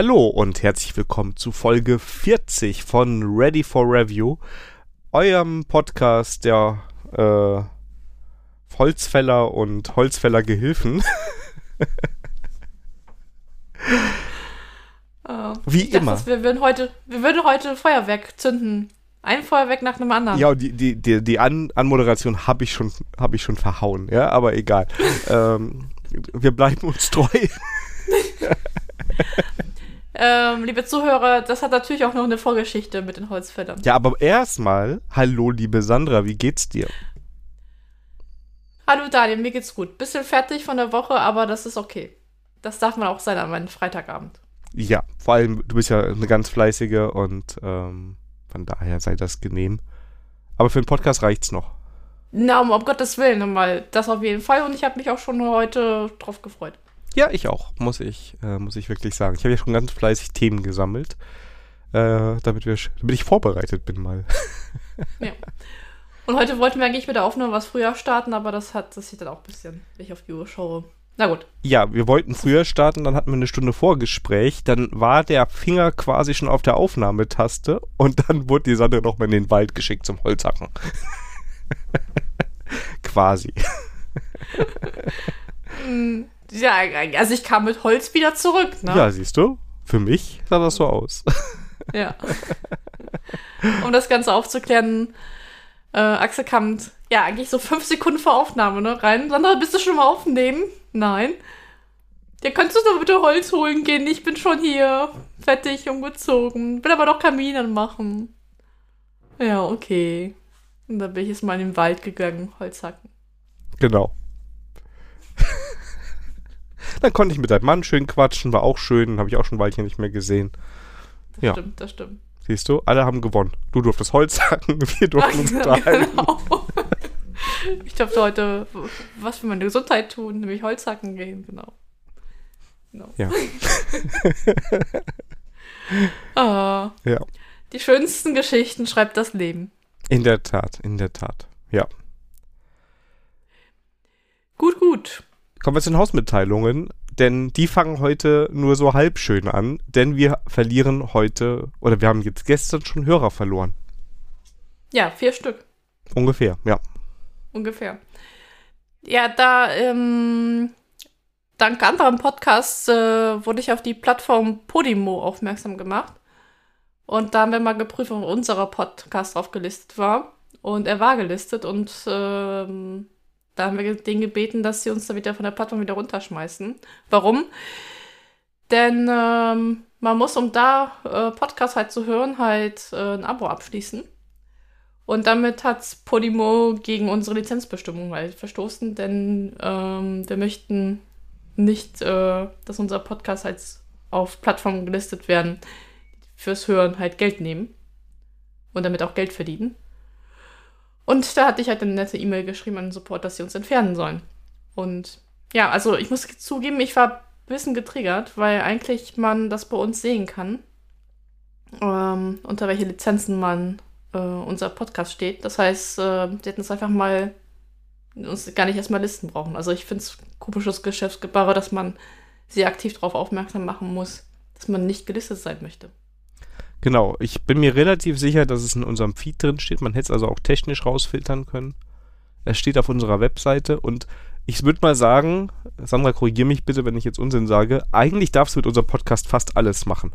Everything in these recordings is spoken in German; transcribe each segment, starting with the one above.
Hallo und herzlich willkommen zu Folge 40 von Ready for Review, eurem Podcast der äh, Holzfäller und Holzfäller-Gehilfen. Oh, Wie dachte, immer. dass Wir würden, heute, wir würden heute Feuerwerk zünden. Ein Feuerwerk nach dem anderen. Ja, die, die, die, die An Anmoderation habe ich, schon hab ich schon verhauen, ja, aber egal. ähm, wir bleiben uns treu. Ähm, liebe Zuhörer, das hat natürlich auch noch eine Vorgeschichte mit den Holzfällern. Ja, aber erstmal, hallo liebe Sandra, wie geht's dir? Hallo Daniel, mir geht's gut. Bisschen fertig von der Woche, aber das ist okay. Das darf man auch sein an meinem Freitagabend. Ja, vor allem, du bist ja eine ganz fleißige und ähm, von daher sei das genehm. Aber für den Podcast reicht's noch. Na, um, um Gottes Willen, nochmal. Das auf jeden Fall und ich habe mich auch schon heute drauf gefreut. Ja, ich auch, muss ich, äh, muss ich wirklich sagen. Ich habe ja schon ganz fleißig Themen gesammelt, äh, damit, wir, damit ich vorbereitet bin mal. Ja. Und heute wollten wir eigentlich mit der Aufnahme was früher starten, aber das hat das sieht dann auch ein bisschen, wenn ich auf die Uhr schaue. Na gut. Ja, wir wollten früher starten, dann hatten wir eine Stunde Vorgespräch, dann war der Finger quasi schon auf der Aufnahmetaste und dann wurde die Sandra nochmal in den Wald geschickt zum Holzhacken. quasi. Ja, also ich kam mit Holz wieder zurück, ne? Ja, siehst du? Für mich sah das so aus. Ja. um das Ganze aufzuklären, äh, Axel kam, ja, eigentlich so fünf Sekunden vor Aufnahme, ne, rein. Sandra, bist du schon mal aufnehmen? Nein. Ja, kannst du doch bitte Holz holen gehen? Ich bin schon hier. Fertig, umgezogen. Will aber doch Kamin anmachen. Ja, okay. Und dann bin ich jetzt mal in den Wald gegangen, Holz hacken. Genau. Dann konnte ich mit deinem Mann schön quatschen, war auch schön, habe ich auch schon ein Weilchen nicht mehr gesehen. Das Ja. stimmt, das stimmt. Siehst du, alle haben gewonnen. Du durftest Holz hacken, wir durften uns unterhalten. genau. Ich durfte heute was für meine Gesundheit tun, nämlich Holz hacken gehen, genau. genau. Ja. Ah, Ja. die schönsten Geschichten schreibt das Leben. In der Tat, in der Tat. Ja. Gut, gut. Kommen wir zu den Hausmitteilungen, denn die fangen heute nur so halb schön an, denn wir verlieren heute, oder wir haben jetzt gestern schon Hörer verloren. Ja, vier Stück Ungefähr, ja. ungefähr. Ja, da, ähm, dank anderen Podcasts äh, wurde ich auf die Plattform Podimo aufmerksam gemacht. Und da haben wir mal geprüft, ob unser Podcast drauf gelistet war. Und er war gelistet und ähm, da haben wir den gebeten, dass sie uns da wieder von der Plattform wieder runterschmeißen. Warum? Denn ähm, man muss, um da äh, Podcast halt zu hören, halt äh, ein Abo abschließen. Und damit hat Podimo gegen unsere Lizenzbestimmung halt verstoßen, denn ähm, wir möchten nicht, äh, dass unser Podcast halt auf Plattformen gelistet werden, fürs Hören halt Geld nehmen und damit auch Geld verdienen. Und da hatte ich halt eine nette E-Mail geschrieben an den Support, dass sie uns entfernen sollen. Und ja, also ich muss zugeben, ich war ein bisschen getriggert, weil eigentlich man das bei uns sehen kann, ähm, unter welche Lizenzen man äh, unser Podcast steht. Das heißt, äh, sie hätten es einfach mal uns gar nicht erstmal Listen brauchen. Also ich finde es komisches Geschäftsgebare, dass man sie aktiv darauf aufmerksam machen muss, dass man nicht gelistet sein möchte. Genau, ich bin mir relativ sicher, dass es in unserem Feed drin steht. Man hätte es also auch technisch rausfiltern können. Es steht auf unserer Webseite und ich würde mal sagen, Sandra, korrigier mich bitte, wenn ich jetzt Unsinn sage, eigentlich darfst du mit unserem Podcast fast alles machen.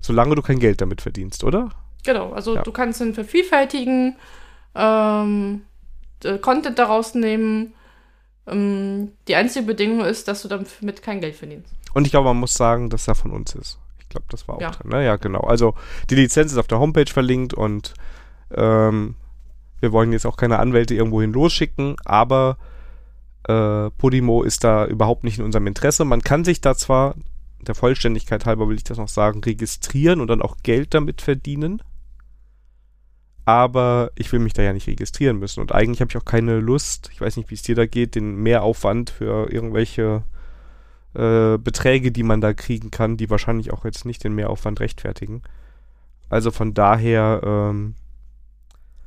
Solange du kein Geld damit verdienst, oder? Genau, also Ja. du kannst ihn vervielfältigen, ähm, äh, Content daraus nehmen. Ähm, die einzige Bedingung ist, dass du damit kein Geld verdienst. Und ich glaube, man muss sagen, dass er von uns ist. Ich glaube, das war auch Ja. drin. Ne? Ja, genau. Also die Lizenz ist auf der Homepage verlinkt und ähm, wir wollen jetzt auch keine Anwälte irgendwohin losschicken, aber äh, Podimo ist da überhaupt nicht in unserem Interesse. Man kann sich da zwar, der Vollständigkeit halber will ich das noch sagen, registrieren und dann auch Geld damit verdienen. Aber ich will mich da ja nicht registrieren müssen. Und eigentlich habe ich auch keine Lust, ich weiß nicht, wie es dir da geht, den Mehraufwand für irgendwelche äh, Beträge, die man da kriegen kann, die wahrscheinlich auch jetzt nicht den Mehraufwand rechtfertigen. Also von daher ähm,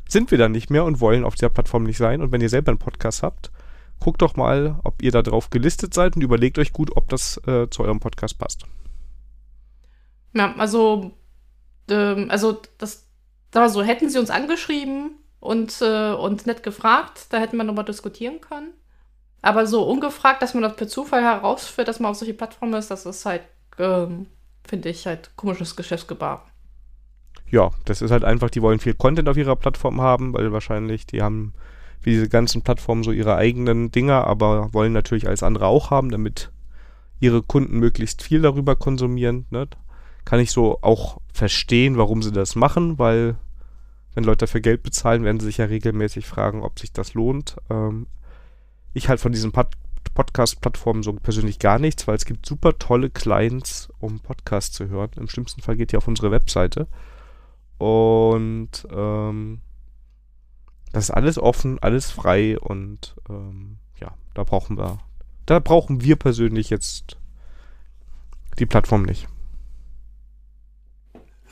sind wir da nicht mehr und wollen auf dieser Plattform nicht sein. Und wenn ihr selber einen Podcast habt, guckt doch mal, ob ihr da drauf gelistet seid und überlegt euch gut, ob das äh, zu eurem Podcast passt. Ja, also, ähm, also das, da so, hätten sie uns angeschrieben und, äh, und nett gefragt, da hätten wir nochmal diskutieren können. Aber so ungefragt, dass man das per Zufall herausführt, dass man auf solche Plattformen ist, das ist halt, ähm, finde ich, halt komisches Geschäftsgebaren. Ja, das ist halt einfach, die wollen viel Content auf ihrer Plattform haben, weil wahrscheinlich die haben wie diese ganzen Plattformen so ihre eigenen Dinger, aber wollen natürlich alles andere auch haben, damit ihre Kunden möglichst viel darüber konsumieren. Ne? Kann ich so auch verstehen, warum sie das machen, weil wenn Leute dafür Geld bezahlen, werden sie sich ja regelmäßig fragen, ob sich das lohnt. Ähm, ich halt von diesen Pod Podcast-Plattformen so persönlich gar nichts, weil es gibt super tolle Clients, um Podcasts zu hören. Im schlimmsten Fall geht ihr auf unsere Webseite. Und ähm, das ist alles offen, alles frei und ähm, ja, da brauchen wir, da brauchen wir persönlich jetzt die Plattform nicht.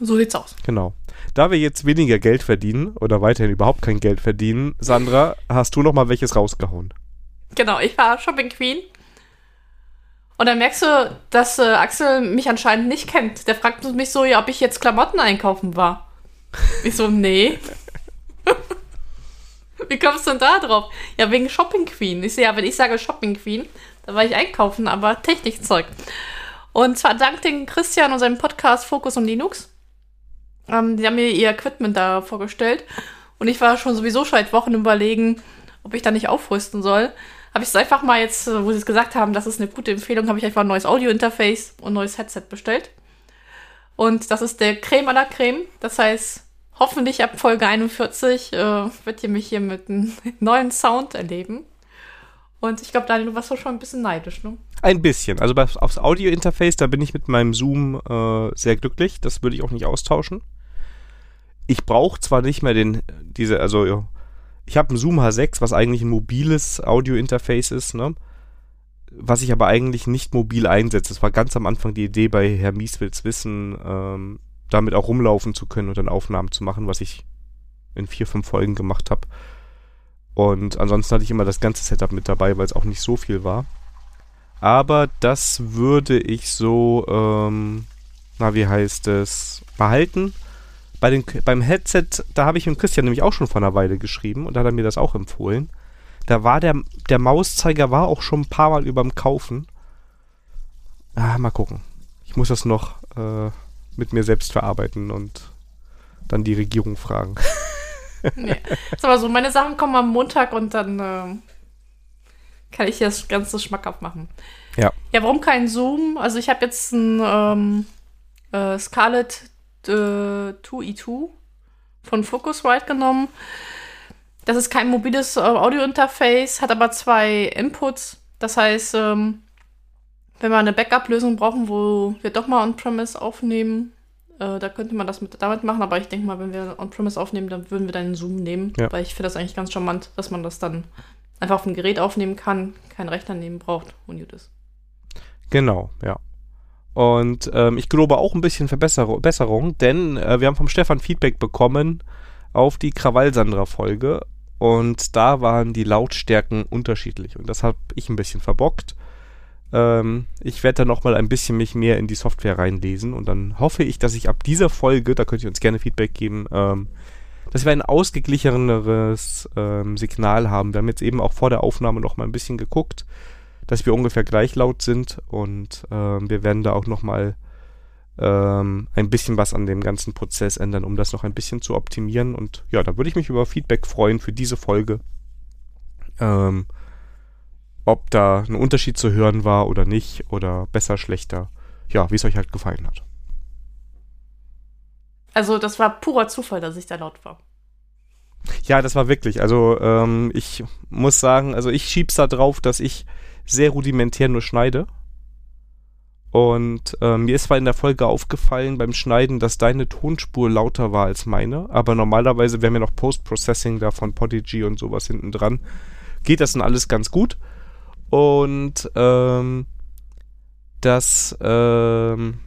So sieht's aus. Genau. Da wir jetzt weniger Geld verdienen oder weiterhin überhaupt kein Geld verdienen, Sandra, hast du noch mal welches rausgehauen? Genau, ich war Shopping Queen. Und dann merkst du, dass äh, Axel mich anscheinend nicht kennt. Der fragt mich so, ja, ob ich jetzt Klamotten einkaufen war. Ich so, nee. Wie kommst du denn da drauf? Ja, wegen Shopping Queen. Ich sehe ja, wenn ich sage Shopping Queen, da war ich einkaufen, aber Technikzeug. Und zwar dank den Christian und seinem Podcast Focus und Linux. Ähm, die haben mir ihr Equipment da vorgestellt. Und ich war schon sowieso seit Wochen überlegen, ob ich da nicht aufrüsten soll. Habe ich es einfach mal jetzt, äh, wo sie es gesagt haben, das ist eine gute Empfehlung, habe ich einfach ein neues Audio-Interface und ein neues Headset bestellt. Und das ist der Creme à la Creme. Das heißt, hoffentlich ab Folge 41 äh, wird ihr mich hier mit einem neuen Sound erleben. Und ich glaube, Daniel, du warst doch schon ein bisschen neidisch, ne? Ein bisschen. Also aufs Audio-Interface, da bin ich mit meinem Zoom äh, sehr glücklich. Das würde ich auch nicht austauschen. Ich brauche zwar nicht mehr den, diese, also ja, ich habe ein Zoom H6, was eigentlich ein mobiles Audio-Interface ist, ne? Was ich aber eigentlich nicht mobil einsetze. Das war ganz am Anfang die Idee bei Herr Mieswils Wissen, ähm, damit auch rumlaufen zu können und dann Aufnahmen zu machen, was ich in vier, fünf Folgen gemacht habe. Und ansonsten hatte ich immer das ganze Setup mit dabei, weil es auch nicht so viel war. Aber das würde ich so, ähm, na, wie heißt es, behalten. Bei den, beim Headset, da habe ich mit Christian nämlich auch schon vor einer Weile geschrieben und da hat er mir das auch empfohlen. Da war der, der Mauszeiger war auch schon ein paar Mal überm Kaufen. Ah, mal gucken. Ich muss das noch äh, mit mir selbst verarbeiten und dann die Regierung fragen. nee. Ist aber so, meine Sachen kommen am Montag und dann äh, kann ich das Ganze schmackhaft machen. Ja. Ja, warum kein Zoom? Also ich habe jetzt ein ähm, äh, Scarlett äh, 2E2 von Focusrite genommen. Das ist kein mobiles äh, Audio-Interface, hat aber zwei Inputs. Das heißt, ähm, wenn wir eine Backup-Lösung brauchen, wo wir doch mal On-Premise aufnehmen, äh, da könnte man das mit, damit machen. Aber ich denke mal, wenn wir On-Premise aufnehmen, dann würden wir dann einen Zoom nehmen. Ja. Weil ich finde das eigentlich ganz charmant, dass man das dann einfach auf dem Gerät aufnehmen kann, keinen Rechner nehmen braucht und gut ist. Genau, ja. Und ähm, ich glaube auch ein bisschen Verbesserung, denn äh, wir haben vom Stefan Feedback bekommen auf die Krawall-Sandra-Folge und da waren die Lautstärken unterschiedlich und das habe ich ein bisschen verbockt. Ähm, ich werde da nochmal ein bisschen mich mehr in die Software reinlesen und dann hoffe ich, dass ich ab dieser Folge, da könnt ihr uns gerne Feedback geben, ähm, dass wir ein ausgeglicheneres ähm, Signal haben. Wir haben jetzt eben auch vor der Aufnahme nochmal ein bisschen geguckt, dass wir ungefähr gleich laut sind und ähm, wir werden da auch nochmal ähm, ein bisschen was an dem ganzen Prozess ändern, um das noch ein bisschen zu optimieren. Und ja, da würde ich mich über Feedback freuen für diese Folge. Ähm, ob da ein Unterschied zu hören war oder nicht oder besser, schlechter. Ja, wie es euch halt gefallen hat. Also das war purer Zufall, dass ich da laut war. Ja, das war wirklich. Also ähm, ich muss sagen, also ich schieb's da drauf, dass ich sehr rudimentär nur schneide. Und äh, mir ist zwar in der Folge aufgefallen beim Schneiden, dass deine Tonspur lauter war als meine, aber normalerweise, wir haben noch Post-Processing da von Podigy und sowas hinten dran, geht das dann alles ganz gut. Und ähm, das ähm,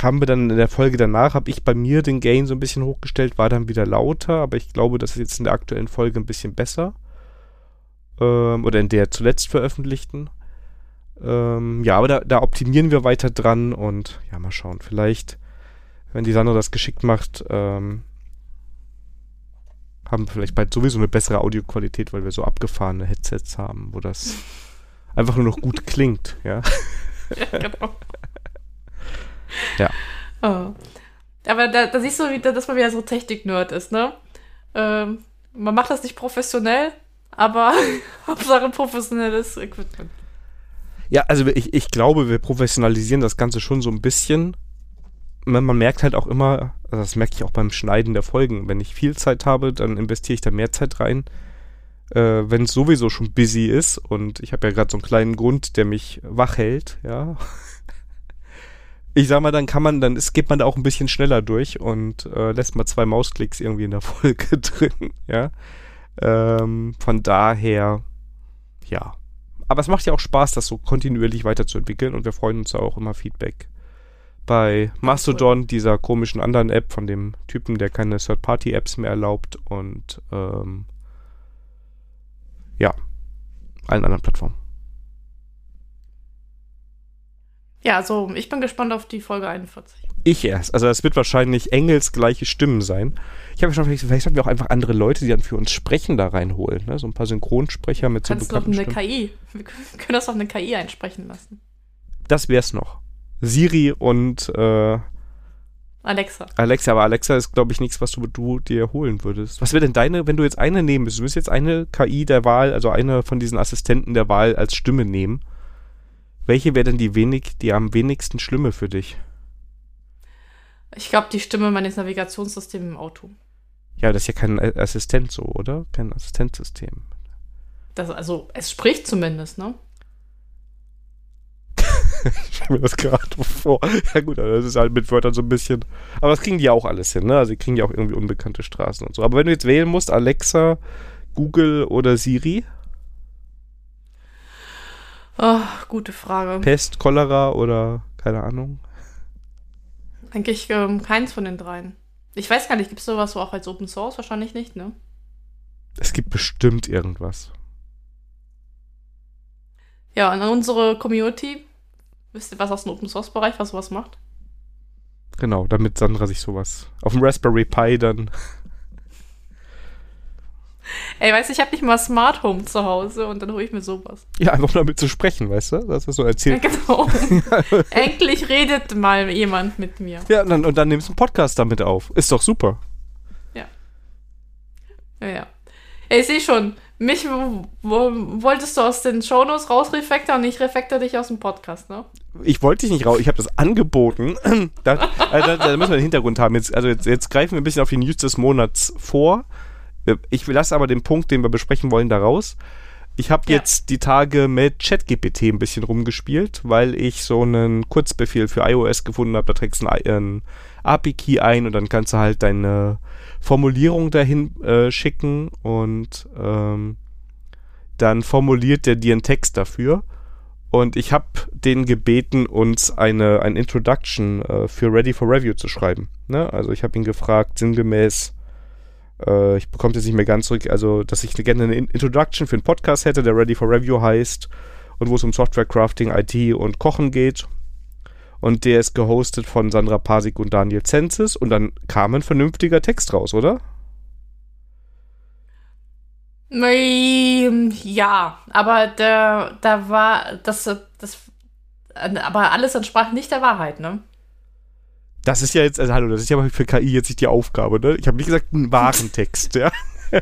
haben wir dann in der Folge danach, habe ich bei mir den Gain so ein bisschen hochgestellt, war dann wieder lauter, aber ich glaube, das ist jetzt in der aktuellen Folge ein bisschen besser. Ähm, oder in der zuletzt veröffentlichten. Ähm, ja, aber da, da optimieren wir weiter dran und ja, mal schauen. Vielleicht, wenn die Sandra das geschickt macht, ähm, haben wir vielleicht bald sowieso eine bessere Audioqualität, weil wir so abgefahrene Headsets haben, wo das einfach nur noch gut klingt, ja. ja, genau. ja. Oh. Aber da, da, siehst du wieder, dass man wieder so Technik-Nerd ist, ne? Ähm, man macht das nicht professionell, aber Hauptsache professionelles Equipment. Ja, also ich, ich glaube, wir professionalisieren das Ganze schon so ein bisschen. Man, merkt halt auch immer, also das merke ich auch beim Schneiden der Folgen, wenn ich viel Zeit habe, dann investiere ich da mehr Zeit rein. Äh, wenn es sowieso schon busy ist und ich habe ja gerade so einen kleinen Grund, der mich wach hält, ja. Ich sag mal, dann kann man, dann ist, geht man da auch ein bisschen schneller durch und äh, lässt mal zwei Mausklicks irgendwie in der Folge drin, ja. Ähm, von daher, ja. Aber es macht ja auch Spaß, das so kontinuierlich weiterzuentwickeln und wir freuen uns ja auch immer Feedback. Bei Mastodon, dieser komischen anderen App von dem Typen, der keine Third-Party-Apps mehr erlaubt und ähm, ja, allen anderen Plattformen. Ja, also ich bin gespannt auf die Folge 41. Ich erst. Also es wird wahrscheinlich Engels gleiche Stimmen sein. Ich habe ja schon vielleicht, vielleicht sollten wir auch einfach andere Leute, die dann für uns sprechen, da reinholen. Ne? So ein paar Synchronsprecher mit so bekannten doch eine Stimmen. KI. Wir können das auf eine KI einsprechen lassen. Das wär's noch. Siri und äh, Alexa. Alexa, aber Alexa ist, glaube ich, nichts, was du, du dir holen würdest. Was wäre denn deine, wenn du jetzt eine nehmen müsstest? Du müsstest jetzt eine KI der Wahl, also eine von diesen Assistenten der Wahl als Stimme nehmen. Welche wäre denn die wenig, die am wenigsten schlimme für dich? Ich glaube, die Stimme meines Navigationssystems im Auto. Ja, das ist ja kein Assistent so, oder? Kein Assistenzsystem. Das, also, es spricht zumindest, ne? ich stelle mir das gerade vor. Ja gut, das ist halt mit Wörtern so ein bisschen. Aber das kriegen die ja auch alles hin, ne? Also die kriegen ja auch irgendwie unbekannte Straßen und so. Aber wenn du jetzt wählen musst, Alexa, Google oder Siri? Oh, gute Frage. Pest, Cholera oder keine Ahnung? Eigentlich ähm, keins von den dreien. Ich weiß gar nicht, gibt es sowas so auch als Open Source? Wahrscheinlich nicht, ne? Es gibt bestimmt irgendwas. Ja, und unsere Community, wisst ihr was aus dem Open Source Bereich, was sowas macht? Genau, damit Sandra sich sowas auf dem Raspberry Pi dann Ey, weißt du, ich habe nicht mal Smart Home zu Hause und dann hole ich mir sowas. Ja, einfach damit zu sprechen, weißt du? Das, was du erzählt. Ja, genau. Endlich redet mal jemand mit mir. Ja, und dann, und dann nimmst du einen Podcast damit auf. Ist doch super. Ja. Ja, ja. Ey, ich sehe schon, mich wolltest du aus den Shownotes rausrefactor und ich refactor dich aus dem Podcast, ne? Ich wollte dich nicht raus, ich habe das angeboten. da, also, da, müssen wir den Hintergrund haben. Jetzt, also jetzt, jetzt greifen wir ein bisschen auf die News des Monats vor. Ich lasse aber den Punkt, den wir besprechen wollen, da raus. Ich habe ja. jetzt die Tage mit ChatGPT ein bisschen rumgespielt, weil ich so einen Kurzbefehl für iOS gefunden habe. Da trägst du einen API-Key ein und dann kannst du halt deine Formulierung dahin äh, schicken und ähm, dann formuliert der dir einen Text dafür. Und ich habe den gebeten, uns eine ein Introduction äh, für Ready for Review zu schreiben. Ne? Also ich habe ihn gefragt, sinngemäß, äh, ich bekomme jetzt nicht mehr ganz zurück, also dass ich gerne eine Introduction für einen Podcast hätte, der Ready for Review heißt und wo es um Software Crafting, IT und Kochen geht. Und der ist gehostet von Sandra Pasik und Daniel Zenzis und dann kam ein vernünftiger Text raus, oder? Ja, aber da, da war das, das, aber alles entsprach nicht der Wahrheit, ne? Das ist ja jetzt, also hallo, das ist ja für KI jetzt nicht die Aufgabe, ne? Ich habe nicht gesagt, einen wahren Text, ja.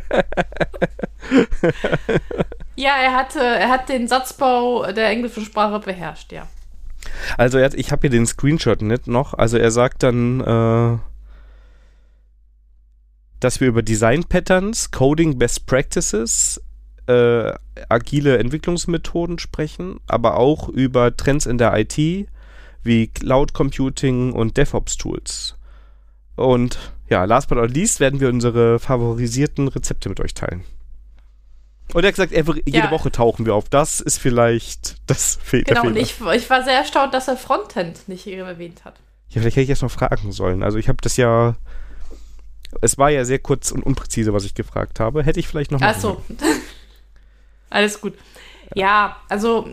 ja, er hatte, er hat den Satzbau der englischen Sprache beherrscht, ja. Also er hat, ich habe hier den Screenshot nicht noch. Also er sagt dann, äh, dass wir über Design Patterns, Coding Best Practices, äh, agile Entwicklungsmethoden sprechen, aber auch über Trends in der IT, wie Cloud Computing und DevOps Tools. Und ja, last but not least werden wir unsere favorisierten Rezepte mit euch teilen. Und er hat gesagt, jede ja. Woche tauchen wir auf. Das ist vielleicht das genau, Fehler. Genau, und ich, ich war sehr erstaunt, dass er Frontend nicht erwähnt hat. Ja, vielleicht hätte ich erst mal fragen sollen. Also ich habe das ja. Es war ja sehr kurz und unpräzise, was ich gefragt habe. Hätte ich vielleicht noch mal. Ach so. Alles gut. Ja, also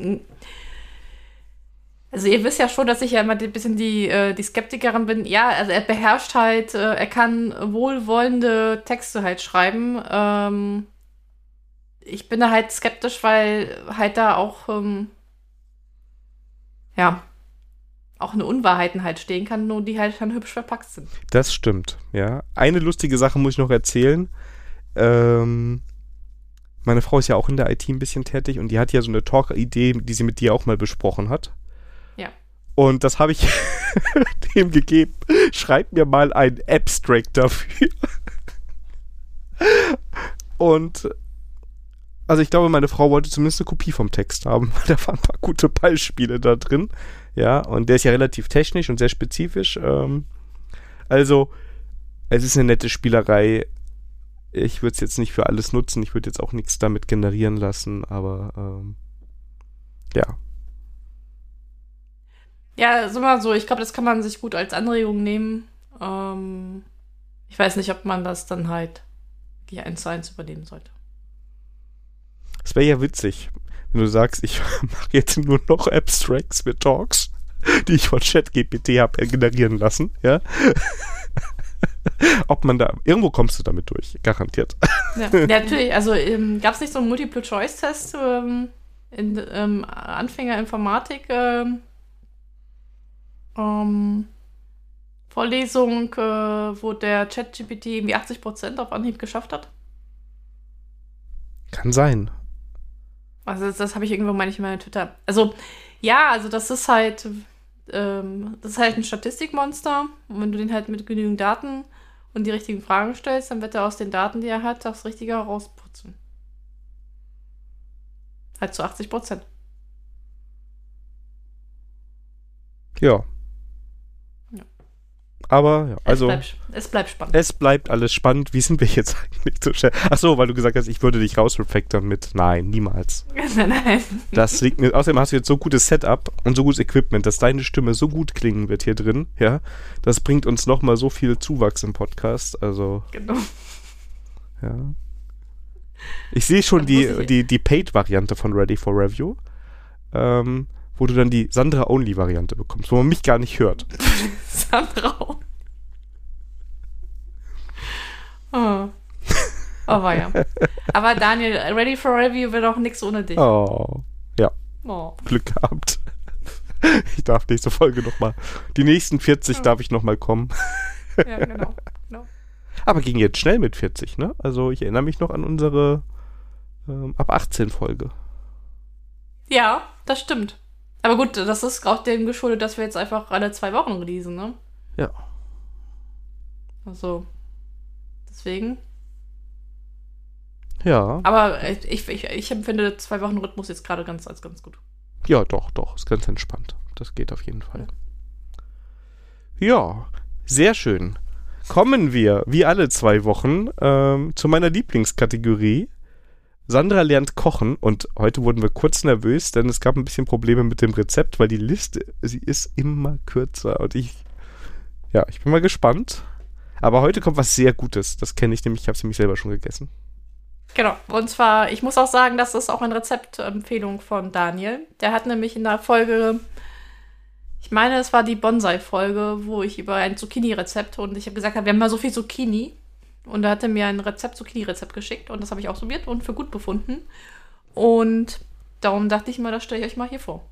Also ihr wisst ja schon, dass ich ja immer ein bisschen die, äh, die Skeptikerin bin. Ja, also er beherrscht halt, äh, er kann wohlwollende Texte halt schreiben. Ähm, ich bin da halt skeptisch, weil halt da auch, ähm, ja, auch eine Unwahrheiten halt stehen kann, nur die halt dann hübsch verpackt sind. Das stimmt, ja. Eine lustige Sache muss ich noch erzählen. Ähm, meine Frau ist ja auch in der IT ein bisschen tätig und die hat ja so eine Talk-Idee, die sie mit dir auch mal besprochen hat. Und das habe ich dem gegeben. Schreib mir mal ein Abstract dafür. und also ich glaube, meine Frau wollte zumindest eine Kopie vom Text haben, weil da waren ein paar gute Beispiele da drin. Ja, und der ist ja relativ technisch und sehr spezifisch. Ähm, also, es ist eine nette Spielerei. Ich würde es jetzt nicht für alles nutzen. Ich würde jetzt auch nichts damit generieren lassen, aber ähm, ja. Ja, so mal so. Ich glaube, das kann man sich gut als Anregung nehmen. Ähm, ich weiß nicht, ob man das dann halt die 1 zu 1 übernehmen sollte. Es wäre ja witzig, wenn du sagst, ich mache jetzt nur noch Abstracts mit Talks, die ich von ChatGPT habe generieren lassen, ja. Ob man da, irgendwo kommst du damit durch, garantiert. Ja, ja natürlich, also ähm, gab es nicht so einen Multiple-Choice-Test ähm, in ähm, Anfänger-Informatik ähm, ähm, Vorlesung, äh, wo der ChatGPT irgendwie 80% auf Anhieb geschafft hat? Kann sein. Also das, das habe ich irgendwo manchmal in Twitter. Also ja, also das ist halt, ähm, das ist halt ein Statistikmonster. Und wenn du den halt mit genügend Daten und die richtigen Fragen stellst, dann wird er aus den Daten, die er hat, das Richtige herausputzen. Halt zu 80 Prozent. Ja, aber ja, also. Es bleibt, es bleibt spannend. Es bleibt alles spannend. Wie sind wir jetzt eigentlich so schnell? Achso, weil du gesagt hast, ich würde dich rausrefactoren mit. Nein, niemals. nein, nein. Das liegt mir. Außerdem hast du jetzt so gutes Setup und so gutes Equipment, dass deine Stimme so gut klingen wird hier drin. Ja. Das bringt uns nochmal so viel Zuwachs im Podcast. Also. Genau. Ja. Ich sehe schon die, die, die Paid-Variante von Ready for Review. Ähm, wo du dann die Sandra-Only-Variante bekommst, wo man mich gar nicht hört. Sandra. Oh. Oh, war ja. Aber Daniel, Ready for Review wird auch nichts ohne dich. Oh. Ja. Oh. Glück gehabt. Ich darf nächste Folge nochmal. Die nächsten 40 ja. darf ich nochmal kommen. Ja, genau. genau. Aber ging jetzt schnell mit 40, ne? Also ich erinnere mich noch an unsere ähm, ab 18 Folge. Ja, das stimmt. Aber gut, das ist auch dem geschuldet, dass wir jetzt einfach alle zwei Wochen releasen, ne? Ja. Also, deswegen. Ja. Aber ich, ich, ich empfinde zwei Wochen Rhythmus jetzt gerade ganz als ganz gut. Ja, doch, doch. Ist ganz entspannt. Das geht auf jeden Fall. Ja, sehr schön. Kommen wir, wie alle zwei Wochen, ähm, zu meiner Lieblingskategorie, Sandra lernt kochen und heute wurden wir kurz nervös, denn es gab ein bisschen Probleme mit dem Rezept, weil die Liste, sie ist immer kürzer und ich, ja, ich bin mal gespannt. Aber heute kommt was sehr Gutes. Das kenne ich nämlich, ich habe es nämlich selber schon gegessen. Genau. Und zwar, ich muss auch sagen, das ist auch eine Rezeptempfehlung von Daniel. Der hat nämlich in der Folge, ich meine, es war die Bonsai-Folge, wo ich über ein Zucchini-Rezept und ich habe gesagt, wir haben mal so viel Zucchini. Und da hat er mir ein Rezept, Zucchini-Rezept geschickt und das habe ich ausprobiert und für gut befunden. Und darum dachte ich mal, das stelle ich euch mal hier vor.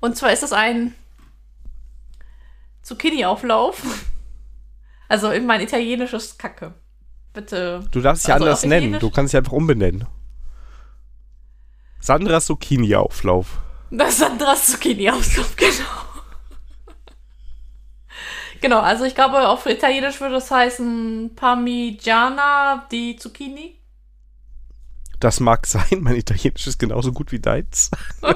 Und zwar ist es ein Zucchini-Auflauf. Also in mein italienisches Kacke. Bitte. Du darfst es ja also anders nennen. Du kannst es ja einfach umbenennen. Sandras Zucchini-Auflauf. Das ist Sandras Zucchini-Auflauf, genau. Genau, also ich glaube, auf Italienisch würde es heißen Parmigiana di Zucchini. Das mag sein, mein Italienisch ist genauso gut wie deins.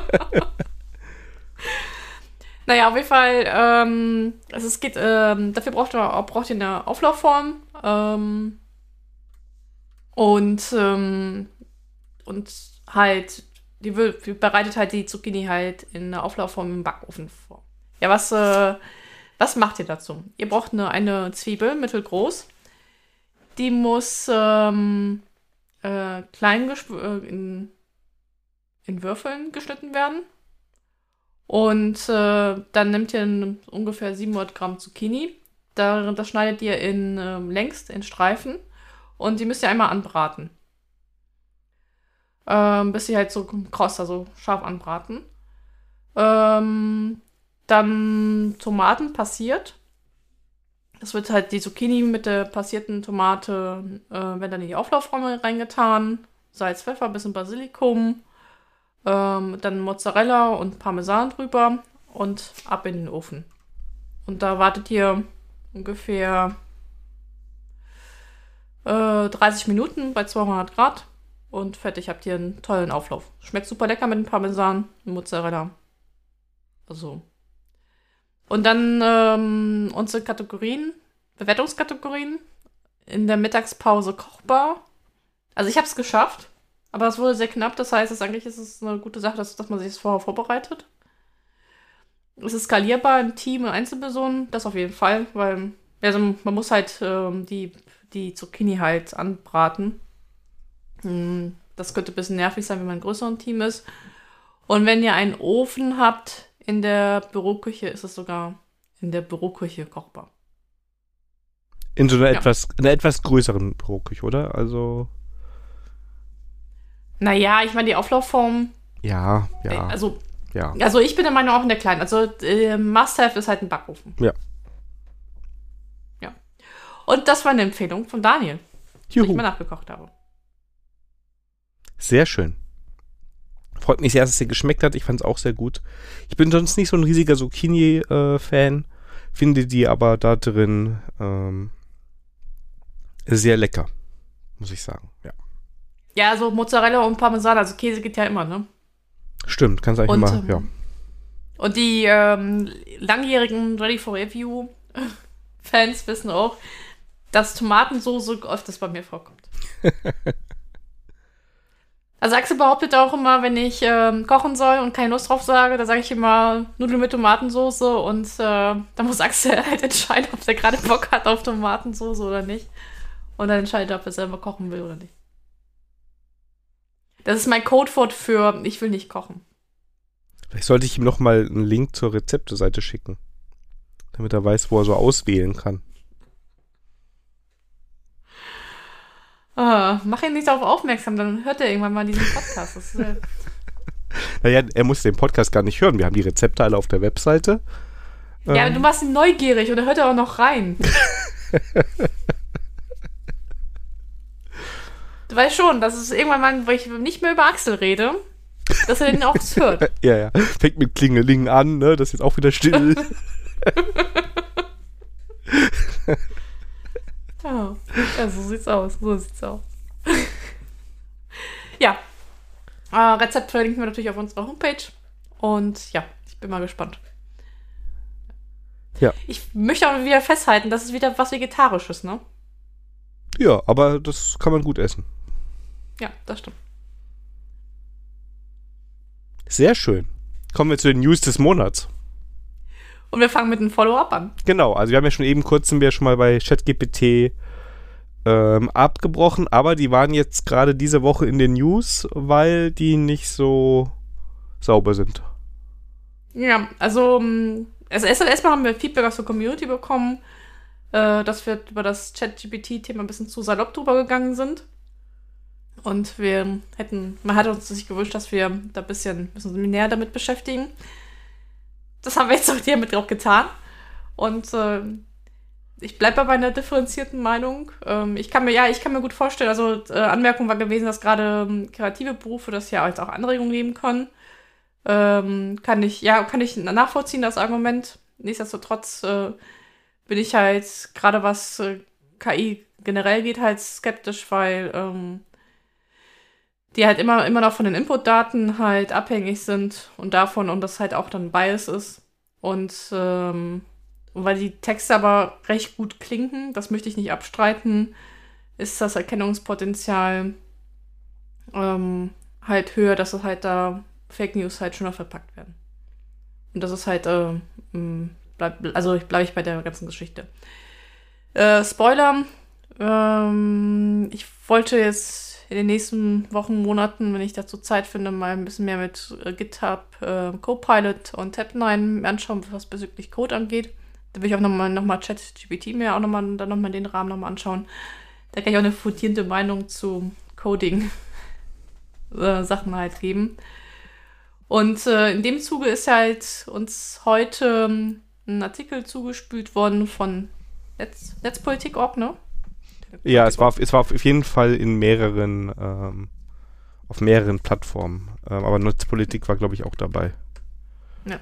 naja, auf jeden Fall, ähm, also es geht, ähm, dafür braucht ihr, braucht ihr eine Auflaufform. Ähm, und, ähm, und halt, die, bereitet halt die Zucchini halt in einer Auflaufform im Backofen vor. Ja, was, äh, was macht ihr dazu? Ihr braucht eine, eine Zwiebel, mittelgroß. Die muss ähm, äh, klein äh, in, in Würfeln geschnitten werden. Und äh, dann nehmt ihr ungefähr 700 Gramm Zucchini. Da, das schneidet ihr in ähm, längst in Streifen. Und die müsst ihr einmal anbraten. Ähm, bis sie halt so kross, also scharf anbraten. Ähm, dann Tomaten passiert. Das wird halt die Zucchini mit der passierten Tomate, äh, werden dann in die Auflaufformel reingetan. Salz, Pfeffer, bisschen Basilikum. Ähm, dann Mozzarella und Parmesan drüber und ab in den Ofen. Und da wartet ihr ungefähr äh, 30 Minuten bei 200 Grad und fertig habt ihr einen tollen Auflauf. Schmeckt super lecker mit dem Parmesan und Mozzarella. Also. Und dann ähm, unsere Kategorien, Bewertungskategorien. In der Mittagspause kochbar. Also ich habe es geschafft, aber es wurde sehr knapp. Das heißt, es eigentlich ist es eine gute Sache, dass, dass man sich das vorher vorbereitet. Es ist skalierbar in Team und Einzelpersonen, das auf jeden Fall, weil also man muss halt ähm, die, die Zucchini halt anbraten. Hm, das könnte ein bisschen nervig sein, wenn man ein größeres Team ist. Und wenn ihr einen Ofen habt in der Büroküche, ist es sogar in der Büroküche kochbar. In so einer ja. etwas, einer etwas größeren Büroküche, oder? Also. Naja, ich meine, die Auflaufform. Ja, ja. Äh, also, ja. Also, ich bin der Meinung auch in der kleinen. Also, äh, Must-Have ist halt ein Backofen. Ja. Ja. Und das war eine Empfehlung von Daniel, Juhu. die ich mal nachgekocht habe. Sehr schön. Freut mich sehr, dass es dir geschmeckt hat. Ich fand es auch sehr gut. Ich bin sonst nicht so ein riesiger Zucchini-Fan, äh, finde die aber da drin ähm, sehr lecker, muss ich sagen. Ja. So Mozzarella und Parmesan, also Käse geht ja immer, ne? Stimmt, kannst eigentlich immer, ähm, ja. Und die ähm, langjährigen Ready for Review Fans wissen auch, dass Tomatensoße öfters bei mir vorkommt. also Axel behauptet auch immer, wenn ich ähm, kochen soll und keine Lust drauf sage, da sage ich immer Nudeln mit Tomatensoße und äh, da muss Axel halt entscheiden, ob er gerade Bock hat auf Tomatensoße oder nicht. Und dann entscheidet er, ob er selber kochen will oder nicht. Das ist mein Codewort für ich will nicht kochen. Vielleicht sollte ich ihm noch mal einen Link zur Rezepteseite schicken, damit er weiß, wo er so auswählen kann. Oh, mach ihn nicht darauf aufmerksam, dann hört er irgendwann mal diesen Podcast. Das äh naja, er muss den Podcast gar nicht hören. Wir haben die Rezepte alle auf der Webseite. Ja, ähm. du machst ihn neugierig und er hört er auch noch rein. Du weißt schon, dass es irgendwann mal, wo ich nicht mehr über Axel rede, dass er den auch hört. ja, ja. Fängt mit Klingeling an, ne? Das ist jetzt auch wieder still. ja. ja, so sieht's aus. So sieht's aus. ja. Äh, Rezept verlinken wir natürlich auf unserer Homepage. Und ja, ich bin mal gespannt. Ja. Ich möchte aber wieder festhalten, das ist wieder was Vegetarisches, ne? Ja, aber das kann man gut essen. Ja, das stimmt. Sehr schön. Kommen wir zu den News des Monats. Und wir fangen mit einem Follow-up an. Genau, also wir haben ja schon eben kurz sind wir schon mal bei ChatGPT ähm, abgebrochen, aber die waren jetzt gerade diese Woche in den News, weil die nicht so sauber sind. Ja, also, ähm, also erstmal haben wir Feedback aus der Community bekommen, äh, dass wir über das ChatGPT-Thema ein bisschen zu salopp drüber gegangen sind. Und wir hätten, man hat uns sich gewünscht, dass wir da ein bisschen, bisschen näher damit beschäftigen. Das haben wir jetzt auch hiermit auch getan. Und äh, ich bleibe bei einer differenzierten Meinung. Ähm, ich kann mir, ja, ich kann mir gut vorstellen, also äh, Anmerkung war gewesen, dass gerade ähm, kreative Berufe das ja als auch Anregungen geben können. Ähm, kann ich, ja, kann ich nachvollziehen, das Argument. Nichtsdestotrotz äh, bin ich halt, gerade was äh, KI generell geht, halt skeptisch, weil ähm, die halt immer, immer noch von den Inputdaten halt abhängig sind und davon und das halt auch dann Bias ist. Und ähm, weil die Texte aber recht gut klingen, das möchte ich nicht abstreiten, ist das Erkennungspotenzial ähm, halt höher, dass es halt da Fake News halt schöner verpackt werden. Und das ist halt, äh, bleib, also bleibe ich bei der ganzen Geschichte. Äh, Spoiler, ähm, ich wollte jetzt in den nächsten Wochen, Monaten, wenn ich dazu Zeit finde, mal ein bisschen mehr mit äh, GitHub, äh, Copilot und Tab9 anschauen, was bezüglich Code angeht. Da will ich auch nochmal noch mal ChatGPT mir auch nochmal dann den Rahmen nochmal anschauen. Da kann ich auch eine fundierende Meinung zu Coding äh, halt geben. Und äh, in dem Zuge ist halt uns heute ähm, ein Artikel zugespült worden von Netz, Netzpolitik.org, ne? Ja, es war, es war auf jeden Fall in mehreren, ähm, auf mehreren Plattformen. Ähm, aber Netzpolitik war, glaube ich, auch dabei. Ja.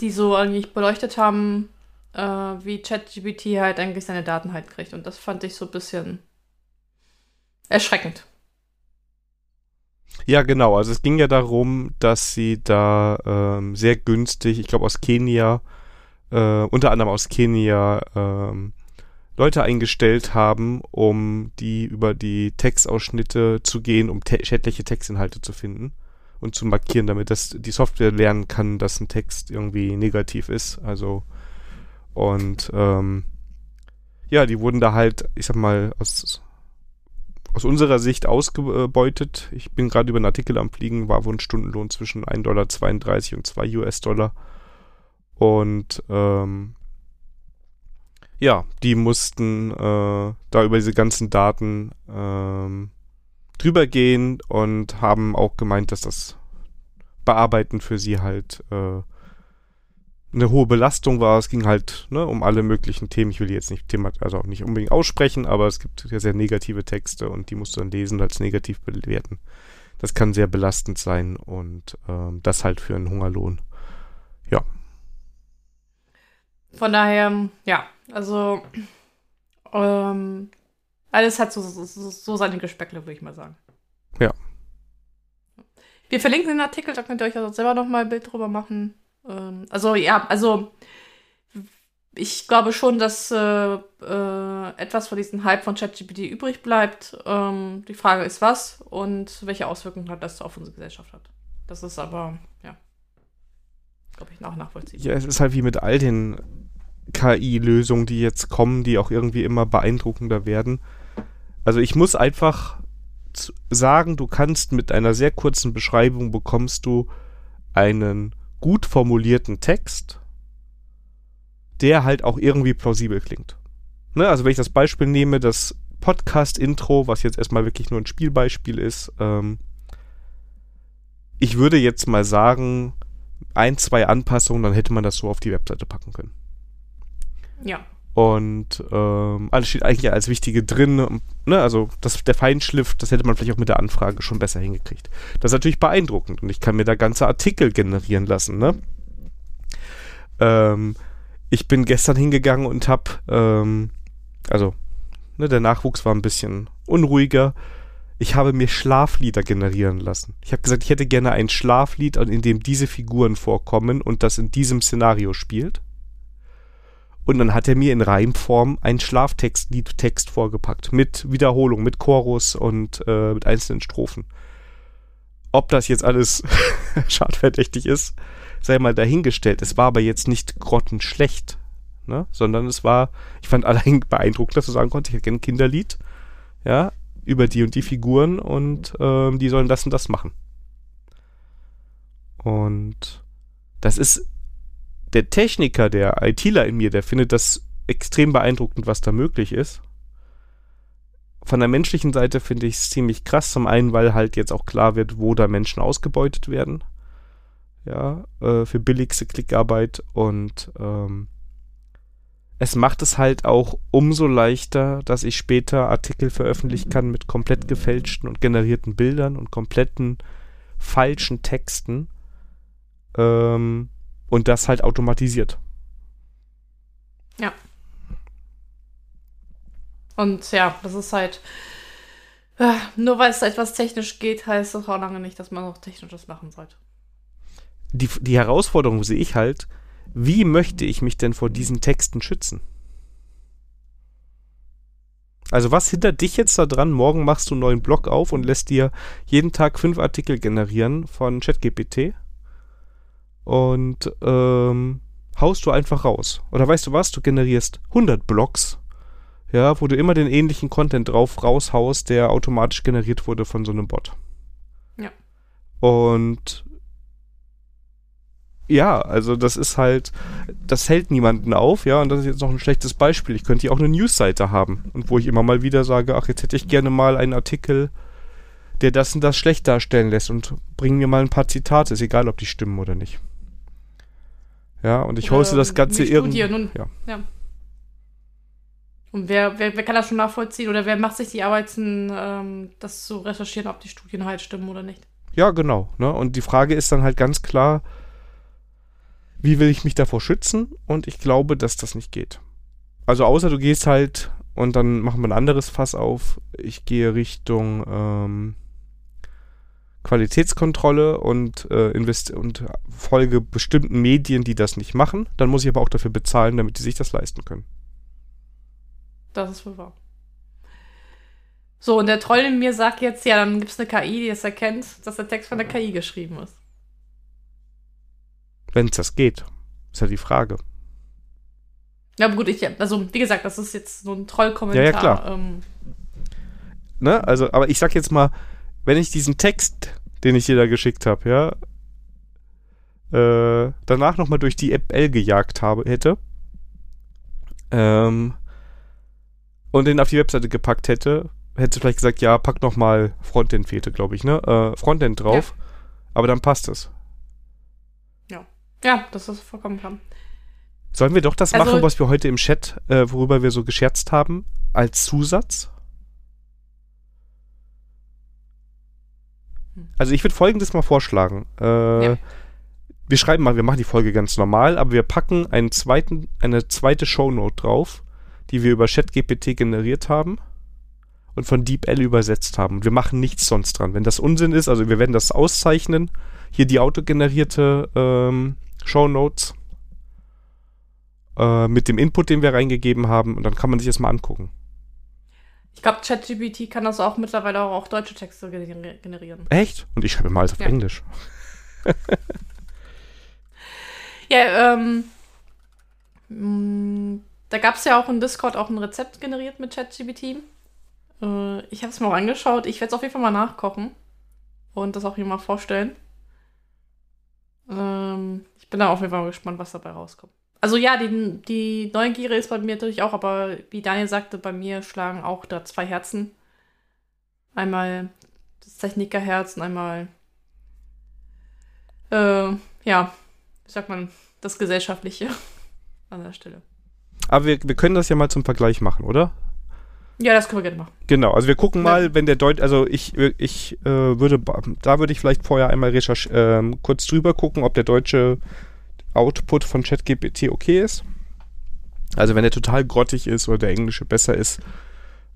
Die so eigentlich beleuchtet haben, äh, wie ChatGPT halt eigentlich seine Daten halt kriegt. Und das fand ich so ein bisschen erschreckend. Ja, genau. Also es ging ja darum, dass sie da ähm, sehr günstig, ich glaube aus Kenia, äh, unter anderem aus Kenia, ähm, Leute eingestellt haben, um die über die Textausschnitte zu gehen, um te schädliche Textinhalte zu finden und zu markieren, damit das die Software lernen kann, dass ein Text irgendwie negativ ist. Also und ähm, ja, die wurden da halt, ich sag mal, aus, aus unserer Sicht ausgebeutet. Ich bin gerade über einen Artikel am Fliegen, war wohl ein Stundenlohn zwischen 1,32 Dollar und 2 US-Dollar. Und ähm, ja, die mussten äh, da über diese ganzen Daten ähm, drüber gehen und haben auch gemeint, dass das Bearbeiten für sie halt äh, eine hohe Belastung war. Es ging halt ne, um alle möglichen Themen. Ich will jetzt nicht Thema, also auch nicht unbedingt aussprechen, aber es gibt ja sehr negative Texte und die musst du dann lesen und als negativ bewerten. Das kann sehr belastend sein und ähm, das halt für einen Hungerlohn. Ja. Von daher, ja, also ähm, alles hat so, so, so seine Gespeckle, würde ich mal sagen. Ja. Wir verlinken den Artikel, da könnt ihr euch also selber nochmal ein Bild drüber machen. Ähm, also ja, also ich glaube schon, dass äh, äh, etwas von diesem Hype von ChatGPT übrig bleibt. Ähm, die Frage ist, was und welche Auswirkungen hat das auf unsere Gesellschaft hat. Das ist aber, ja, glaube ich, auch nachvollziehbar. Ja, es ist halt wie mit all den KI-Lösungen, die jetzt kommen, die auch irgendwie immer beeindruckender werden. Also ich muss einfach sagen, du kannst mit einer sehr kurzen Beschreibung bekommst du einen gut formulierten Text, der halt auch irgendwie plausibel klingt. Ne, also wenn ich das Beispiel nehme, das Podcast-Intro, was jetzt erstmal wirklich nur ein Spielbeispiel ist, ähm, ich würde jetzt mal sagen, ein, zwei Anpassungen, dann hätte man das so auf die Webseite packen können. Ja. Und ähm, alles steht eigentlich als Wichtige drin. Ne? Also das, der Feinschliff, das hätte man vielleicht auch mit der Anfrage schon besser hingekriegt. Das ist natürlich beeindruckend und ich kann mir da ganze Artikel generieren lassen. Ne? Ähm, ich bin gestern hingegangen und habe, ähm, also ne, der Nachwuchs war ein bisschen unruhiger. Ich habe mir Schlaflieder generieren lassen. Ich habe gesagt, ich hätte gerne ein Schlaflied, in dem diese Figuren vorkommen und das in diesem Szenario spielt. Und dann hat er mir in Reimform einen Schlaftextliedtext vorgepackt. Mit Wiederholung, mit Chorus und äh, mit einzelnen Strophen. Ob das jetzt alles schadverdächtig ist, sei mal dahingestellt. Es war aber jetzt nicht grottenschlecht, ne? sondern es war, ich fand allein beeindruckend, dass du sagen konntest, ich hätte ein Kinderlied, ja, über die und die Figuren und ähm, die sollen das und das machen. Und das ist der Techniker, der ITler in mir, der findet das extrem beeindruckend, was da möglich ist. Von der menschlichen Seite finde ich es ziemlich krass. Zum einen, weil halt jetzt auch klar wird, wo da Menschen ausgebeutet werden. Ja, äh, für billigste Klickarbeit und ähm, es macht es halt auch umso leichter, dass ich später Artikel veröffentlichen kann mit komplett gefälschten und generierten Bildern und kompletten falschen Texten. Ähm, und das halt automatisiert. Ja. Und ja, das ist halt. Äh, nur weil es etwas technisch geht, heißt das auch lange nicht, dass man auch technisches machen sollte. Die, die Herausforderung sehe ich halt, wie möchte ich mich denn vor diesen Texten schützen? Also was hindert dich jetzt daran, morgen machst du einen neuen Blog auf und lässt dir jeden Tag fünf Artikel generieren von ChatGPT? Und ähm, haust du einfach raus. Oder weißt du was, du generierst 100 Blocks, ja, wo du immer den ähnlichen Content drauf raushaust, der automatisch generiert wurde von so einem Bot. Ja. Und ja, also das ist halt, das hält niemanden auf, ja, und das ist jetzt noch ein schlechtes Beispiel. Ich könnte hier auch eine Newsseite haben und wo ich immer mal wieder sage, ach, jetzt hätte ich gerne mal einen Artikel, der das und das schlecht darstellen lässt und bring mir mal ein paar Zitate, ist egal, ob die stimmen oder nicht. Ja, und ich hoste das Ganze irgendwie. Ja. ja. Und wer, wer, wer kann das schon nachvollziehen oder wer macht sich die Arbeiten, ähm, das zu recherchieren, ob die Studien halt stimmen oder nicht? Ja, genau. Ne? Und die Frage ist dann halt ganz klar, wie will ich mich davor schützen? Und ich glaube, dass das nicht geht. Also außer du gehst halt und dann machen wir ein anderes Fass auf. Ich gehe Richtung ähm, Qualitätskontrolle und, äh, invest und folge bestimmten Medien, die das nicht machen. Dann muss ich aber auch dafür bezahlen, damit die sich das leisten können. Das ist wohl wahr. So, und der Troll in mir sagt jetzt, ja, dann gibt es eine KI, die es erkennt, dass der Text von der KI geschrieben ist. Wenn es das geht. Ist ja die Frage. Ja, gut, ich, also wie gesagt, das ist jetzt so ein Trollkommentar. Ja, ja, klar. Ähm. Ne, also, aber ich sag jetzt mal, wenn ich diesen Text, den ich dir da geschickt habe, ja, äh, danach nochmal durch die App L gejagt habe, hätte, ähm, und den auf die Webseite gepackt hätte, hätte vielleicht gesagt, ja, pack nochmal Frontend fehlte, glaube ich, ne? Äh, Frontend drauf, ja. aber dann passt es. Ja, das ist vollkommen klar. Sollen wir doch das also, machen, was wir heute im Chat, äh, worüber wir so gescherzt haben, als Zusatz? Also ich würde folgendes mal vorschlagen. Äh, ja. Wir schreiben mal, wir machen die Folge ganz normal, aber wir packen einen zweiten, eine zweite Shownote drauf, die wir über ChatGPT generiert haben und von DeepL übersetzt haben. Wir machen nichts sonst dran. Wenn das Unsinn ist, also wir werden das auszeichnen, hier die autogenerierte ähm, Show Notes äh, mit dem Input, den wir reingegeben haben und dann kann man sich das mal angucken. Ich glaube, ChatGPT kann das auch mittlerweile auch, auch deutsche Texte generieren. Echt? Und ich schreibe mal alles auf ja. Englisch. ja, ähm, mh, mm, da gab es ja auch in Discord auch ein Rezept generiert mit ChatGPT. Äh, ich habe es mir auch angeschaut. Ich werde es auf jeden Fall mal nachkochen und das auch hier mal vorstellen. Ähm, ich bin da auf jeden Fall gespannt, was dabei rauskommt. Also ja, die, die Neugierde ist bei mir natürlich auch, aber wie Daniel sagte, bei mir schlagen auch da zwei Herzen. Einmal das Technikerherz und einmal, äh, ja, wie sagt man, das Gesellschaftliche an der Stelle. Aber wir, wir können das ja mal zum Vergleich machen, oder? Ja, das können wir gerne machen. Genau, also wir gucken mal, wenn der Deut, also ich, ich äh, würde, da würde ich vielleicht vorher einmal recherch äh, kurz drüber gucken, ob der deutsche Output von ChatGPT okay ist. Also wenn der total grottig ist oder der englische besser ist,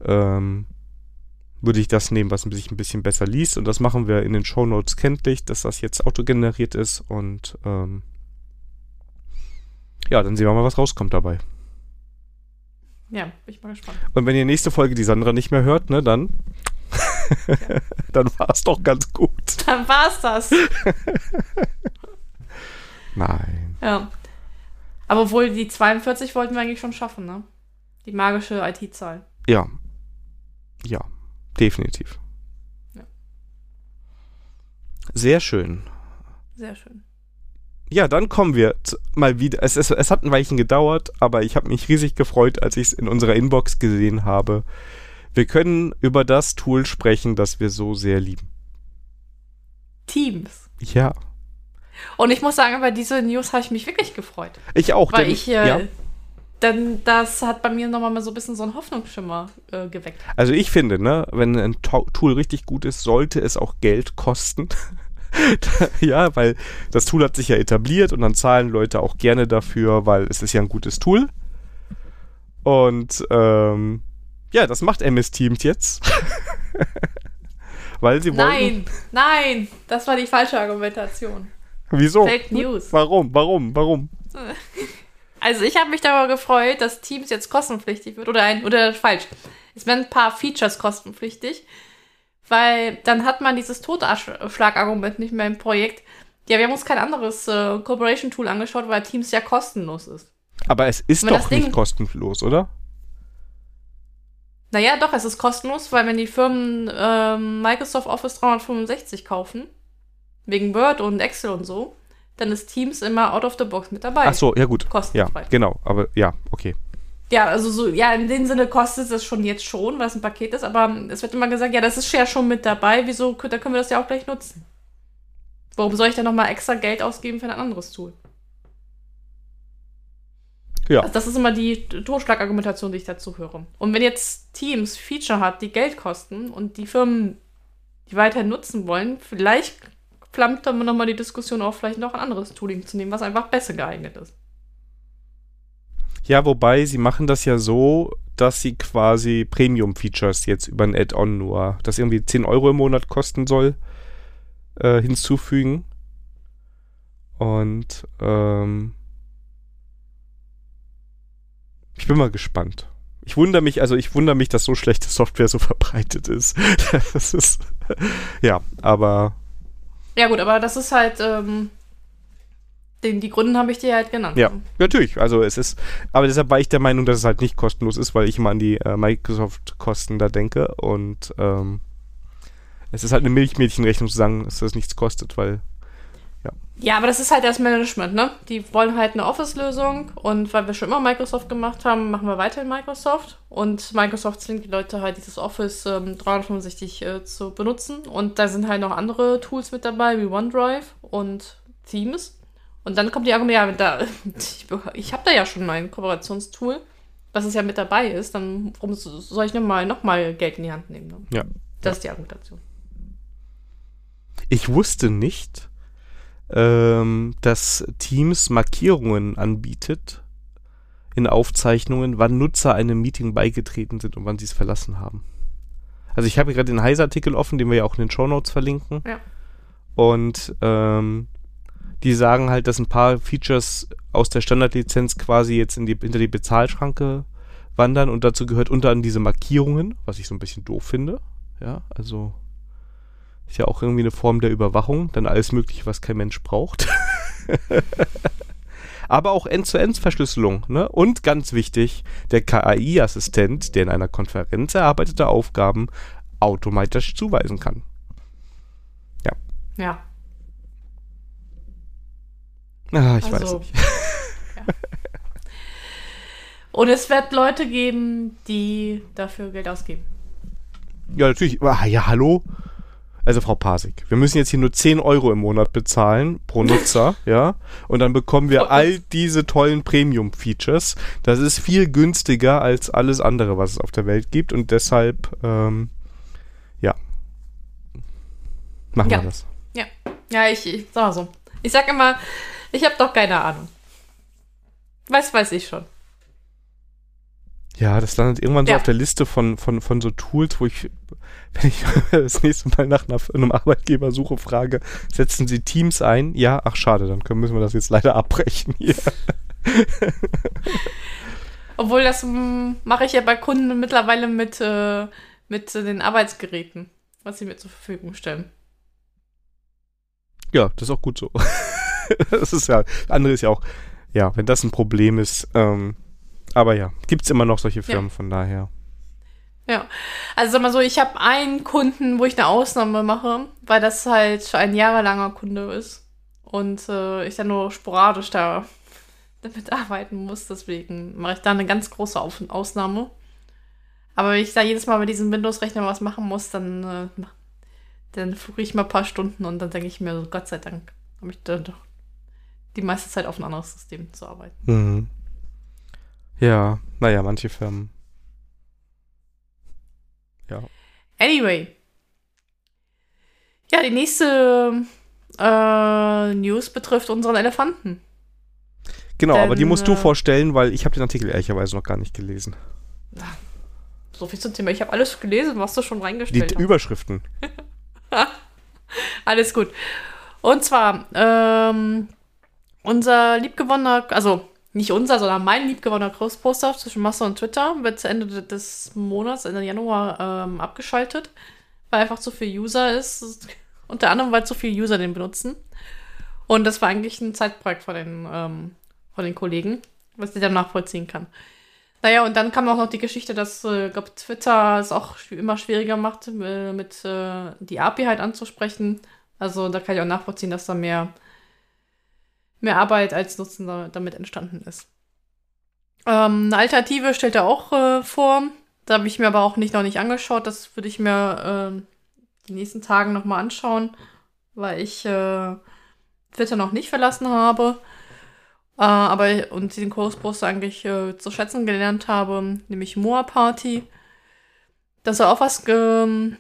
ähm, würde ich das nehmen, was sich ein bisschen besser liest. Und das machen wir in den Show Notes kenntlich, dass das jetzt autogeneriert ist. Und ähm, ja, dann sehen wir mal, was rauskommt dabei. Ja, bin ich mal gespannt. Und wenn ihr nächste Folge die Sandra nicht mehr hört, ne, dann. Ja. dann war es doch ganz gut. Dann war es das. Nein. Ja. Aber wohl die 42 wollten wir eigentlich schon schaffen, ne? Die magische IT-Zahl. Ja. Ja, definitiv. Ja. Sehr schön. Sehr schön. Ja, dann kommen wir mal wieder. Es, es, es hat ein Weilchen gedauert, aber ich habe mich riesig gefreut, als ich es in unserer Inbox gesehen habe. Wir können über das Tool sprechen, das wir so sehr lieben. Teams. Ja. Und ich muss sagen, über diese News habe ich mich wirklich gefreut. Ich auch. Weil denn, ich, äh, ja. denn das hat bei mir nochmal mal so ein bisschen so einen Hoffnungsschimmer äh, geweckt. Also ich finde, ne, wenn ein Tool richtig gut ist, sollte es auch Geld kosten. ja, weil das Tool hat sich ja etabliert und dann zahlen Leute auch gerne dafür, weil es ist ja ein gutes Tool. Und ähm, ja, das macht MS Teams jetzt. weil sie wollen. Nein, nein, das war die falsche Argumentation. Wieso? Fake News. Warum? Warum? Warum? Also ich habe mich darüber gefreut, dass Teams jetzt kostenpflichtig wird. Oder ein, oder falsch. Es werden ein paar Features kostenpflichtig weil dann hat man dieses Totschlagargument nicht mehr im Projekt. Ja, wir haben uns kein anderes äh, Corporation-Tool angeschaut, weil Teams ja kostenlos ist. Aber es ist doch nicht kostenlos, oder? Naja, doch, es ist kostenlos, weil wenn die Firmen ähm, Microsoft Office 365 kaufen, wegen Word und Excel und so, dann ist Teams immer out of the box mit dabei. Ach so, ja gut. Kostenfrei. Ja, genau. Aber ja, okay. Ja, also so, ja, in dem Sinne kostet es schon jetzt schon, weil es ein Paket ist, aber es wird immer gesagt, ja, das ist ja schon mit dabei, wieso, da können wir das ja auch gleich nutzen. Warum soll ich dann nochmal extra Geld ausgeben für ein anderes Tool? Ja. Also das ist immer die Totschlagargumentation, die ich dazu höre. Und wenn jetzt Teams Feature hat, die Geld kosten und die Firmen die weiterhin nutzen wollen, vielleicht flammt dann nochmal die Diskussion auf, vielleicht noch ein anderes Tooling zu nehmen, was einfach besser geeignet ist. Ja, wobei sie machen das ja so, dass sie quasi Premium-Features jetzt über ein Add-on nur, das irgendwie 10 Euro im Monat kosten soll, äh, hinzufügen. Und ähm, ich bin mal gespannt. Ich wundere mich, also ich wundere mich, dass so schlechte Software so verbreitet ist. das ist ja, aber Ja gut, aber das ist halt, ähm, den, die Gründe habe ich dir halt genannt. Ja, natürlich. Also es ist, aber deshalb war ich der Meinung, dass es halt nicht kostenlos ist, weil ich immer an die äh, Microsoft-Kosten da denke und ähm, es ist halt eine Milchmädchenrechnung zu sagen, dass das nichts kostet, weil Ja, aber das ist halt das Management, ne? Die wollen halt eine Office-Lösung und weil wir schon immer Microsoft gemacht haben, machen wir weiter in Microsoft. Und Microsoft zwingt die Leute halt, dieses Office ähm, 365 äh, zu benutzen. Und da sind halt noch andere Tools mit dabei, wie OneDrive und Teams. Und dann kommt die Argumente, ja, da, ich, ich habe da ja schon mein Kooperationstool, was es ja mit dabei ist, dann warum soll ich nochmal noch mal Geld in die Hand nehmen? Ne? ja. Das ist die Argumentation. Ich wusste nicht, ähm, dass Teams Markierungen anbietet in Aufzeichnungen, wann Nutzer einem Meeting beigetreten sind und wann sie es verlassen haben. Also ich habe gerade den Heise-Artikel offen, den wir ja auch in den Show Notes verlinken. Ja. Und ähm, die sagen halt, dass ein paar Features aus der Standardlizenz quasi jetzt in die, hinter die Bezahlschranke wandern und dazu gehört unter anderem diese Markierungen, was ich so ein bisschen doof finde. Ja, also ist ja auch irgendwie eine Form der Überwachung, dann alles Mögliche, was kein Mensch braucht. Aber auch End-zu-End-Verschlüsselung. Ne? Und ganz wichtig, der KI-Assistent, der in einer Konferenz erarbeitete Aufgaben automatisch zuweisen kann. Ja. Ah, ich weiß Also, nicht. Und es wird Leute geben, die dafür Geld ausgeben. Ja, natürlich. Ah, ja, hallo? Also Frau Pasik, wir müssen jetzt hier nur 10 Euro im Monat bezahlen pro Nutzer, ja, und dann bekommen wir all diese tollen Premium-Features. Das ist viel günstiger als alles andere, was es auf der Welt gibt und deshalb, ähm, ja, machen Ja. wir das. Ja, ich, ich sag mal so. Ich sag immer, ich habe doch keine Ahnung. Was weiß ich schon. Ja, das landet irgendwann so Ja. auf der Liste von, von, von so Tools, wo ich, wenn ich das nächste Mal nach einer, einem Arbeitgeber suche, frage, setzen Sie Teams ein? Ja, ach schade, dann können, müssen wir das jetzt leider abbrechen hier. Obwohl, das mm, mache ich ja bei Kunden mittlerweile mit, äh, mit den Arbeitsgeräten, was sie mir zur Verfügung stellen. Ja, das ist auch gut so. das ist ja, andere ist ja auch, ja, wenn das ein Problem ist, ähm, aber ja, gibt's immer noch solche Firmen, von daher. Ja. Also sag mal so, ich habe einen Kunden, wo ich eine Ausnahme mache, weil das halt ein jahrelanger Kunde ist. Und äh, ich dann nur sporadisch da damit arbeiten muss. Deswegen mache ich da eine ganz große Auf Ausnahme. Aber wenn ich da jedes Mal mit diesem Windows-Rechner was machen muss, dann, äh, dann fluche ich mal ein paar Stunden und dann denke ich mir, so, Gott sei Dank, habe ich da doch die meiste Zeit auf ein anderes System zu arbeiten. Mhm. Ja, naja, manche Firmen. Ja. Anyway. Ja, die nächste äh, News betrifft unseren Elefanten. Genau, aber die Denn, musst du äh, vorstellen, weil ich habe den Artikel ehrlicherweise noch gar nicht gelesen. So viel zum Thema. Ich habe alles gelesen, was du schon Die reingestellt hast. Überschriften. Alles gut. Und zwar, ähm, unser liebgewonnener, also nicht unser, sondern mein liebgewonnener Großposter zwischen Masse und Twitter wird zu Ende des Monats, Ende Januar, ähm, abgeschaltet, weil einfach zu viel User ist. Unter anderem, weil zu viele User den benutzen. Und das war eigentlich ein Zeitprojekt von den, ähm, von den Kollegen, was ich dann nachvollziehen kann. Naja, und dann kam auch noch die Geschichte, dass äh, glaub, Twitter es auch immer schwieriger macht, äh, mit äh, die API halt anzusprechen. Also da kann ich auch nachvollziehen, dass da mehr, mehr Arbeit als Nutzen da, damit entstanden ist. Ähm, eine Alternative stellt er auch äh, vor. Da habe ich mir aber auch nicht noch nicht angeschaut. Das würde ich mir äh, die nächsten Tagen nochmal anschauen, weil ich äh, Twitter noch nicht verlassen habe. Äh, aber und den Kursposter eigentlich äh, zu schätzen gelernt habe, nämlich Moa Party. Das soll auch was ähm,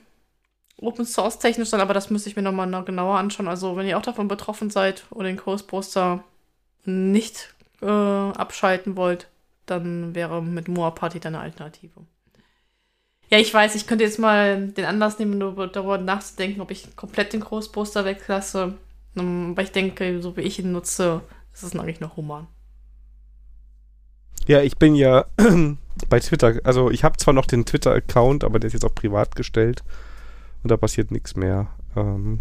Open Source technisch sein, aber das müsste ich mir nochmal noch genauer anschauen. Also, wenn ihr auch davon betroffen seid oder den Kursposter nicht äh, abschalten wollt, dann wäre mit Moa Party deine Alternative. Ja, ich weiß, ich könnte jetzt mal den Anlass nehmen, darüber nachzudenken, ob ich komplett den Großposter weglasse. Ähm, aber ich denke, so wie ich ihn nutze, ist es eigentlich noch human. Ja, ich bin ja bei Twitter, also ich habe zwar noch den Twitter-Account, aber der ist jetzt auch privat gestellt und da passiert nichts mehr. Ähm,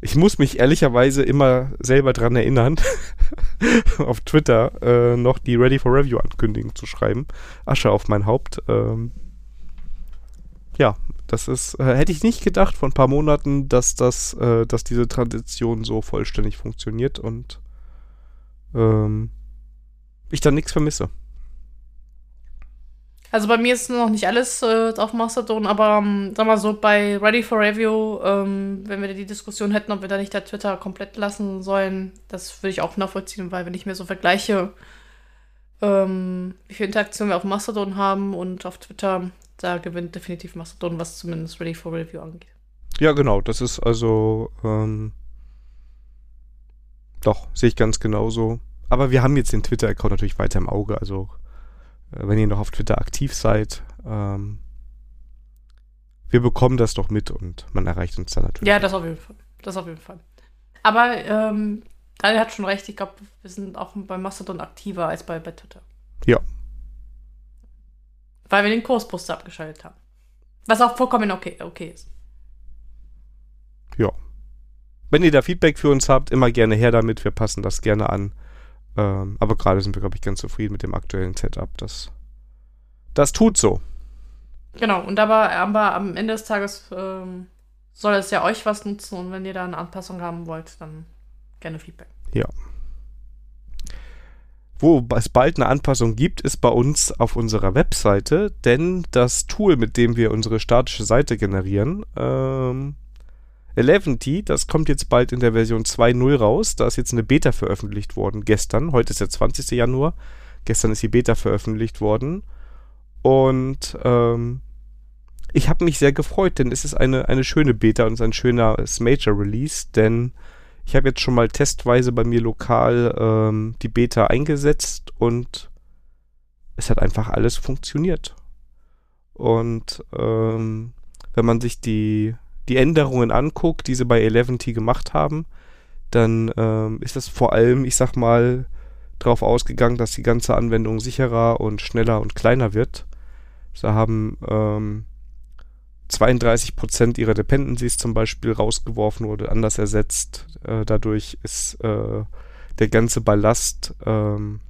ich muss mich ehrlicherweise immer selber dran erinnern, auf Twitter äh, noch die Ready for Review Ankündigung zu schreiben. Asche auf mein Haupt. Ähm, ja, das ist, äh, hätte ich nicht gedacht vor ein paar Monaten, dass das, äh, dass diese Transition so vollständig funktioniert und ähm, ich dann nichts vermisse. Also bei mir ist noch nicht alles äh, auf Mastodon, aber ähm, sag mal so, bei Ready for Review, ähm, wenn wir die Diskussion hätten, ob wir da nicht der Twitter komplett lassen sollen, das würde ich auch nachvollziehen, weil wenn ich mir so vergleiche, ähm, wie viel Interaktion wir auf Mastodon haben und auf Twitter, da gewinnt definitiv Mastodon, was zumindest Ready for Review angeht. Ja, genau, das ist also, ähm, doch, sehe ich ganz genauso. Aber wir haben jetzt den Twitter-Account natürlich weiter im Auge, also wenn ihr noch auf Twitter aktiv seid, ähm, wir bekommen das doch mit und man erreicht uns dann natürlich. Ja, das auf jeden Fall. Das auf jeden Fall. Aber ähm, Daniel hat schon recht, ich glaube, wir sind auch bei Mastodon aktiver als bei, bei Twitter. Ja. Weil wir den Kursposter abgeschaltet haben. Was auch vollkommen okay, okay ist. Ja. Wenn ihr da Feedback für uns habt, immer gerne her damit. Wir passen das gerne an. Ähm, aber gerade sind wir, glaube ich, ganz zufrieden mit dem aktuellen Setup. Das, das tut so. Genau, und aber, aber am Ende des Tages ähm, soll es ja euch was nutzen und wenn ihr da eine Anpassung haben wollt, dann gerne Feedback. Ja. Wo es bald eine Anpassung gibt, ist bei uns auf unserer Webseite, denn das Tool, mit dem wir unsere statische Seite generieren, ähm, 11T, das kommt jetzt bald in der Version 2.0 raus. Da ist jetzt eine Beta veröffentlicht worden gestern. Heute ist der 20. Januar. Gestern ist die Beta veröffentlicht worden. Und ähm, ich habe mich sehr gefreut, denn es ist eine, eine schöne Beta und es ist ein schöner Major Release, denn ich habe jetzt schon mal testweise bei mir lokal ähm, die Beta eingesetzt und es hat einfach alles funktioniert. Und ähm, wenn man sich die die Änderungen anguckt, die sie bei 11T gemacht haben, dann ähm, ist das vor allem, ich sag mal, darauf ausgegangen, dass die ganze Anwendung sicherer und schneller und kleiner wird. Sie haben ähm, 32% ihrer Dependencies zum Beispiel rausgeworfen oder anders ersetzt. Äh, dadurch ist äh, der ganze Ballast ähm,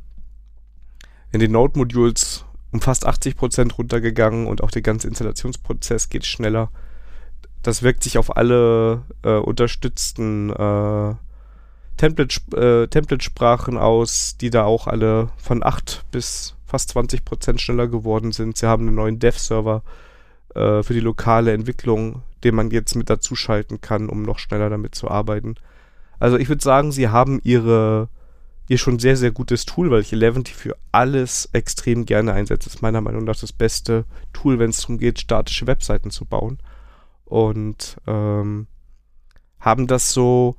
in den Node-Modules um fast 80% runtergegangen und auch der ganze Installationsprozess geht schneller das wirkt sich auf alle äh, unterstützten äh, Template, äh, Template-Sprachen aus, die da auch alle von 8 bis fast 20 Prozent schneller geworden sind. Sie haben einen neuen Dev-Server äh, für die lokale Entwicklung, den man jetzt mit dazu schalten kann, um noch schneller damit zu arbeiten. Also ich würde sagen, sie haben ihre ihr schon sehr, sehr gutes Tool, weil ich Eleventy für alles extrem gerne einsetze. Das ist meiner Meinung nach das beste Tool, wenn es darum geht, statische Webseiten zu bauen und ähm, haben das so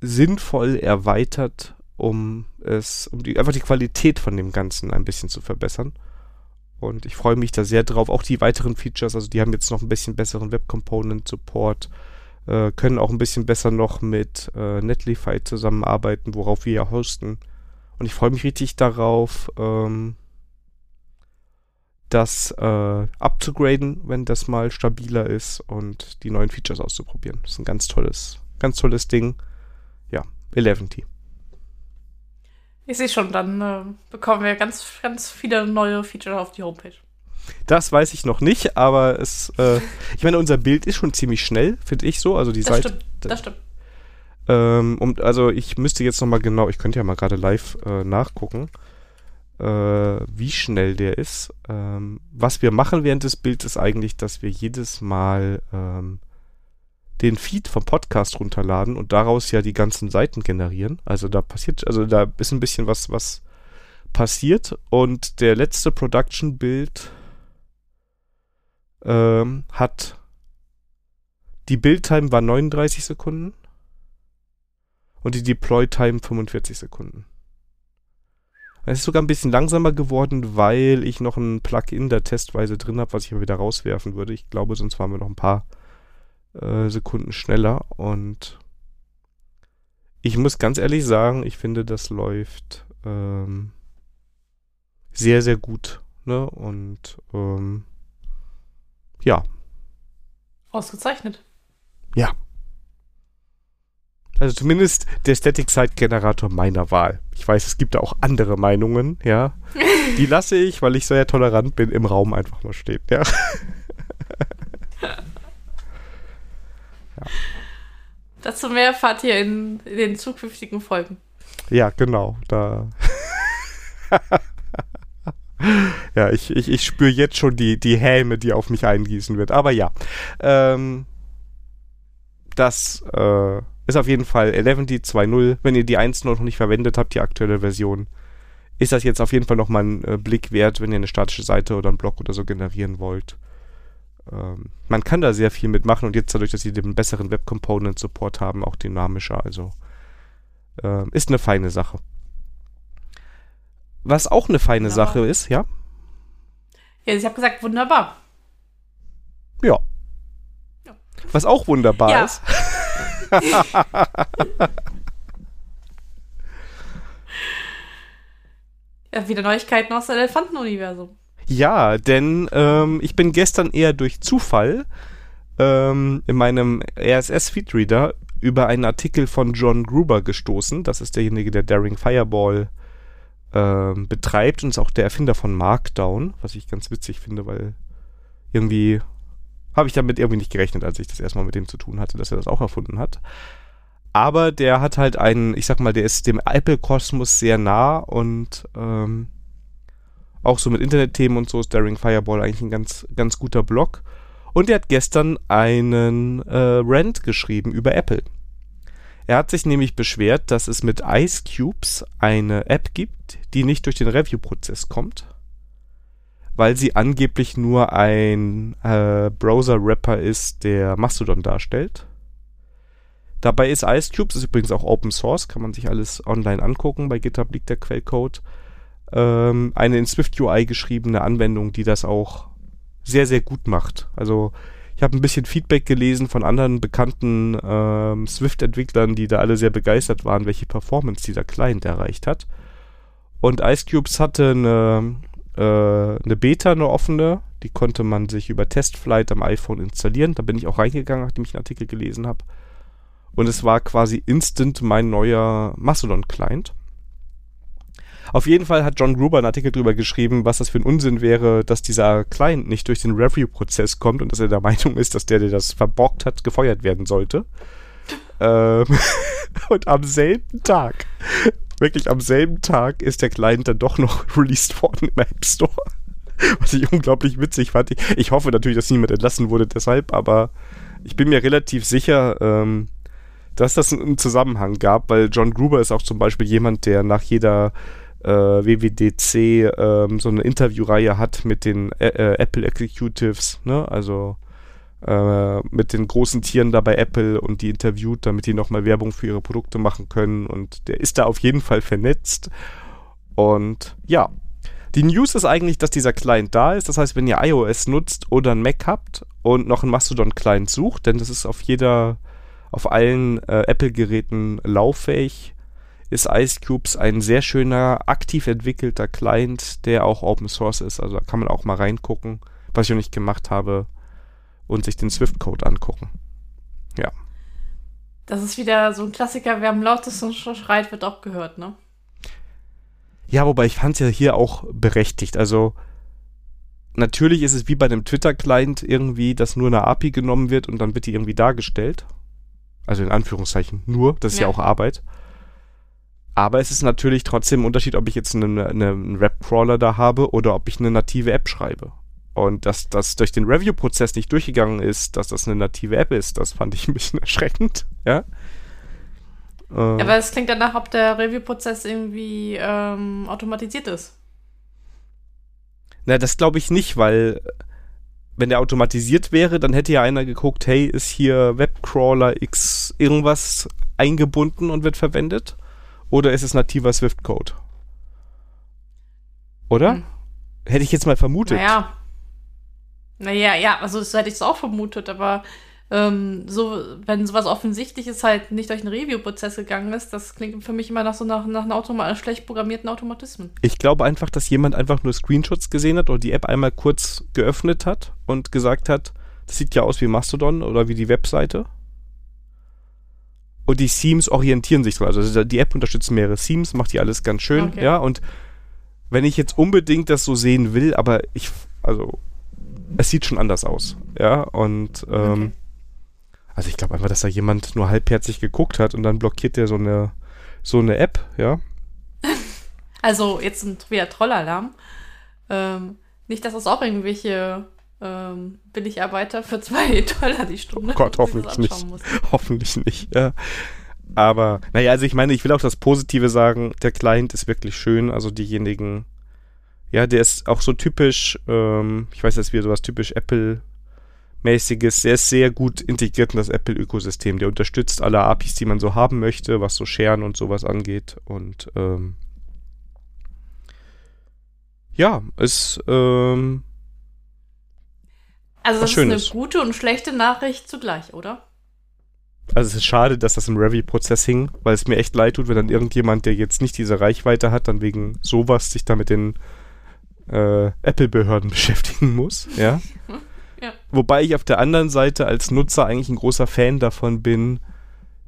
sinnvoll erweitert, um es, um die, einfach die Qualität von dem Ganzen ein bisschen zu verbessern. Und ich freue mich da sehr drauf. Auch die weiteren Features, also die haben jetzt noch ein bisschen besseren Web Component Support, äh, können auch ein bisschen besser noch mit äh, Netlify zusammenarbeiten, worauf wir ja hosten. Und ich freue mich richtig darauf, ähm, das äh, abzugraden, wenn das mal stabiler ist und die neuen Features auszuprobieren. Das ist ein ganz tolles, ganz tolles Ding. Ja, 11T. Ich sehe schon, dann äh, bekommen wir ganz, ganz viele neue Features auf die Homepage. Das weiß ich noch nicht, aber es, äh, ich meine, unser Bild ist schon ziemlich schnell, finde ich so. Also die Das Seite. stimmt, das stimmt. Ähm, um, also ich müsste jetzt noch mal genau, ich könnte ja mal gerade live äh, nachgucken, wie schnell der ist. Ähm, was wir machen während des Bilds ist eigentlich, dass wir jedes Mal ähm, den Feed vom Podcast runterladen und daraus ja die ganzen Seiten generieren. Also da passiert, also da ist ein bisschen was, was passiert und der letzte Production-Bild ähm, hat die Build-Time war 39 Sekunden und die Deploy-Time 45 Sekunden. Es ist sogar ein bisschen langsamer geworden, weil ich noch ein Plugin da testweise drin habe, was ich aber wieder rauswerfen würde. Ich glaube, sonst waren wir noch ein paar äh, Sekunden schneller und ich muss ganz ehrlich sagen, ich finde, das läuft ähm, sehr, sehr gut. Ne? Und ähm, ja, Ausgezeichnet. Also zumindest der Static Site Generator meiner Wahl. Ich weiß, es gibt da auch andere Meinungen, ja. Die lasse ich, weil ich sehr tolerant bin, im Raum einfach mal stehen, ja. Dazu mehr erfahrt ihr in, in den zukünftigen Folgen. Ja, genau. Da. ja, ich, ich, ich spüre jetzt schon die, die Häme, die auf mich eingießen wird. Aber ja. Ähm, das äh, ist auf jeden Fall 11D 2.0. Wenn ihr die 1.0 noch nicht verwendet habt, die aktuelle Version, ist das jetzt auf jeden Fall nochmal ein äh, Blick wert, wenn ihr eine statische Seite oder einen Blog oder so generieren wollt. Ähm, man kann da sehr viel mitmachen und jetzt dadurch, dass sie den besseren Web Component Support haben, auch dynamischer. Also ähm, ist eine feine Sache. Was auch eine feine Wunderbar. Sache ist, ja? Ja, ich habe gesagt, wunderbar. Ja. Ja. Was auch wunderbar Ja. ist. Ja, wieder Neuigkeiten aus dem Elefantenuniversum. Ja, denn ähm, ich bin gestern eher durch Zufall ähm, in meinem RSS-Feedreader über einen Artikel von John Gruber gestoßen. Das ist derjenige, der Daring Fireball ähm, betreibt und ist auch der Erfinder von Markdown, was ich ganz witzig finde, weil irgendwie habe ich damit irgendwie nicht gerechnet, als ich das erstmal mit dem zu tun hatte, dass er das auch erfunden hat. Aber der hat halt einen, ich sag mal, der ist dem Apple-Kosmos sehr nah und ähm, auch so mit Internetthemen und so ist Daring Fireball eigentlich ein ganz, ganz guter Blog. Und er hat gestern einen äh, Rant geschrieben über Apple. Er hat sich nämlich beschwert, dass es mit Ice Cubes eine App gibt, die nicht durch den Review-Prozess kommt, weil sie angeblich nur ein äh, Browser-Wrapper ist, der Mastodon darstellt. Dabei ist Ice Cubes, ist übrigens auch Open Source, kann man sich alles online angucken, bei GitHub liegt der Quellcode ähm, eine in Swift UI geschriebene Anwendung, die das auch sehr, sehr gut macht. Also ich habe ein bisschen Feedback gelesen von anderen bekannten ähm, Swift-Entwicklern, die da alle sehr begeistert waren, welche Performance dieser Client erreicht hat. Und Ice Cubes hatte eine, äh, eine Beta, eine offene, die konnte man sich über Testflight am iPhone installieren. Da bin ich auch reingegangen, nachdem ich einen Artikel gelesen habe. Und es war quasi instant mein neuer Mastodon-Client. Auf jeden Fall hat John Gruber einen Artikel drüber geschrieben, was das für ein Unsinn wäre, dass dieser Client nicht durch den Review-Prozess kommt und dass er der Meinung ist, dass der, der das verborgt hat, gefeuert werden sollte. ähm, und am selben Tag, wirklich am selben Tag, ist der Client dann doch noch released worden im App Store. Was ich unglaublich witzig fand. Ich, hoffe natürlich, dass niemand entlassen wurde deshalb, aber ich bin mir relativ sicher, ähm, dass das einen Zusammenhang gab, weil John Gruber ist auch zum Beispiel jemand, der nach jeder äh, WWDC ähm, so eine Interviewreihe hat mit den äh, äh, Apple Executives, ne? Also äh, mit den großen Tieren da bei Apple und die interviewt, damit die nochmal Werbung für ihre Produkte machen können. Und der ist da auf jeden Fall vernetzt. Und ja, die News ist eigentlich, dass dieser Client da ist. Das heißt, wenn ihr iOS nutzt oder ein Mac habt und noch einen Mastodon-Client sucht, denn das ist auf jeder, auf allen äh, Apple-Geräten lauffähig, ist Ice Cubes ein sehr schöner, aktiv entwickelter Client, der auch Open Source ist. Also da kann man auch mal reingucken, was ich noch nicht gemacht habe, und sich den Swift-Code angucken. Das ist wieder so ein Klassiker, wer am lautesten schreit, wird auch gehört, ne? Ja, wobei ich fand es ja hier auch berechtigt. Also natürlich ist es wie bei dem Twitter-Client irgendwie, dass nur eine API genommen wird und dann wird die irgendwie dargestellt. Also in Anführungszeichen nur, das ist ja, ja auch Arbeit. Aber es ist natürlich trotzdem ein Unterschied, ob ich jetzt eine, eine, einen Webcrawler da habe oder ob ich eine native App schreibe. Und dass das durch den Review-Prozess nicht durchgegangen ist, dass das eine native App ist, das fand ich ein bisschen erschreckend, ja. Äh, Aber es klingt danach, ob der Review-Prozess irgendwie ähm, automatisiert ist. Na, das glaube ich nicht, weil wenn der automatisiert wäre, dann hätte ja einer geguckt, hey, ist hier Webcrawler X irgendwas eingebunden und wird verwendet? Oder ist es nativer Swift-Code? Oder? Hm. Hätte ich jetzt mal vermutet. Naja. Naja, ja, also das hätte ich es auch vermutet, aber ähm, so, wenn sowas Offensichtliches halt nicht durch einen Review-Prozess gegangen ist, das klingt für mich immer nach so nach, nach einem schlecht programmierten Automatismen. Ich glaube einfach, dass jemand einfach nur Screenshots gesehen hat oder die App einmal kurz geöffnet hat und gesagt hat, das sieht ja aus wie Mastodon oder wie die Webseite. Und die Themes orientieren sich dran. Also die App unterstützt mehrere Themes, macht die alles ganz schön, okay. ja. Und wenn ich jetzt unbedingt das so sehen will, aber ich, also es sieht schon anders aus, ja. Und ähm, okay. Also ich glaube einfach, dass da jemand nur halbherzig geguckt hat und dann blockiert der so eine, so eine App, ja. Also jetzt wieder Trollalarm. Ähm, nicht, dass das auch irgendwelche ähm, Billigarbeiter für zwei Dollar die Stunde. Oh Gott, hoffentlich nicht. Hoffentlich nicht, ja. Aber, naja, also ich meine, ich will auch das Positive sagen, der Client ist wirklich schön, also diejenigen, ja, der ist auch so typisch, ähm, ich weiß jetzt wieder sowas typisch Apple mäßiges, der ist sehr gut integriert in das Apple-Ökosystem. Der unterstützt alle APIs, die man so haben möchte, was so Scheren und sowas angeht. Und ähm, ja, ist ähm, also das ist eine gute und schlechte Nachricht zugleich, oder? Also es ist schade, dass das im Review-Prozess hing, weil es mir echt leid tut, wenn dann irgendjemand, der jetzt nicht diese Reichweite hat, dann wegen sowas sich da mit den äh, Apple-Behörden beschäftigen muss, ja. Ja. Wobei ich auf der anderen Seite als Nutzer eigentlich ein großer Fan davon bin,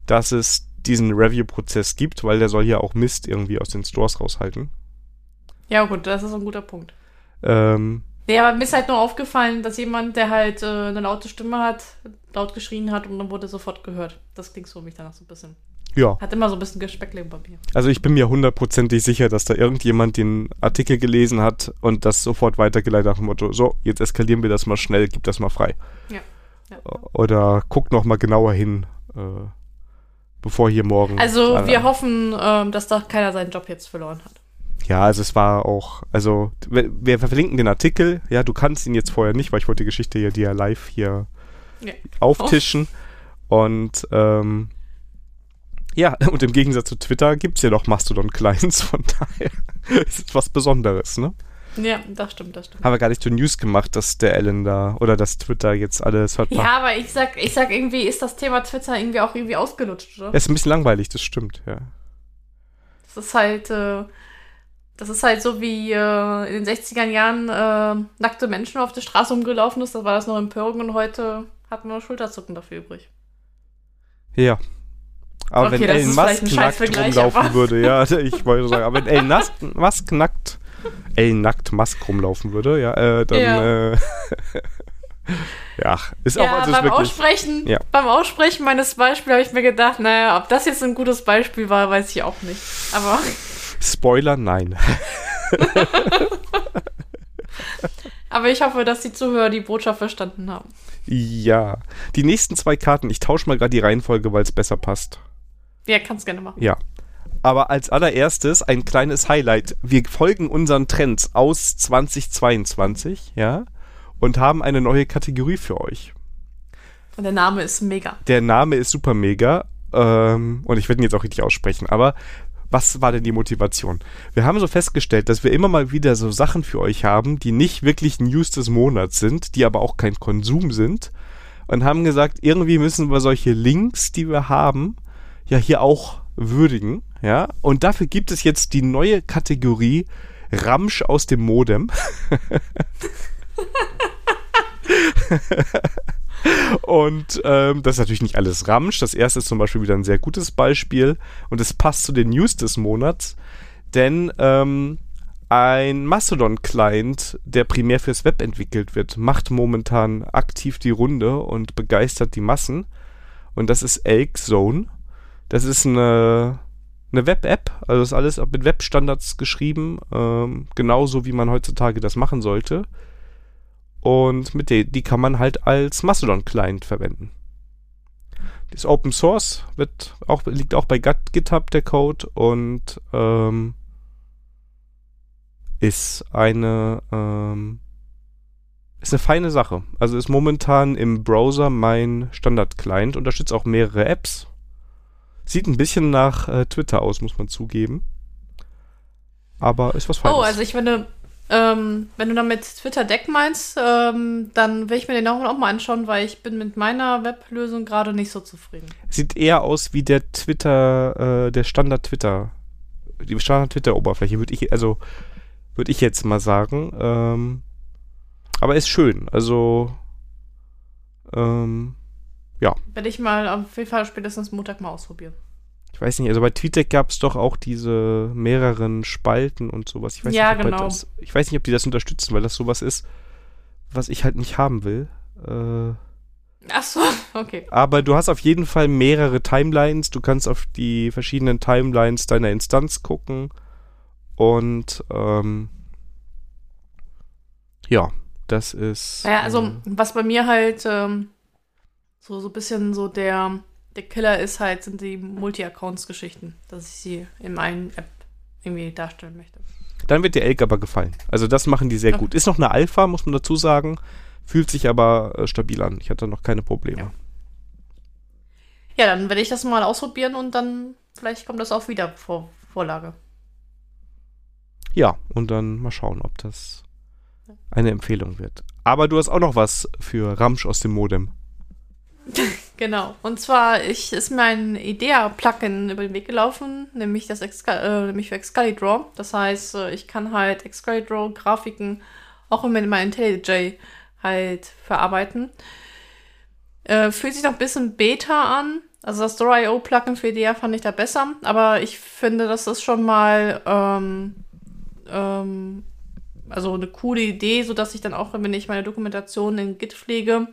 dass es diesen Review-Prozess gibt, weil der soll ja auch Mist irgendwie aus den Stores raushalten. Ja, gut, das ist ein guter Punkt. Ähm, ja, aber mir ist halt nur aufgefallen, dass jemand, der halt äh, eine laute Stimme hat, laut geschrien hat und dann wurde sofort gehört. Das klingt so für mich danach so ein bisschen. Ja. Hat immer so ein bisschen Gespeckle im Papier. Also ich bin mir hundertprozentig sicher, dass da irgendjemand den Artikel gelesen hat und das sofort weitergeleitet nach dem Motto, so, jetzt eskalieren wir das mal schnell, gib das mal frei. Ja. ja. Oder guck noch mal genauer hin, äh, bevor hier morgen... Also wir hoffen, äh, dass da keiner seinen Job jetzt verloren hat. Ja, also es war auch, also wir, wir, verlinken den Artikel, ja, du kannst ihn jetzt vorher nicht, weil ich wollte die Geschichte ja dir live hier ja. auftischen. Oh. Und ähm, ja, und im Gegensatz zu Twitter gibt es ja noch Mastodon-Clients, von daher ist es was Besonderes, ne? Ja, das stimmt, das stimmt. Haben wir gar nicht zur News gemacht, dass der Ellen da oder dass Twitter jetzt alles hat. Ja, aber ich sag, ich sag irgendwie, ist das Thema Twitter irgendwie auch irgendwie ausgelutscht, oder? Ja, ist ein bisschen langweilig, das stimmt, ja. Das ist halt, äh, das ist halt so wie äh, in den 60er Jahren äh, nackte Menschen auf der Straße umgelaufen ist, da war das noch Empörung und heute hat man Schulterzucken dafür übrig. Ja, aber okay, wenn Elon Musk nackt rumlaufen würde, ja, ich wollte sagen, aber wenn Elon Musk nackt, Elon nackt Musk rumlaufen würde, ja, äh, dann, ja. Äh, ja, ist ja, auch also beim wirklich, Aussprechen, ja. beim Aussprechen meines Beispiels habe ich mir gedacht, naja, ob das jetzt ein gutes Beispiel war, weiß ich auch nicht. Aber. Spoiler, nein. Aber ich hoffe, dass die Zuhörer die Botschaft verstanden haben. Ja. Die nächsten zwei Karten, ich tausche mal gerade die Reihenfolge, weil es besser passt. Ja, kannst gerne machen. Ja. Aber als allererstes ein kleines Highlight. Wir folgen unseren Trends aus 2022, ja, und haben eine neue Kategorie für euch. Und der Name ist mega. Der Name ist super mega. Ähm, und ich werde ihn jetzt auch richtig aussprechen. Aber was war denn die Motivation? Wir haben so festgestellt, dass wir immer mal wieder so Sachen für euch haben, die nicht wirklich News des Monats sind, die aber auch kein Konsum sind. Und haben gesagt, irgendwie müssen wir solche Links, die wir haben, ja hier auch würdigen, ja. Und dafür gibt es jetzt die neue Kategorie Ramsch aus dem Modem. und ähm, das ist natürlich nicht alles Ramsch. Das erste ist zum Beispiel wieder ein sehr gutes Beispiel und es passt zu den News des Monats. Denn ähm, ein Mastodon-Client, der primär fürs Web entwickelt wird, macht momentan aktiv die Runde und begeistert die Massen. Und das ist Elk Zone. Das ist eine, eine Web-App, also ist alles mit Web-Standards geschrieben, ähm, genauso wie man heutzutage das machen sollte. Und mit der, die kann man halt als Mastodon-Client verwenden. Die ist Open Source, wird auch, liegt auch bei GitHub der Code und ähm, ist eine ähm, ist eine feine Sache. Also ist momentan im Browser mein Standard-Client, unterstützt auch mehrere Apps. Sieht ein bisschen nach äh, Twitter aus, muss man zugeben. Aber ist was Feines. Oh, also ich finde, ähm, wenn du damit Twitter Deck meinst, ähm, dann will ich mir den auch, auch mal anschauen, weil ich bin mit meiner Weblösung gerade nicht so zufrieden. Sieht eher aus wie der Twitter, äh, der Standard Twitter, die Standard Twitter Oberfläche, würde ich, also würde ich jetzt mal sagen. Ähm, aber ist schön. Also ähm, ja. Werde ich mal auf jeden Fall spätestens Montag mal ausprobieren. Ich weiß nicht, also bei TweetDeck gab es doch auch diese mehreren Spalten und sowas. Ich weiß ja, nicht, genau. Das, ich weiß nicht, ob die das unterstützen, weil das sowas ist, was ich halt nicht haben will. Äh, Ach so, okay. aber du hast auf jeden Fall mehrere Timelines. Du kannst auf die verschiedenen Timelines deiner Instanz gucken. Und ähm, ja, das ist. Ja, also ähm, was bei mir halt ähm, so so ein bisschen so der der Killer ist halt sind die Multi-Accounts-Geschichten, dass ich sie in einen App irgendwie darstellen möchte. dann wird dir Elk aber gefallen. Also das machen die sehr Ja. gut. Ist noch eine Alpha, muss man dazu sagen. Fühlt sich aber äh, stabil an. Ich hatte noch keine Probleme. Ja. Ja, dann werde ich das mal ausprobieren und dann vielleicht kommt das auch wieder vor Vorlage. Ja, und dann mal schauen, ob das eine Empfehlung wird. Aber du hast auch noch was für Ramsch aus dem Modem. Genau. Und zwar ich, ist mir ein IDEA-Plugin über den Weg gelaufen, nämlich das Excal äh, nämlich für Excalidraw. Das heißt, äh, ich kann halt Excalidraw-Grafiken auch mit meinem IntelliJ halt verarbeiten. Äh, fühlt sich noch ein bisschen Beta an. Also das Store.io-Plugin für IDEA fand ich da besser. Aber ich finde, das ist schon mal ähm, ähm, also eine coole Idee, sodass ich dann auch, wenn ich meine Dokumentation in Git pflege,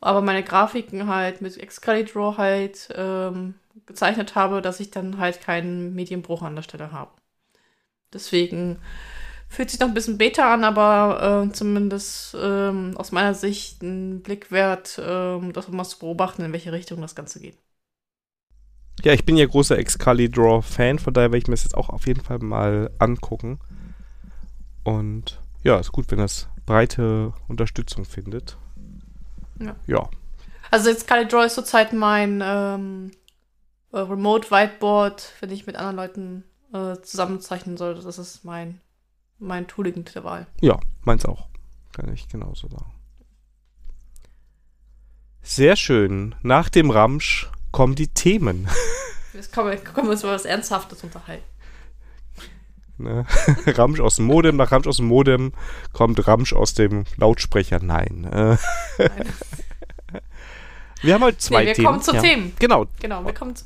aber meine Grafiken halt mit Excalibur halt ähm, gezeichnet habe, dass ich dann halt keinen Medienbruch an der Stelle habe. Deswegen fühlt sich noch ein bisschen Beta an, aber äh, zumindest ähm, aus meiner Sicht ein Blick wert, ähm, das mal zu beobachten, in welche Richtung das Ganze geht. Ja, ich bin ja großer Excalibur-Fan, von daher werde ich mir das jetzt auch auf jeden Fall mal angucken. Und ja, ist gut, wenn das breite Unterstützung findet. Ja. Ja, Also jetzt Excalibur ist zurzeit mein ähm, äh, Remote Whiteboard, wenn ich mit anderen Leuten äh, zusammenzeichnen soll. Das ist mein, mein Tooling der Wahl. ja, meins auch. Kann ich genauso sagen. Sehr schön. Nach dem Ramsch kommen die Themen. Jetzt kommen wir, können wir uns über was Ernsthaftes unterhalten. Ne? Ramsch aus dem Modem, nach Ramsch aus dem Modem kommt Ramsch aus dem Lautsprecher. Nein. Äh, Nein. wir haben heute zwei Nee, wir Themen. kommen zu ja. Themen. Genau, Genau, wir kommen zu,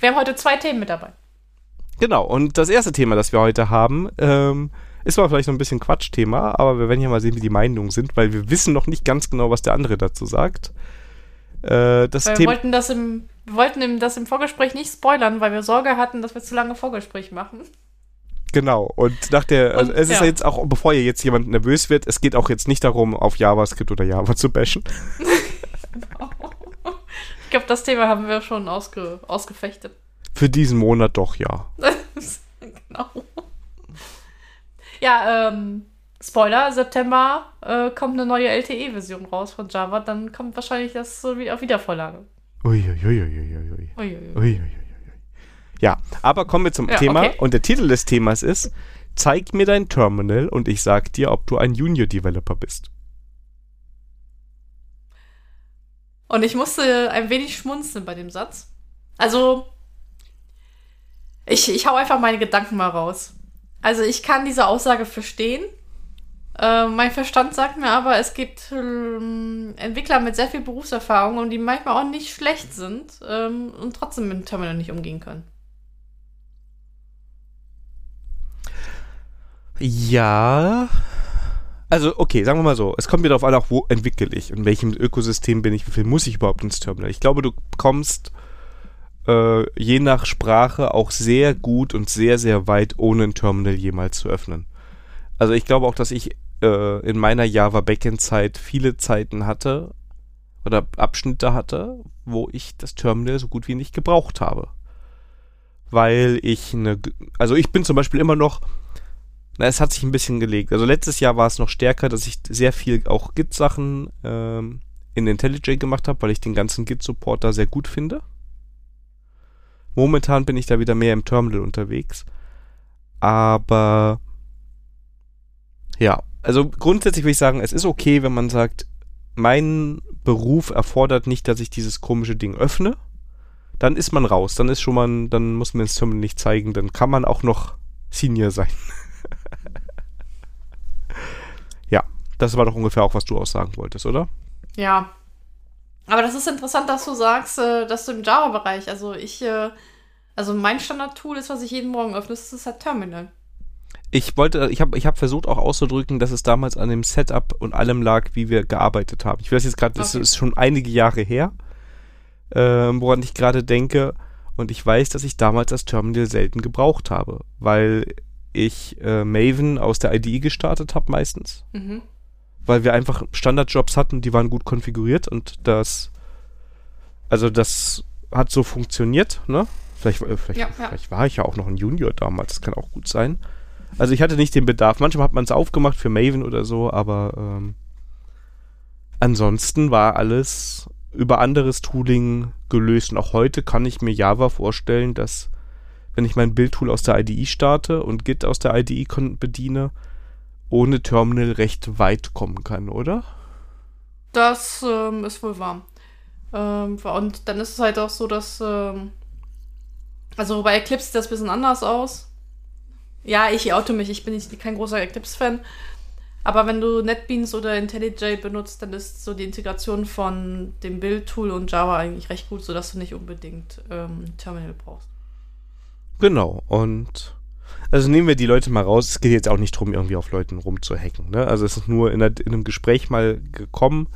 Wir haben heute zwei Themen mit dabei. genau. Und das erste Thema, das wir heute haben, ähm, ist zwar vielleicht noch ein bisschen Quatschthema, aber wir werden ja mal sehen, wie die Meinungen sind, weil wir wissen noch nicht ganz genau, was der andere dazu sagt. Äh, das Weil wir wollten das im, wir wollten das im Vorgespräch nicht spoilern, weil wir Sorge hatten, dass wir zu lange Vorgespräch machen. Genau. Und nach der, also Und, es ist ja. jetzt auch, bevor hier jetzt jemand nervös wird, es geht auch jetzt nicht darum, auf JavaScript oder Java zu bashen. Ich glaube, das Thema haben wir schon ausge, ausgefechtet. Für diesen Monat doch, ja. genau. Ja, ähm, Spoiler, September äh, kommt eine neue LTE-Version raus von Java, dann kommt wahrscheinlich das so wie auf Wiedervorlage. Uiuiuiuiui. Uiuiui. Uiuiuiui. Ja, aber kommen wir zum Ja, Thema. okay. Und der Titel des Themas ist: Zeig mir dein Terminal und ich sag dir, ob du ein Junior-Developer bist. Und ich musste ein wenig schmunzeln bei dem Satz. Also, ich, ich hau einfach meine Gedanken mal raus. Also, ich kann diese Aussage verstehen. Äh, mein Verstand sagt mir aber, es gibt ähm, Entwickler mit sehr viel Berufserfahrung und die manchmal auch nicht schlecht sind ähm, und trotzdem mit dem Terminal nicht umgehen können. Ja. Also, okay, sagen wir mal so. Es kommt mir darauf an, auch wo entwickle ich, in welchem Ökosystem bin ich, wie viel muss ich überhaupt ins Terminal. Ich glaube, du kommst äh, je nach Sprache auch sehr gut und sehr, sehr weit, ohne ein Terminal jemals zu öffnen. Also ich glaube auch, dass ich äh, in meiner Java Backend-Zeit viele Zeiten hatte oder Abschnitte hatte, wo ich das Terminal so gut wie nicht gebraucht habe. Weil ich eine, also ich bin zum Beispiel immer noch, na, es hat sich ein bisschen gelegt. Also letztes Jahr war es noch stärker, dass ich sehr viel auch Git-Sachen ähm, in IntelliJ gemacht habe, weil ich den ganzen Git-Support da sehr gut finde. Momentan bin ich da wieder mehr im Terminal unterwegs. Aber ja, also grundsätzlich würde ich sagen, es ist okay, wenn man sagt, mein Beruf erfordert nicht, dass ich dieses komische Ding öffne. Dann ist man raus. Dann ist schon mal, dann muss man das Terminal nicht zeigen. Dann kann man auch noch Senior sein. ja, das war doch ungefähr auch, was du auch sagen wolltest, oder? Ja. Aber das ist interessant, dass du sagst, äh, dass du im Java-Bereich, also ich, äh, also mein Standard-Tool ist, was ich jeden Morgen öffne, das ist halt Terminal. Ich wollte, ich habe ich hab versucht auch auszudrücken, dass es damals an dem Setup und allem lag, wie wir gearbeitet haben. Ich weiß jetzt gerade, das okay. ist schon einige Jahre her, äh, woran ich gerade denke. Und ich weiß, dass ich damals das Terminal selten gebraucht habe, weil ich äh, Maven aus der IDE gestartet habe meistens. Mhm. Weil wir einfach Standardjobs hatten, die waren gut konfiguriert und das, also das hat so funktioniert, ne? Vielleicht, äh, vielleicht, ja, ja. vielleicht war ich ja auch noch ein Junior damals, das kann auch gut sein. Also ich hatte nicht den Bedarf. Manchmal hat man es aufgemacht für Maven oder so, aber ähm, ansonsten war alles über anderes Tooling gelöst. Und auch heute kann ich mir Java vorstellen, dass wenn ich mein Bildtool aus der IDE starte und Git aus der IDE bediene, ohne Terminal recht weit kommen kann, oder? Das ähm, ist wohl wahr. Ähm, und dann ist es halt auch so, dass ähm, also bei Eclipse sieht das ein bisschen anders aus. Ja, ich auto mich, ich bin nicht, kein großer Eclipse-Fan. Aber wenn du NetBeans oder IntelliJ benutzt, dann ist so die Integration von dem Build-Tool und Java eigentlich recht gut, sodass du nicht unbedingt ähm, Terminal brauchst. Genau, und also nehmen wir die Leute mal raus. Es geht jetzt auch nicht darum, irgendwie auf Leuten rumzuhacken. Ne? Also es ist nur in, einer, in einem Gespräch mal gekommen,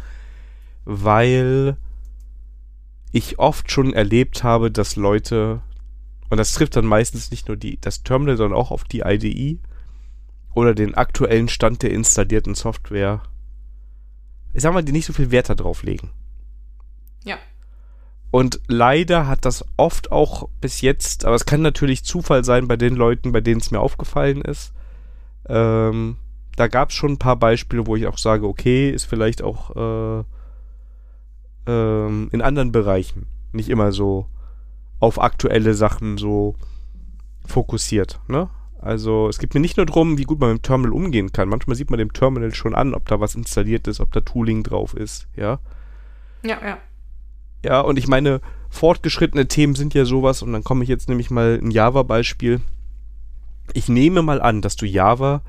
weil ich oft schon erlebt habe, dass Leute und das trifft dann meistens nicht nur die, das Terminal, sondern auch auf die IDE oder den aktuellen Stand der installierten Software. Ich sag mal, die nicht so viel Wert darauf legen. Ja. Und leider hat das oft auch bis jetzt, aber es kann natürlich Zufall sein bei den Leuten, bei denen es mir aufgefallen ist. Ähm, da gab es schon ein paar Beispiele, wo ich auch sage, okay, ist vielleicht auch äh, ähm, in anderen Bereichen nicht immer so auf aktuelle Sachen so fokussiert. Ne? Also es geht mir nicht nur darum, wie gut man mit dem Terminal umgehen kann. Manchmal sieht man dem Terminal schon an, ob da was installiert ist, ob da Tooling drauf ist, ja. Ja, ja. Ja, und ich meine, fortgeschrittene Themen sind ja sowas, und dann komme ich jetzt nämlich mal ein Java-Beispiel. Ich nehme mal an, dass du Java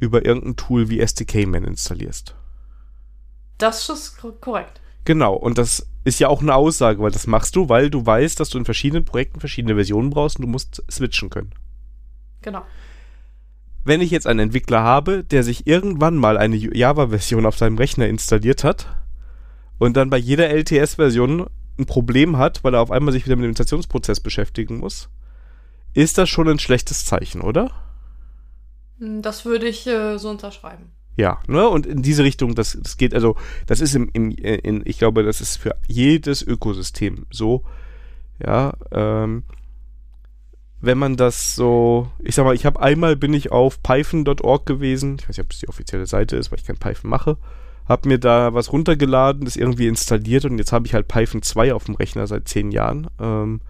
über irgendein Tool wie SDK-Man installierst. Das ist korrekt. Genau, und das ist ja auch eine Aussage, weil das machst du, weil du weißt, dass du in verschiedenen Projekten verschiedene Versionen brauchst und du musst switchen können. Genau. Wenn ich jetzt einen Entwickler habe, der sich irgendwann mal eine Java-Version auf seinem Rechner installiert hat und dann bei jeder LTS-Version ein Problem hat, weil er auf einmal sich wieder mit dem Installationsprozess beschäftigen muss, ist das schon ein schlechtes Zeichen, oder? Das würde ich äh, so unterschreiben. Ja, ne? Und in diese Richtung, das, das geht, also, das ist im, im in, ich glaube, das ist für jedes Ökosystem so. Ja, ähm, wenn man das so, ich sag mal, ich habe einmal bin ich auf python.org gewesen, ich weiß nicht, ob es die offizielle Seite ist, weil ich kein Python mache, habe mir da was runtergeladen, das irgendwie installiert und jetzt habe ich halt Python 2 auf dem Rechner seit zehn Jahren. Ähm,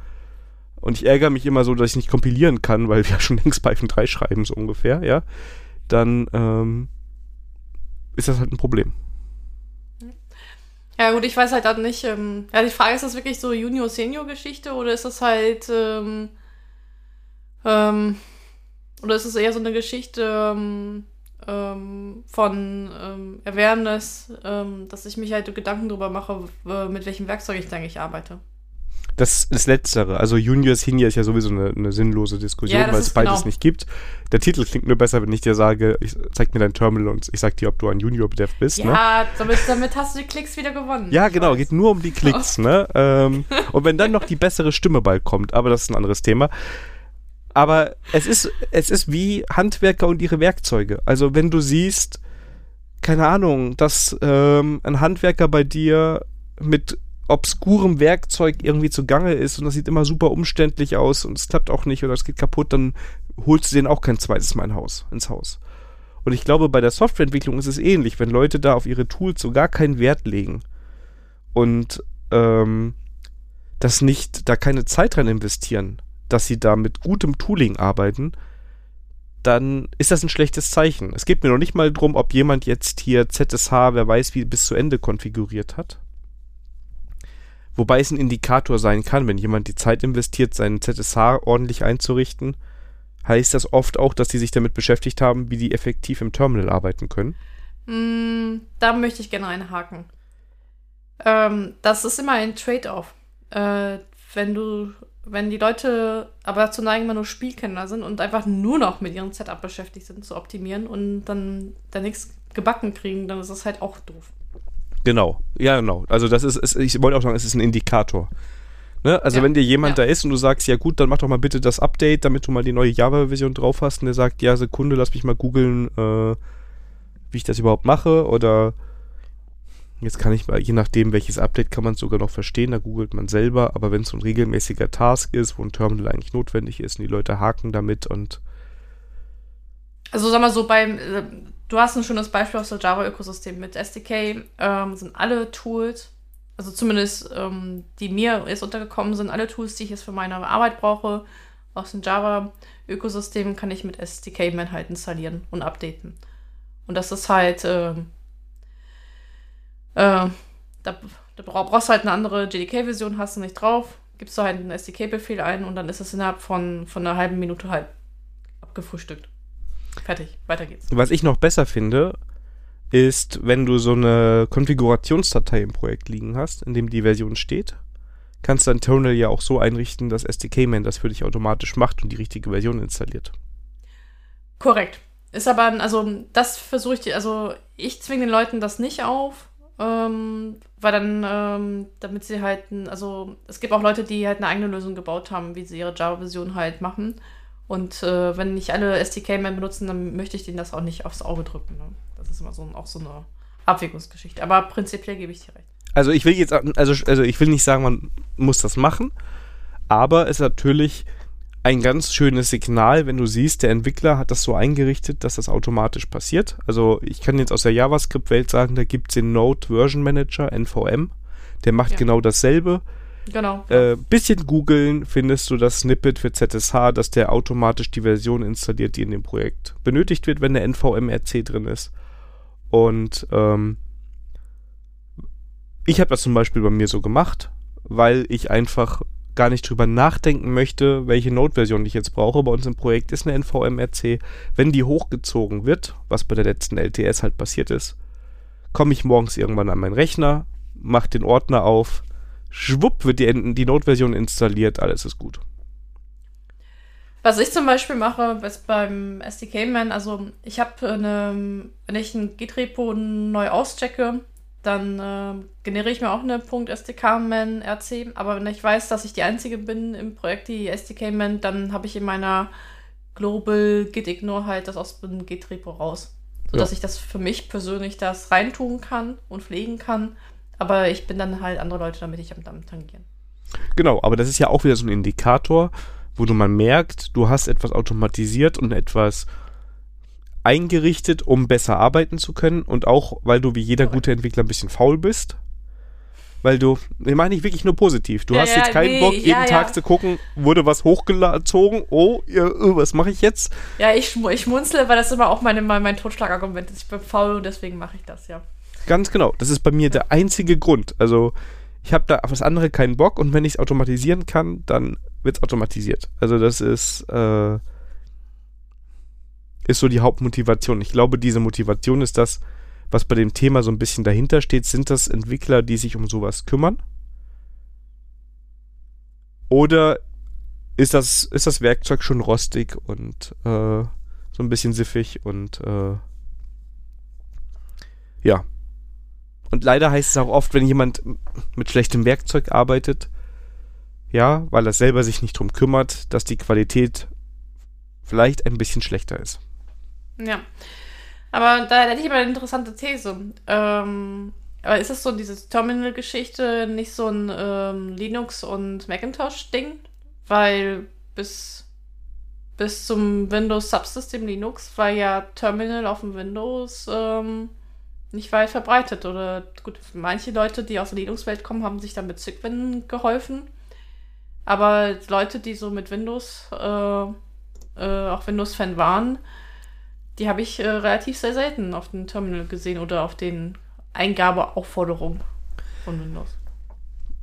und ich ärgere mich immer so, dass ich nicht kompilieren kann, weil wir schon längst Python 3 schreiben, so ungefähr, ja. Dann, ähm, ist das halt ein Problem. Ja, gut, ich weiß halt dann nicht. Ähm, ja, die Frage ist das wirklich so Junior-Senior-Geschichte oder ist das halt. Ähm, ähm, oder ist es eher so eine Geschichte ähm, ähm, von ähm, Awareness, dass ich mich halt Gedanken darüber mache, mit welchem Werkzeug ich eigentlich arbeite? Das ist Letztere. Also Junior, Senior ist ja sowieso eine, eine sinnlose Diskussion, Ja, das weil es beides genau. nicht gibt. Der Titel klingt nur besser, wenn ich dir sage, ich zeig mir dein Terminal und ich sag dir, ob du ein Junior-Dev bist. Ne? Ja, damit, damit hast du die Klicks wieder gewonnen. Ja, genau, weiß. geht nur um die Klicks, ne? Ähm, und wenn dann noch die bessere Stimme bald kommt, aber das ist ein anderes Thema. Aber es ist, es ist wie Handwerker und ihre Werkzeuge. Also wenn du siehst, keine Ahnung, dass ähm, ein Handwerker bei dir mit obskurem Werkzeug irgendwie zugange ist und das sieht immer super umständlich aus und es klappt auch nicht oder es geht kaputt, dann holst du den auch kein zweites Mal ins Haus. Und ich glaube, bei der Softwareentwicklung ist es ähnlich, wenn Leute da auf ihre Tools so gar keinen Wert legen und ähm, das nicht, da keine Zeit rein investieren, dass sie da mit gutem Tooling arbeiten, dann ist das ein schlechtes Zeichen. Es geht mir noch nicht mal drum, ob jemand jetzt hier ZSH, wer weiß wie, bis zu Ende konfiguriert hat. Wobei es ein Indikator sein kann, wenn jemand die Zeit investiert, seinen ZSH ordentlich einzurichten, heißt das oft auch, dass die sich damit beschäftigt haben, wie die effektiv im Terminal arbeiten können. Mm, da möchte ich gerne einhaken. Ähm, das ist immer ein Trade-off. Äh, wenn du, wenn die Leute aber dazu neigen, immer nur Spielkenner sind und einfach nur noch mit ihrem Setup beschäftigt sind, zu optimieren und dann da nichts gebacken kriegen, dann ist das halt auch doof. Genau, ja, genau. Also das ist, es, ich wollte auch sagen, es ist ein Indikator. Ne? Also Ja, wenn dir jemand ja. da ist und du sagst, ja gut, dann mach doch mal bitte das Update, damit du mal die neue Java-Version drauf hast und der sagt, ja, Sekunde, lass mich mal googeln, äh, wie ich das überhaupt mache oder jetzt kann ich mal, je nachdem, welches Update kann man sogar noch verstehen, da googelt man selber, aber wenn es so ein regelmäßiger Task ist, wo ein Terminal eigentlich notwendig ist und die Leute haken damit und Also sag mal so, beim, äh, du hast ein schönes Beispiel aus der Java-Ökosystem mit SDK, ähm, sind alle Tools, also zumindest ähm, die mir jetzt untergekommen sind, alle Tools, die ich jetzt für meine Arbeit brauche, aus dem Java-Ökosystem kann ich mit SDK-Man halt installieren und updaten. Und das ist halt, ähm, äh, da, da bra- brauchst du halt eine andere JDK-Version, hast du nicht drauf, gibst du halt einen SDK-Befehl ein und dann ist es innerhalb von, von einer halben Minute halt abgefrühstückt. Fertig, weiter geht's. Was ich noch besser finde, ist, wenn du so eine Konfigurationsdatei im Projekt liegen hast, in dem die Version steht, kannst dein Terminal ja auch so einrichten, dass SDK-Man das für dich automatisch macht und die richtige Version installiert. Korrekt. Ist aber, also das versuche ich, also ich zwinge den Leuten das nicht auf, ähm, weil dann, ähm, damit sie halt, also es gibt auch Leute, die halt eine eigene Lösung gebaut haben, wie sie ihre Java-Version halt machen. Und äh, wenn nicht alle SDK-Man benutzen, dann möchte ich denen das auch nicht aufs Auge drücken. Ne? Das ist immer so, auch so eine Abwägungsgeschichte. Aber prinzipiell gebe ich dir recht. Also ich will jetzt, also, also ich will nicht sagen, man muss das machen, aber es ist natürlich ein ganz schönes Signal, wenn du siehst, der Entwickler hat das so eingerichtet, dass das automatisch passiert. Also ich kann jetzt aus der JavaScript-Welt sagen, da gibt es den Node Version Manager, NVM, der macht Ja. genau dasselbe. Genau. Äh, bisschen googeln, findest du das Snippet für ZSH, dass der automatisch die Version installiert, die in dem Projekt benötigt wird, wenn der NVMRC drin ist. Und ähm, ich habe das zum Beispiel bei mir so gemacht, weil ich einfach gar nicht drüber nachdenken möchte, welche Node-Version ich jetzt brauche. Bei uns im Projekt ist eine NVMRC. Wenn die hochgezogen wird, was bei der letzten LTS halt passiert ist, komme ich morgens irgendwann an meinen Rechner, mache den Ordner auf, schwupp wird die, die Node-Version installiert, alles ist gut. Was ich zum Beispiel mache, ist beim SDK-Man, also ich habe eine, wenn ich ein Git-Repo neu auschecke, dann äh, generiere ich mir auch eine .SDK-Man RC, aber wenn ich weiß, dass ich die Einzige bin im Projekt, die SDK-Man, dann habe ich in meiner Global Git-Ignore halt das aus dem Git-Repo raus. Sodass Ja. ich das für mich persönlich das reintun kann und pflegen kann, aber ich bin dann halt andere Leute, damit ich am damit tangieren. Genau, aber das ist ja auch wieder so ein Indikator, wo du mal merkt, du hast etwas automatisiert und etwas eingerichtet, um besser arbeiten zu können und auch, weil du wie jeder gute Entwickler ein bisschen faul bist. Weil du, ich meine ich wirklich nur positiv. Du Ja, hast ja, jetzt keinen nee, Bock, jeden ja, Tag zu gucken, wurde was hochgezogen, oh, äh, was mache ich jetzt? Ja, ich, ich schmunzle, weil das immer auch meine, mein, mein Totschlagargument ist. Ich bin faul und deswegen mache ich das, ja. Ganz genau. Das ist bei mir der einzige Grund. Also, ich habe da auf das andere keinen Bock und wenn ich es automatisieren kann, dann wird es automatisiert. Also, das ist, äh, ist so die Hauptmotivation. Ich glaube, diese Motivation ist das, was bei dem Thema so ein bisschen dahinter steht. Sind das Entwickler, die sich um sowas kümmern? Oder ist das, ist das Werkzeug schon rostig und äh, so ein bisschen siffig und äh, ja. Und leider heißt es auch oft, wenn jemand mit schlechtem Werkzeug arbeitet, ja, weil er selber sich nicht drum kümmert, dass die Qualität vielleicht ein bisschen schlechter ist. Ja. Aber da hätte ich aber eine interessante These. Ähm, aber ist das so diese Terminal-Geschichte nicht so ein ähm, Linux- und Macintosh-Ding? Weil bis, bis zum Windows-Subsystem Linux war ja Terminal auf dem Windows ähm, nicht weit verbreitet. Oder gut, manche Leute, die aus der Linux-Welt kommen, haben sich dann mit Cygwin geholfen. Aber Leute, die so mit Windows, äh, äh, auch Windows-Fan waren, die habe ich äh, relativ sehr selten auf dem Terminal gesehen oder auf den Eingabeaufforderungen von Windows.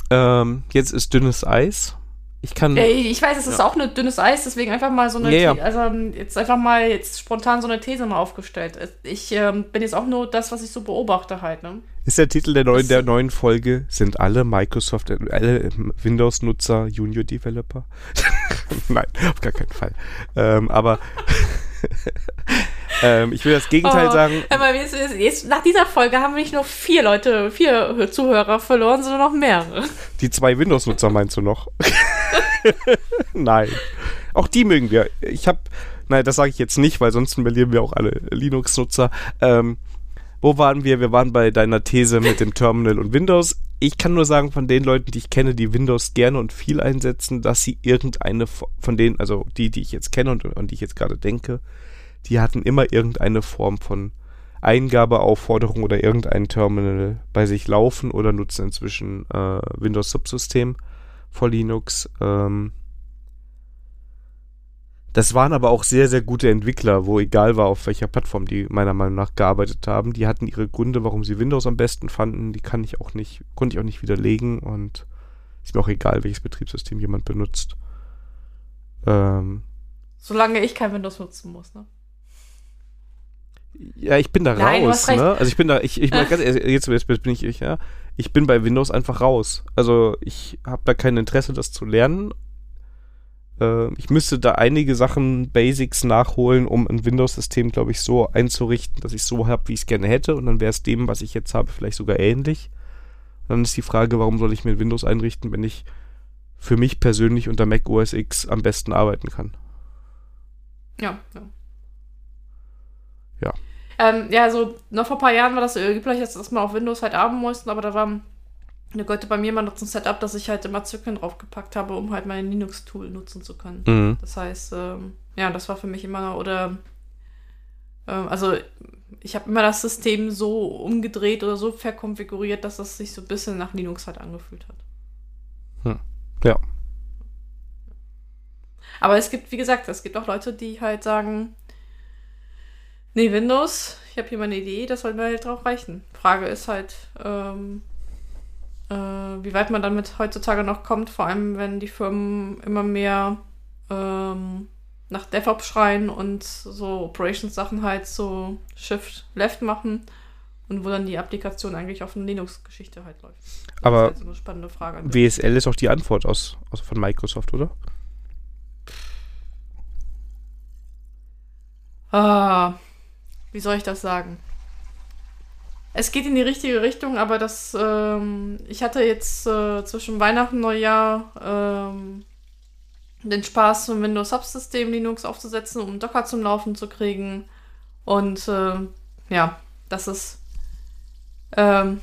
Ähm, jetzt ist dünnes Eis. Ich kann. ich weiß, es ist ja. auch ein dünnes Eis, deswegen einfach mal so eine, ja, ja. also jetzt einfach mal jetzt spontan so eine These mal aufgestellt. Ich ähm, bin jetzt auch nur das, was ich so beobachte halt. Ne? Ist der Titel der neuen, der neuen Folge, sind alle Microsoft, alle Windows-Nutzer Junior Developer? Nein, auf gar keinen Fall. Ähm, aber ähm, ich will das Gegenteil oh, sagen. Aber jetzt, jetzt, nach dieser Folge haben wir nicht nur vier Leute, vier Zuhörer verloren, sondern noch mehrere. Die zwei Windows-Nutzer meinst du noch? Nein. Auch die mögen wir. Ich habe, nein, das sage ich jetzt nicht, weil sonst verlieren wir auch alle Linux-Nutzer. Ähm, wo waren wir? Wir waren bei deiner These mit dem Terminal und Windows. Ich kann nur sagen, von den Leuten, die ich kenne, die Windows gerne und viel einsetzen, dass sie irgendeine von denen, also die, die ich jetzt kenne und an die ich jetzt gerade denke, die hatten immer irgendeine Form von Eingabeaufforderung oder irgendein Terminal bei sich laufen oder nutzen inzwischen äh, Windows Subsystem vor Linux. Ähm, das waren aber auch sehr, sehr gute Entwickler, wo egal war, auf welcher Plattform die meiner Meinung nach gearbeitet haben. Die hatten ihre Gründe, warum sie Windows am besten fanden. Die kann ich auch nicht, konnte ich auch nicht widerlegen und ist mir auch egal, welches Betriebssystem jemand benutzt. Ähm, Solange ich kein Windows nutzen muss, ne? Ja, ich bin da Nein, raus, ne? Also ich bin da, ich, ich meine ganz ehrlich, jetzt, jetzt bin ich, ich, ja, ich bin bei Windows einfach raus. Also ich habe da kein Interesse, das zu lernen. Äh, ich müsste da einige Sachen, Basics nachholen, um ein Windows-System, glaube ich, so einzurichten, dass ich so habe, wie ich es gerne hätte. Und dann wäre es dem, was ich jetzt habe, vielleicht sogar ähnlich. Und dann ist die Frage, warum soll ich mir Windows einrichten, wenn ich für mich persönlich unter Mac OS X am besten arbeiten kann? Ja, ja. Ja. Ähm, ja, so noch vor ein paar Jahren war das üblich, dass man auf Windows halt arbeiten mussten, aber da war eine Gotte bei mir immer noch so ein Setup, dass ich halt immer Zyklen draufgepackt habe, um halt mein Linux-Tool nutzen zu können. Mhm. Das heißt, ähm, ja, das war für mich immer, oder ähm, also ich habe immer das System so umgedreht oder so verkonfiguriert, dass es sich so ein bisschen nach Linux halt angefühlt hat. Hm. Ja. Aber es gibt, wie gesagt, es gibt auch Leute, die halt sagen, Nee, Windows, ich habe hier mal eine Idee, das soll mir halt drauf reichen. Frage ist halt, ähm, äh, wie weit man damit heutzutage noch kommt, vor allem wenn die Firmen immer mehr ähm, nach DevOps schreien und so Operations-Sachen halt so Shift-Left machen und wo dann die Applikation eigentlich auf eine Linux-Geschichte halt läuft. Das Aber ist halt so eine spannende Frage. WSL ist auch die Antwort aus, aus von Microsoft, oder? Ah, wie soll ich das sagen? Es geht in die richtige Richtung, aber das, ähm, ich hatte jetzt äh, zwischen Weihnachten und Neujahr ähm, den Spaß, ein Windows Subsystem Linux aufzusetzen, um Docker zum Laufen zu kriegen. Und äh, ja, das ist. Ähm,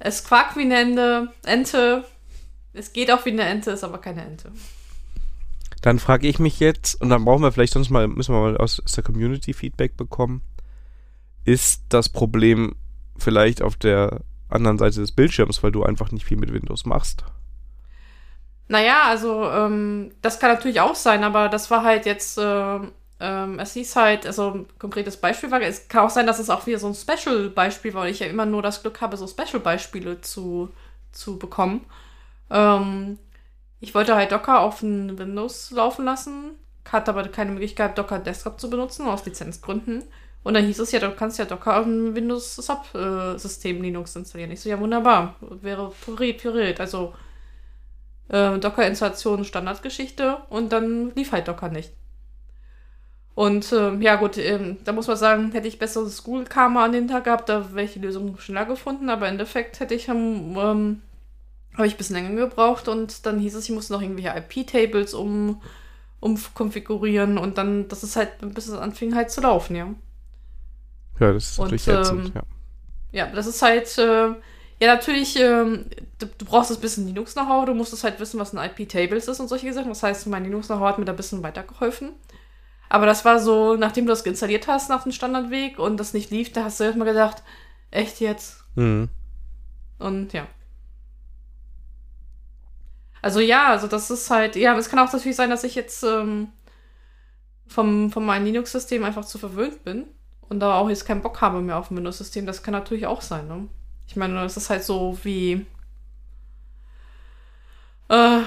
es quakt wie eine Ente, Ente. Es geht auch wie eine Ente, ist aber keine Ente. Dann frage ich mich jetzt, und dann brauchen wir vielleicht sonst mal, müssen wir mal aus, aus der Community Feedback bekommen. Ist das Problem vielleicht auf der anderen Seite des Bildschirms, weil du einfach nicht viel mit Windows machst? Naja, also ähm, das kann natürlich auch sein, aber das war halt jetzt, äh, ähm, es hieß halt, also ein konkretes Beispiel war, es kann auch sein, dass es auch wieder so ein Special-Beispiel war, weil ich ja immer nur das Glück habe, so Special-Beispiele zu, zu bekommen. Ähm, ich wollte halt Docker auf ein Windows laufen lassen, hatte aber keine Möglichkeit, Docker Desktop zu benutzen, aus Lizenzgründen. Und dann hieß es ja, du kannst ja Docker auf ein Windows Subsystem Linux installieren. Ich so, ja, wunderbar. Wäre puriert, puriert. Also, Äh, Docker-Installation Standardgeschichte und dann lief halt Docker nicht. Und äh, ja gut, ähm, da muss man sagen, hätte ich besseres Google Karma an den Tag gehabt, da wäre ich die Lösung schneller gefunden, aber im Endeffekt hätte ich ähm, ähm, habe ich ein bisschen länger gebraucht und dann hieß es, ich musste noch irgendwelche IP-Tables um, umkonfigurieren und dann, das ist halt, bis es anfing halt zu laufen, ja. Ja, das ist natürlich Und, ätzend, ähm, ja. Ja, das ist halt, äh, ja, natürlich, ähm, du, du brauchst ein bisschen Linux-Know-how, du musstest halt wissen, was ein IP-Tables ist und solche Sachen. Das heißt, mein Linux-Know-how hat mir da ein bisschen weitergeholfen. Aber das war so, nachdem du das installiert hast nach dem Standardweg und das nicht lief, da hast du erstmal gedacht, echt jetzt? Mhm. Und ja. Also ja, also das ist halt, ja, es kann auch natürlich sein, dass ich jetzt ähm, vom, von meinem Linux-System einfach zu verwöhnt bin und da auch jetzt keinen Bock habe mehr auf ein Windows-System. Das kann natürlich auch sein, ne? Ich meine, das ist halt so wie, äh,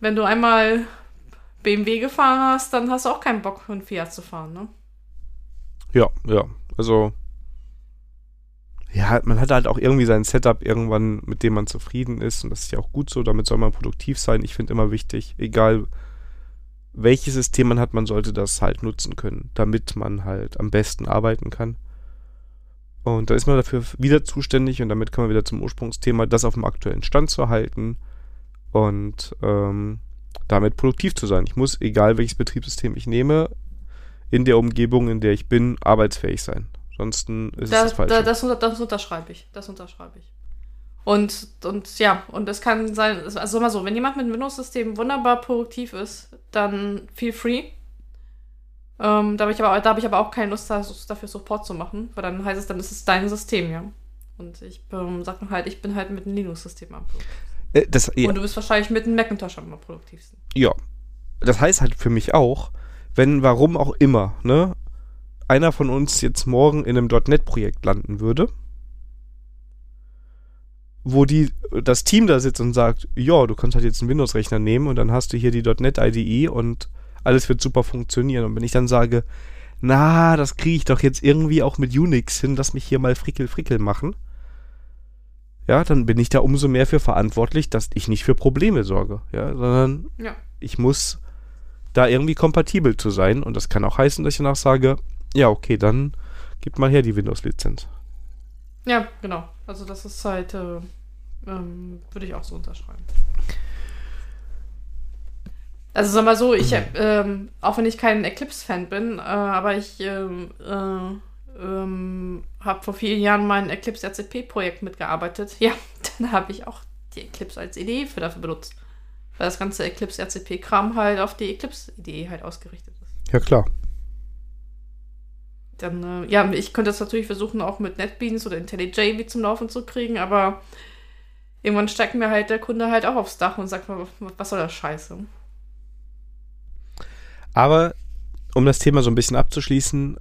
wenn du einmal BMW gefahren hast, dann hast du auch keinen Bock, einen Fiat zu fahren, ne? Ja, ja. Also. Ja, man hat halt auch irgendwie sein Setup irgendwann, mit dem man zufrieden ist. Und das ist ja auch gut so. Damit soll man produktiv sein. Ich finde immer wichtig, egal welches System man hat, man sollte das halt nutzen können, damit man halt am besten arbeiten kann. Und da ist man dafür wieder zuständig und damit kann man wieder zum Ursprungsthema, das auf dem aktuellen Stand zu halten und ähm, damit produktiv zu sein. Ich muss, egal welches Betriebssystem ich nehme, in der Umgebung, in der ich bin, arbeitsfähig sein. Ansonsten ist Da, es das Falsche. da, das, das unterschreibe ich. Das unterschreibe ich. Und, und ja, und es kann sein, also mal so, wenn jemand mit einem Windows-System wunderbar produktiv ist, dann feel free. Ähm, da habe ich, aber- da hab ich aber auch keine Lust, da- dafür Support zu machen, weil dann heißt es, dann ist es dein System, ja. Und ich ähm, sag halt, ich bin halt mit einem Linux-System am produktivsten. Äh, das, ja, Und du bist wahrscheinlich mit einem Macintosh am produktivsten. ja. Das heißt halt für mich auch, wenn, warum auch immer, ne, einer von uns jetzt morgen in einem .NET-Projekt landen würde, wo die, das Team da sitzt und sagt, ja, du kannst halt jetzt einen Windows-Rechner nehmen und dann hast du hier die .NET IDE und alles wird super funktionieren. Und wenn ich dann sage, na, das kriege ich doch jetzt irgendwie auch mit Unix hin, lass mich hier mal frickel frickel machen, ja, dann bin ich da umso mehr für verantwortlich, dass ich nicht für Probleme sorge, ja, sondern Ja. ich muss da irgendwie kompatibel zu sein und das kann auch heißen, dass ich danach sage, ja, okay, dann gib mal her die Windows-Lizenz. Ja, genau. Also das ist halt, äh, ähm, würde ich auch so unterschreiben. Also sag mal so, ich, hab, ähm, auch wenn ich kein Eclipse-Fan bin, äh, aber ich ähm, äh, ähm, habe vor vielen Jahren mein Eclipse RCP-Projekt mitgearbeitet. Ja, dann habe ich auch die Eclipse als Idee für dafür benutzt. Weil das ganze Eclipse RCP-Kram halt auf die Eclipse-Idee halt ausgerichtet ist. Ja, klar. Dann, äh, ja, ich könnte das natürlich versuchen, auch mit NetBeans oder IntelliJ wie zum Laufen zu kriegen, aber irgendwann steigt mir halt der Kunde halt auch aufs Dach und sagt, was was soll das Scheiße? Aber um das Thema so ein bisschen abzuschließen,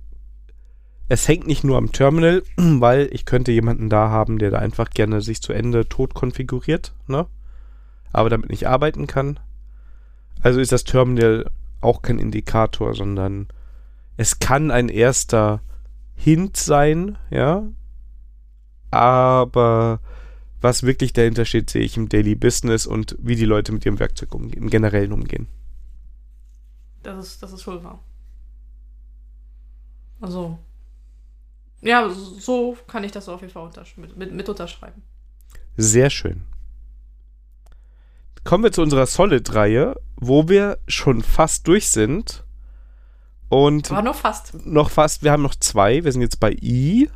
es hängt nicht nur am Terminal, weil ich könnte jemanden da haben, der da einfach gerne sich zu Ende tot konfiguriert, ne? Aber damit nicht arbeiten kann. Also ist das Terminal auch kein Indikator, sondern es kann ein erster Hint sein, ja. Aber was wirklich dahinter steht, sehe ich im Daily Business und wie die Leute mit ihrem Werkzeug umgehen, im Generellen umgehen. Das ist, das ist wohl wahr. Also, ja, so kann ich das auf jeden Fall untersch mit, mit, mit unterschreiben. Sehr schön. Kommen wir zu unserer Solid-Reihe, wo wir schon fast durch sind. Und Aber nur fast. noch fast, wir haben noch zwei. Wir sind jetzt bei I.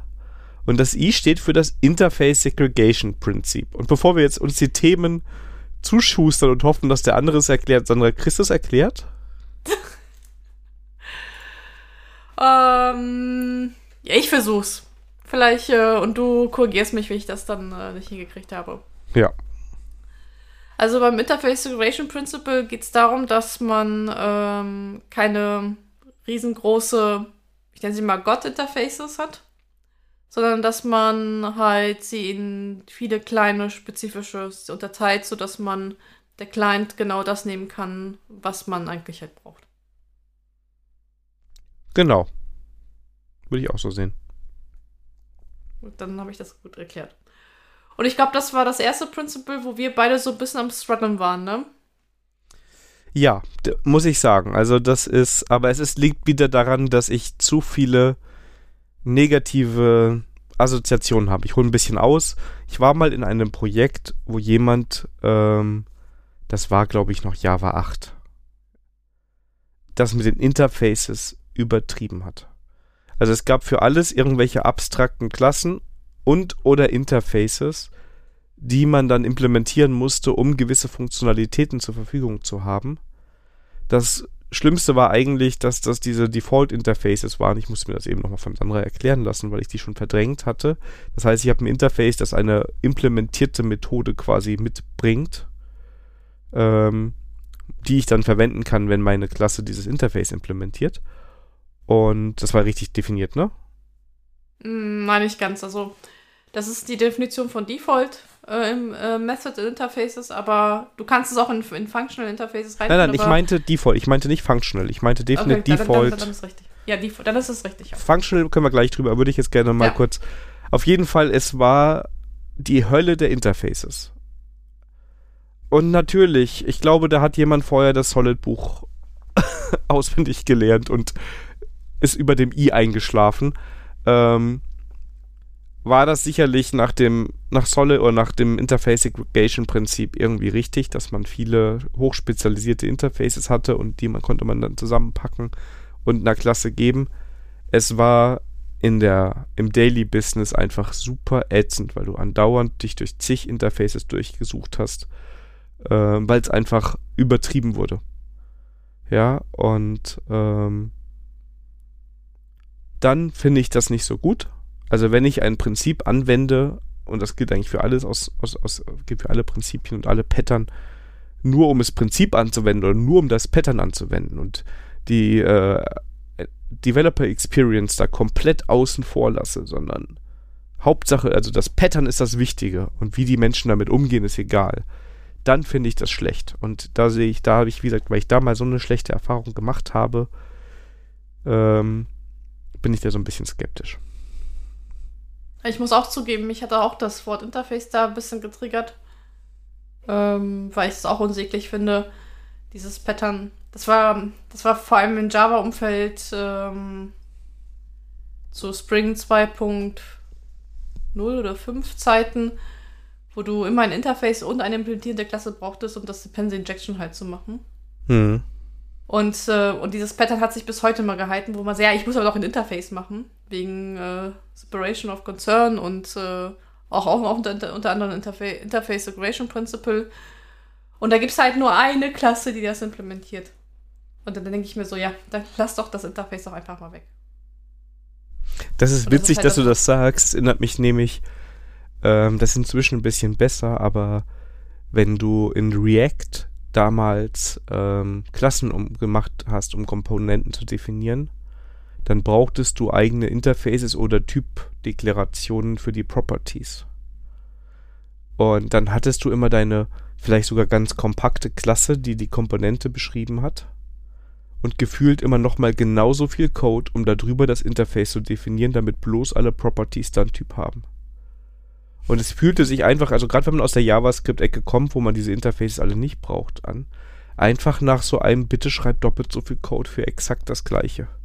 Und das I steht für das Interface Segregation Prinzip. Und bevor wir jetzt uns die Themen zuschustern und hoffen, dass der andere es erklärt, Sandra, Christus erklärt? Ähm, ja, ich versuch's. Vielleicht, äh, und du korrigierst mich, wie ich das dann äh, nicht hingekriegt habe. Ja. Also beim Interface Segregation Principle geht es darum, dass man ähm, keine riesengroße, ich nenne sie mal God-Interfaces hat, sondern dass man halt sie in viele kleine spezifische unterteilt, sodass man der Client genau das nehmen kann, was man eigentlich halt braucht. Genau. Würde ich auch so sehen. Gut, dann habe ich das gut erklärt. Und ich glaube, das war das erste Principle, wo wir beide so ein bisschen am Struggeln waren, ne? Ja, muss ich sagen. Also das ist, aber es ist, liegt wieder daran, dass ich zu viele negative Assoziationen habe. Ich hole ein bisschen aus. Ich war mal in einem Projekt, wo jemand, ähm, das war glaube ich noch Java 8, das mit den Interfaces übertrieben hat. Also es gab für alles irgendwelche abstrakten Klassen und oder Interfaces, die man dann implementieren musste, um gewisse Funktionalitäten zur Verfügung zu haben. Das Schlimmste war eigentlich, dass das diese Default-Interfaces waren. Ich musste mir das eben nochmal von Sandra erklären lassen, weil ich die schon verdrängt hatte. Das heißt, ich habe ein Interface, das eine implementierte Methode quasi mitbringt, ähm, die ich dann verwenden kann, wenn meine Klasse dieses Interface implementiert. Und das war richtig definiert, ne? Nein, nicht ganz. Also, das ist die Definition von Default äh, im äh, Method Interfaces, aber du kannst es auch in, in Functional Interfaces rein. Nein, nein, ich meinte Default. Ich meinte nicht Functional. Ich meinte definitiv okay, Default. Dann, dann, dann, ist richtig. Ja, Default, dann ist es richtig. Ja. Functional können wir gleich drüber, würde ich jetzt gerne mal ja. kurz. Auf jeden Fall, es war die Hölle der Interfaces. Und natürlich, ich glaube, da hat jemand vorher das Solid-Buch auswendig gelernt und ist über dem i eingeschlafen. Ähm, war das sicherlich nach dem, nach Solid oder nach dem Interface Aggregation Prinzip irgendwie richtig, dass man viele hochspezialisierte Interfaces hatte und die man konnte man dann zusammenpacken und einer Klasse geben. Es war in der, im Daily Business einfach super ätzend, weil du andauernd dich durch zig Interfaces durchgesucht hast, äh, weil es einfach übertrieben wurde. Ja, und ähm, dann finde ich das nicht so gut. Also wenn ich ein Prinzip anwende, und das gilt eigentlich für alles aus, aus, aus gilt für alle Prinzipien und alle Pattern, nur um das Prinzip anzuwenden oder nur um das Pattern anzuwenden und die äh, Developer Experience da komplett außen vor lasse, sondern Hauptsache, also das Pattern ist das Wichtige und wie die Menschen damit umgehen, ist egal. Dann finde ich das schlecht. Und da sehe ich, da habe ich, wie gesagt, weil ich da mal so eine schlechte Erfahrung gemacht habe, ähm, bin ich da so ein bisschen skeptisch. Ich muss auch zugeben, mich hatte auch das Wort Interface da ein bisschen getriggert, ähm, weil ich es auch unsäglich finde, dieses Pattern. Das war, das war vor allem im Java-Umfeld ähm, zu Spring 2.0 oder 5 Zeiten, wo du immer ein Interface und eine implementierende Klasse brauchtest, um das Dependency Injection halt zu machen. Mhm. Und, äh, und dieses Pattern hat sich bis heute mal gehalten, wo man sagt, ja, ich muss aber doch ein Interface machen, wegen äh, Separation of Concern und äh, auch, auch unter, unter anderem Interfa Interface Separation Principle. Und da gibt es halt nur eine Klasse, die das implementiert. Und dann denke ich mir so, ja, dann lass doch das Interface doch einfach mal weg. Das ist witzig, das ist halt dass du das sagst. Das erinnert mich nämlich, ähm, das ist inzwischen ein bisschen besser, aber wenn du in React damals ähm, Klassen um, gemacht hast, um Komponenten zu definieren, dann brauchtest du eigene Interfaces oder Typdeklarationen für die Properties. Und dann hattest du immer deine vielleicht sogar ganz kompakte Klasse, die die Komponente beschrieben hat. Und gefühlt immer nochmal genauso viel Code, um darüber das Interface zu definieren, damit bloß alle Properties dann Typ haben. Und es fühlte sich einfach, also gerade wenn man aus der JavaScript-Ecke kommt, wo man diese Interfaces alle nicht braucht, an, einfach nach so einem Bitte schreibt doppelt so viel Code für exakt das gleiche.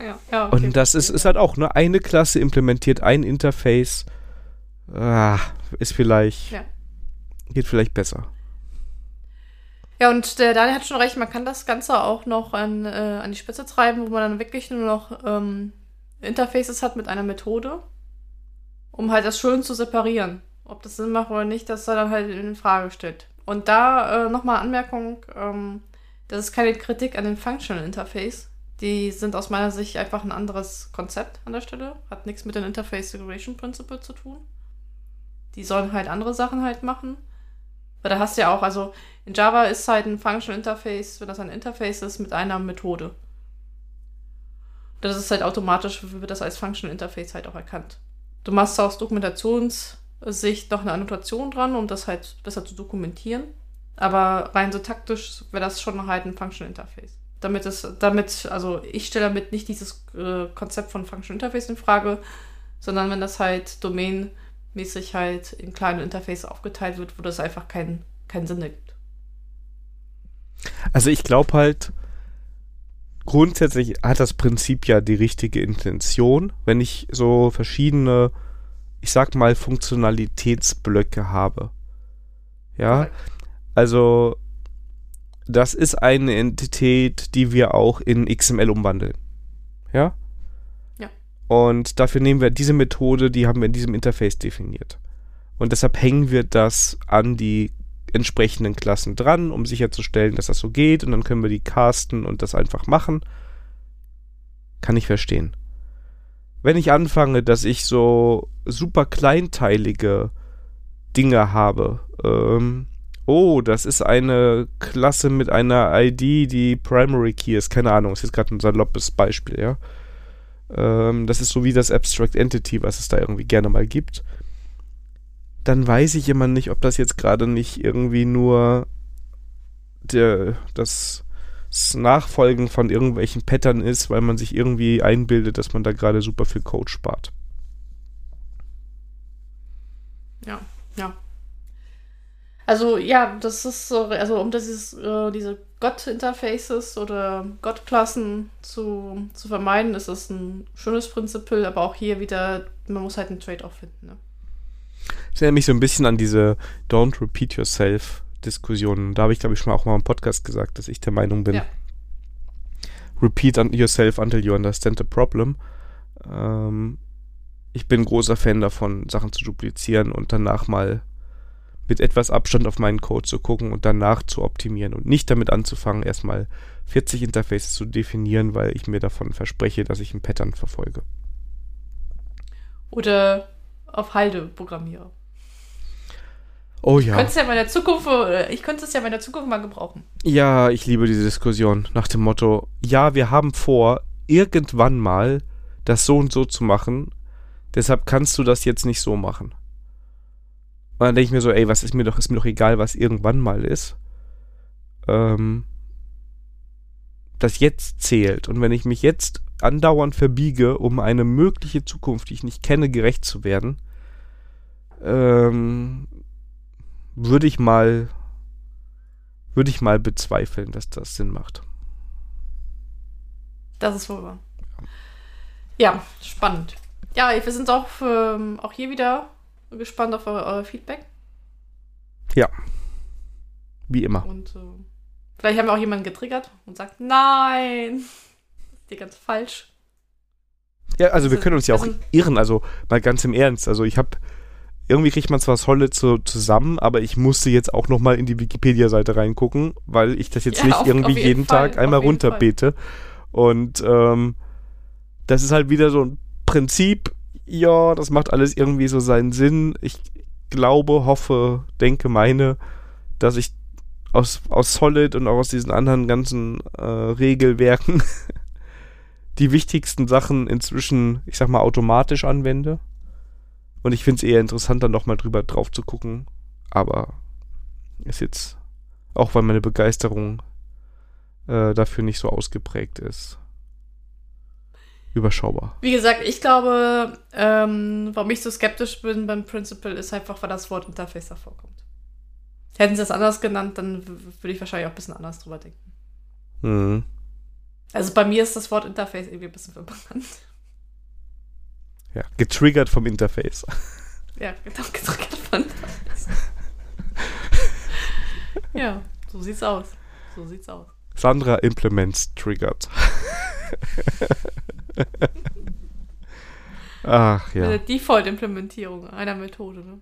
Ja, ja, okay. Und das ist, ist halt auch, ne, eine Klasse implementiert ein Interface, ah, ist vielleicht, ja. geht vielleicht besser. Ja, und der Daniel hat schon recht, man kann das Ganze auch noch an, äh, an die Spitze treiben, wo man dann wirklich nur noch ähm, Interfaces hat mit einer Methode um halt das schön zu separieren. Ob das Sinn macht oder nicht, das er dann halt in Frage stellt. Und da äh, nochmal Anmerkung, ähm, das ist keine Kritik an dem Functional Interface. Die sind aus meiner Sicht einfach ein anderes Konzept an der Stelle. Hat nichts mit dem Interface Segregation Principle zu tun. Die sollen halt andere Sachen halt machen. Weil da hast du ja auch, also in Java ist halt ein Functional Interface, wenn das ein Interface ist, mit einer Methode. Das ist halt automatisch, wird das als Functional Interface halt auch erkannt. Du machst aus Dokumentationssicht noch eine Annotation dran, um das halt besser zu dokumentieren. Aber rein so taktisch wäre das schon halt ein Function Interface. Damit es, damit, also ich stelle damit nicht dieses äh, Konzept von Function Interface in Frage, sondern wenn das halt Domain mäßig halt in kleine Interface aufgeteilt wird, wo das einfach keinen keinen Sinn ergibt. Also ich glaube halt, grundsätzlich hat das Prinzip ja die richtige Intention, wenn ich so verschiedene, ich sag mal, Funktionalitätsblöcke habe. Ja, also das ist eine Entität, die wir auch in XML umwandeln. Ja? Ja. Und dafür nehmen wir diese Methode, die haben wir in diesem Interface definiert. Und deshalb hängen wir das an die entsprechenden Klassen dran, um sicherzustellen, dass das so geht. Und dann können wir die casten und das einfach machen. Kann ich verstehen. Wenn ich anfange, dass ich so super kleinteilige Dinge habe, ähm, oh, das ist eine Klasse mit einer ID, die Primary Key ist, keine Ahnung, ist jetzt gerade ein saloppes Beispiel, ja. Ähm, das ist so wie das Abstract Entity, was es da irgendwie gerne mal gibt dann weiß ich immer nicht, ob das jetzt gerade nicht irgendwie nur der, das, das Nachfolgen von irgendwelchen Pattern ist, weil man sich irgendwie einbildet, dass man da gerade super viel Code spart. Ja, ja. Also ja, das ist so, also um dieses, äh, diese Gott-Interfaces oder Gott-Klassen zu, zu vermeiden, ist das ein schönes Prinzip, aber auch hier wieder, man muss halt einen Trade-off finden. Ne? Das erinnert mich so ein bisschen an diese Don't Repeat Yourself Diskussionen. Da habe ich, glaube ich, schon mal auch mal im Podcast gesagt, dass ich der Meinung bin. Ja. Repeat yourself until you understand the problem. Ähm, ich bin großer Fan davon, Sachen zu duplizieren und danach mal mit etwas Abstand auf meinen Code zu gucken und danach zu optimieren und nicht damit anzufangen, erstmal 40 Interfaces zu definieren, weil ich mir davon verspreche, dass ich ein Pattern verfolge. Oder auf Halde programmiere. Oh ja. könnte es ja in meiner Zukunft, äh, ich könnte es ja in meiner Zukunft mal gebrauchen. Ja, ich liebe diese Diskussion nach dem Motto, ja, wir haben vor, irgendwann mal das so und so zu machen, deshalb kannst du das jetzt nicht so machen. Und dann denke ich mir so, ey, was ist mir doch, ist mir doch egal, was irgendwann mal ist. Ähm, das jetzt zählt. Und wenn ich mich jetzt andauernd verbiege, um eine mögliche Zukunft, die ich nicht kenne, gerecht zu werden, ähm, würde ich mal würde ich mal bezweifeln, dass das Sinn macht. Das ist wohl wahr. Ja, spannend. Ja, wir sind auch, ähm, auch hier wieder gespannt auf euer, euer Feedback. Wie immer. Und äh, vielleicht haben wir auch jemanden getriggert und sagt, nein, das ist dir ganz falsch. Ja, also wir Also- können uns ja auch also- irren, also mal ganz im Ernst. Also ich habe irgendwie kriegt man zwar Solid so zusammen, aber ich musste jetzt auch noch mal in die Wikipedia-Seite reingucken, weil ich das jetzt Ja, nicht auf- irgendwie auf jeden jeden Fall, Tag einmal runterbete. Und ähm, das ist halt wieder so ein Prinzip, ja, das macht alles irgendwie so seinen Sinn. Ich glaube, hoffe, denke, meine, dass ich aus, aus Solid und auch aus diesen anderen ganzen äh, Regelwerken die wichtigsten Sachen inzwischen, ich sag mal, automatisch anwende. Und ich finde es eher interessant, dann nochmal drüber drauf zu gucken. Aber ist jetzt, auch weil meine Begeisterung äh, dafür nicht so ausgeprägt ist, überschaubar. Wie gesagt, ich glaube, ähm, warum ich so skeptisch bin beim Principle, ist einfach, weil das Wort Interface davor kommt. Hätten sie es anders genannt, dann würde ich wahrscheinlich auch ein bisschen anders drüber denken. Mhm. Also bei mir ist das Wort Interface irgendwie ein bisschen verbrannt. Ja, getriggert vom Interface. Ja, genau, gedrückt von Interface. ja, so sieht's aus. So sieht's aus. Sandra Implements triggered. Ach ja. Eine Default-Implementierung einer Methode. Ne?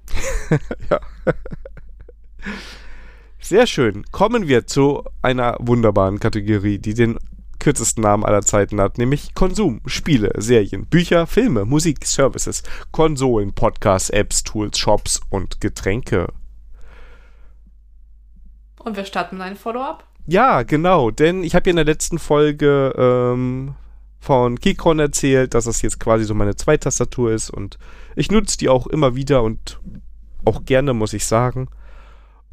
Sehr schön. Kommen wir zu einer wunderbaren Kategorie, die den kürzesten Namen aller Zeiten hat, nämlich Konsum, Spiele, Serien, Bücher, Filme, Musik, Services, Konsolen, Podcasts, Apps, Tools, Shops und Getränke. Und wir starten einem Follow-up. Ja, genau, denn ich habe ja in der letzten Folge ähm, von Keychron erzählt, dass das jetzt quasi so meine Zweitastatur ist und ich nutze die auch immer wieder und auch gerne, muss ich sagen.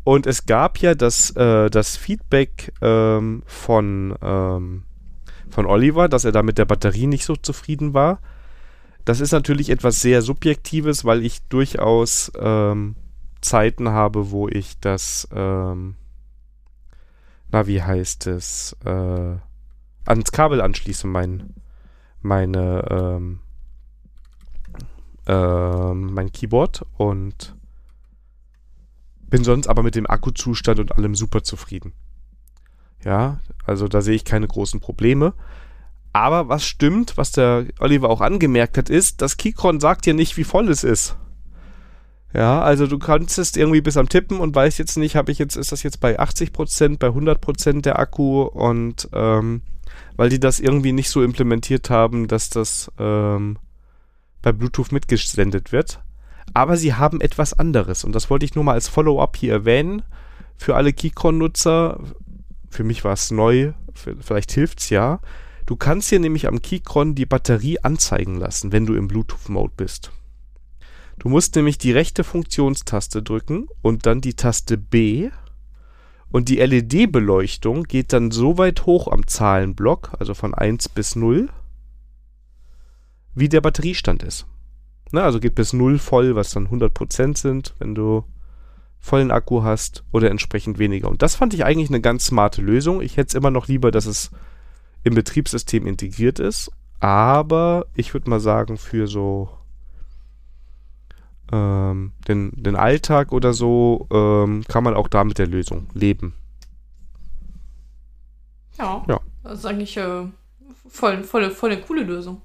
Und es gab ja das, äh, das Feedback ähm, von, ähm, von Oliver, dass er da mit der Batterie nicht so zufrieden war. Das ist natürlich etwas sehr Subjektives, weil ich durchaus ähm, Zeiten habe, wo ich das, ähm, na, wie heißt es, äh, ans Kabel anschließe, mein, meine, ähm, äh, mein Keyboard und bin sonst aber mit dem Akkuzustand und allem super zufrieden. Ja, also da sehe ich keine großen Probleme. Aber was stimmt, was der Oliver auch angemerkt hat, ist, das Keychron sagt dir nicht, wie voll es ist. Ja, also du kannst es irgendwie bis am Tippen und weißt jetzt nicht, habe ich jetzt, ist das jetzt bei 80%, bei 100% der Akku und ähm, weil die das irgendwie nicht so implementiert haben, dass das ähm, bei Bluetooth mitgesendet wird. Aber sie haben etwas anderes und das wollte ich nur mal als Follow-up hier erwähnen. Für alle Keychron-Nutzer, für mich war es neu, vielleicht hilft es ja. Du kannst hier nämlich am Keychron die Batterie anzeigen lassen, wenn du im Bluetooth-Mode bist. Du musst nämlich die rechte Funktionstaste drücken und dann die Taste B und die LED-Beleuchtung geht dann so weit hoch am Zahlenblock, also von 1 bis 0, wie der Batteriestand ist. Na, also geht bis 0 voll, was dann 100% sind, wenn du vollen Akku hast oder entsprechend weniger. Und das fand ich eigentlich eine ganz smarte Lösung. Ich hätte es immer noch lieber, dass es im Betriebssystem integriert ist, aber ich würde mal sagen, für so ähm, den, den Alltag oder so, ähm, kann man auch da mit der Lösung leben. Ja, ja. das ist eigentlich äh, voll, voll, voll eine coole Lösung.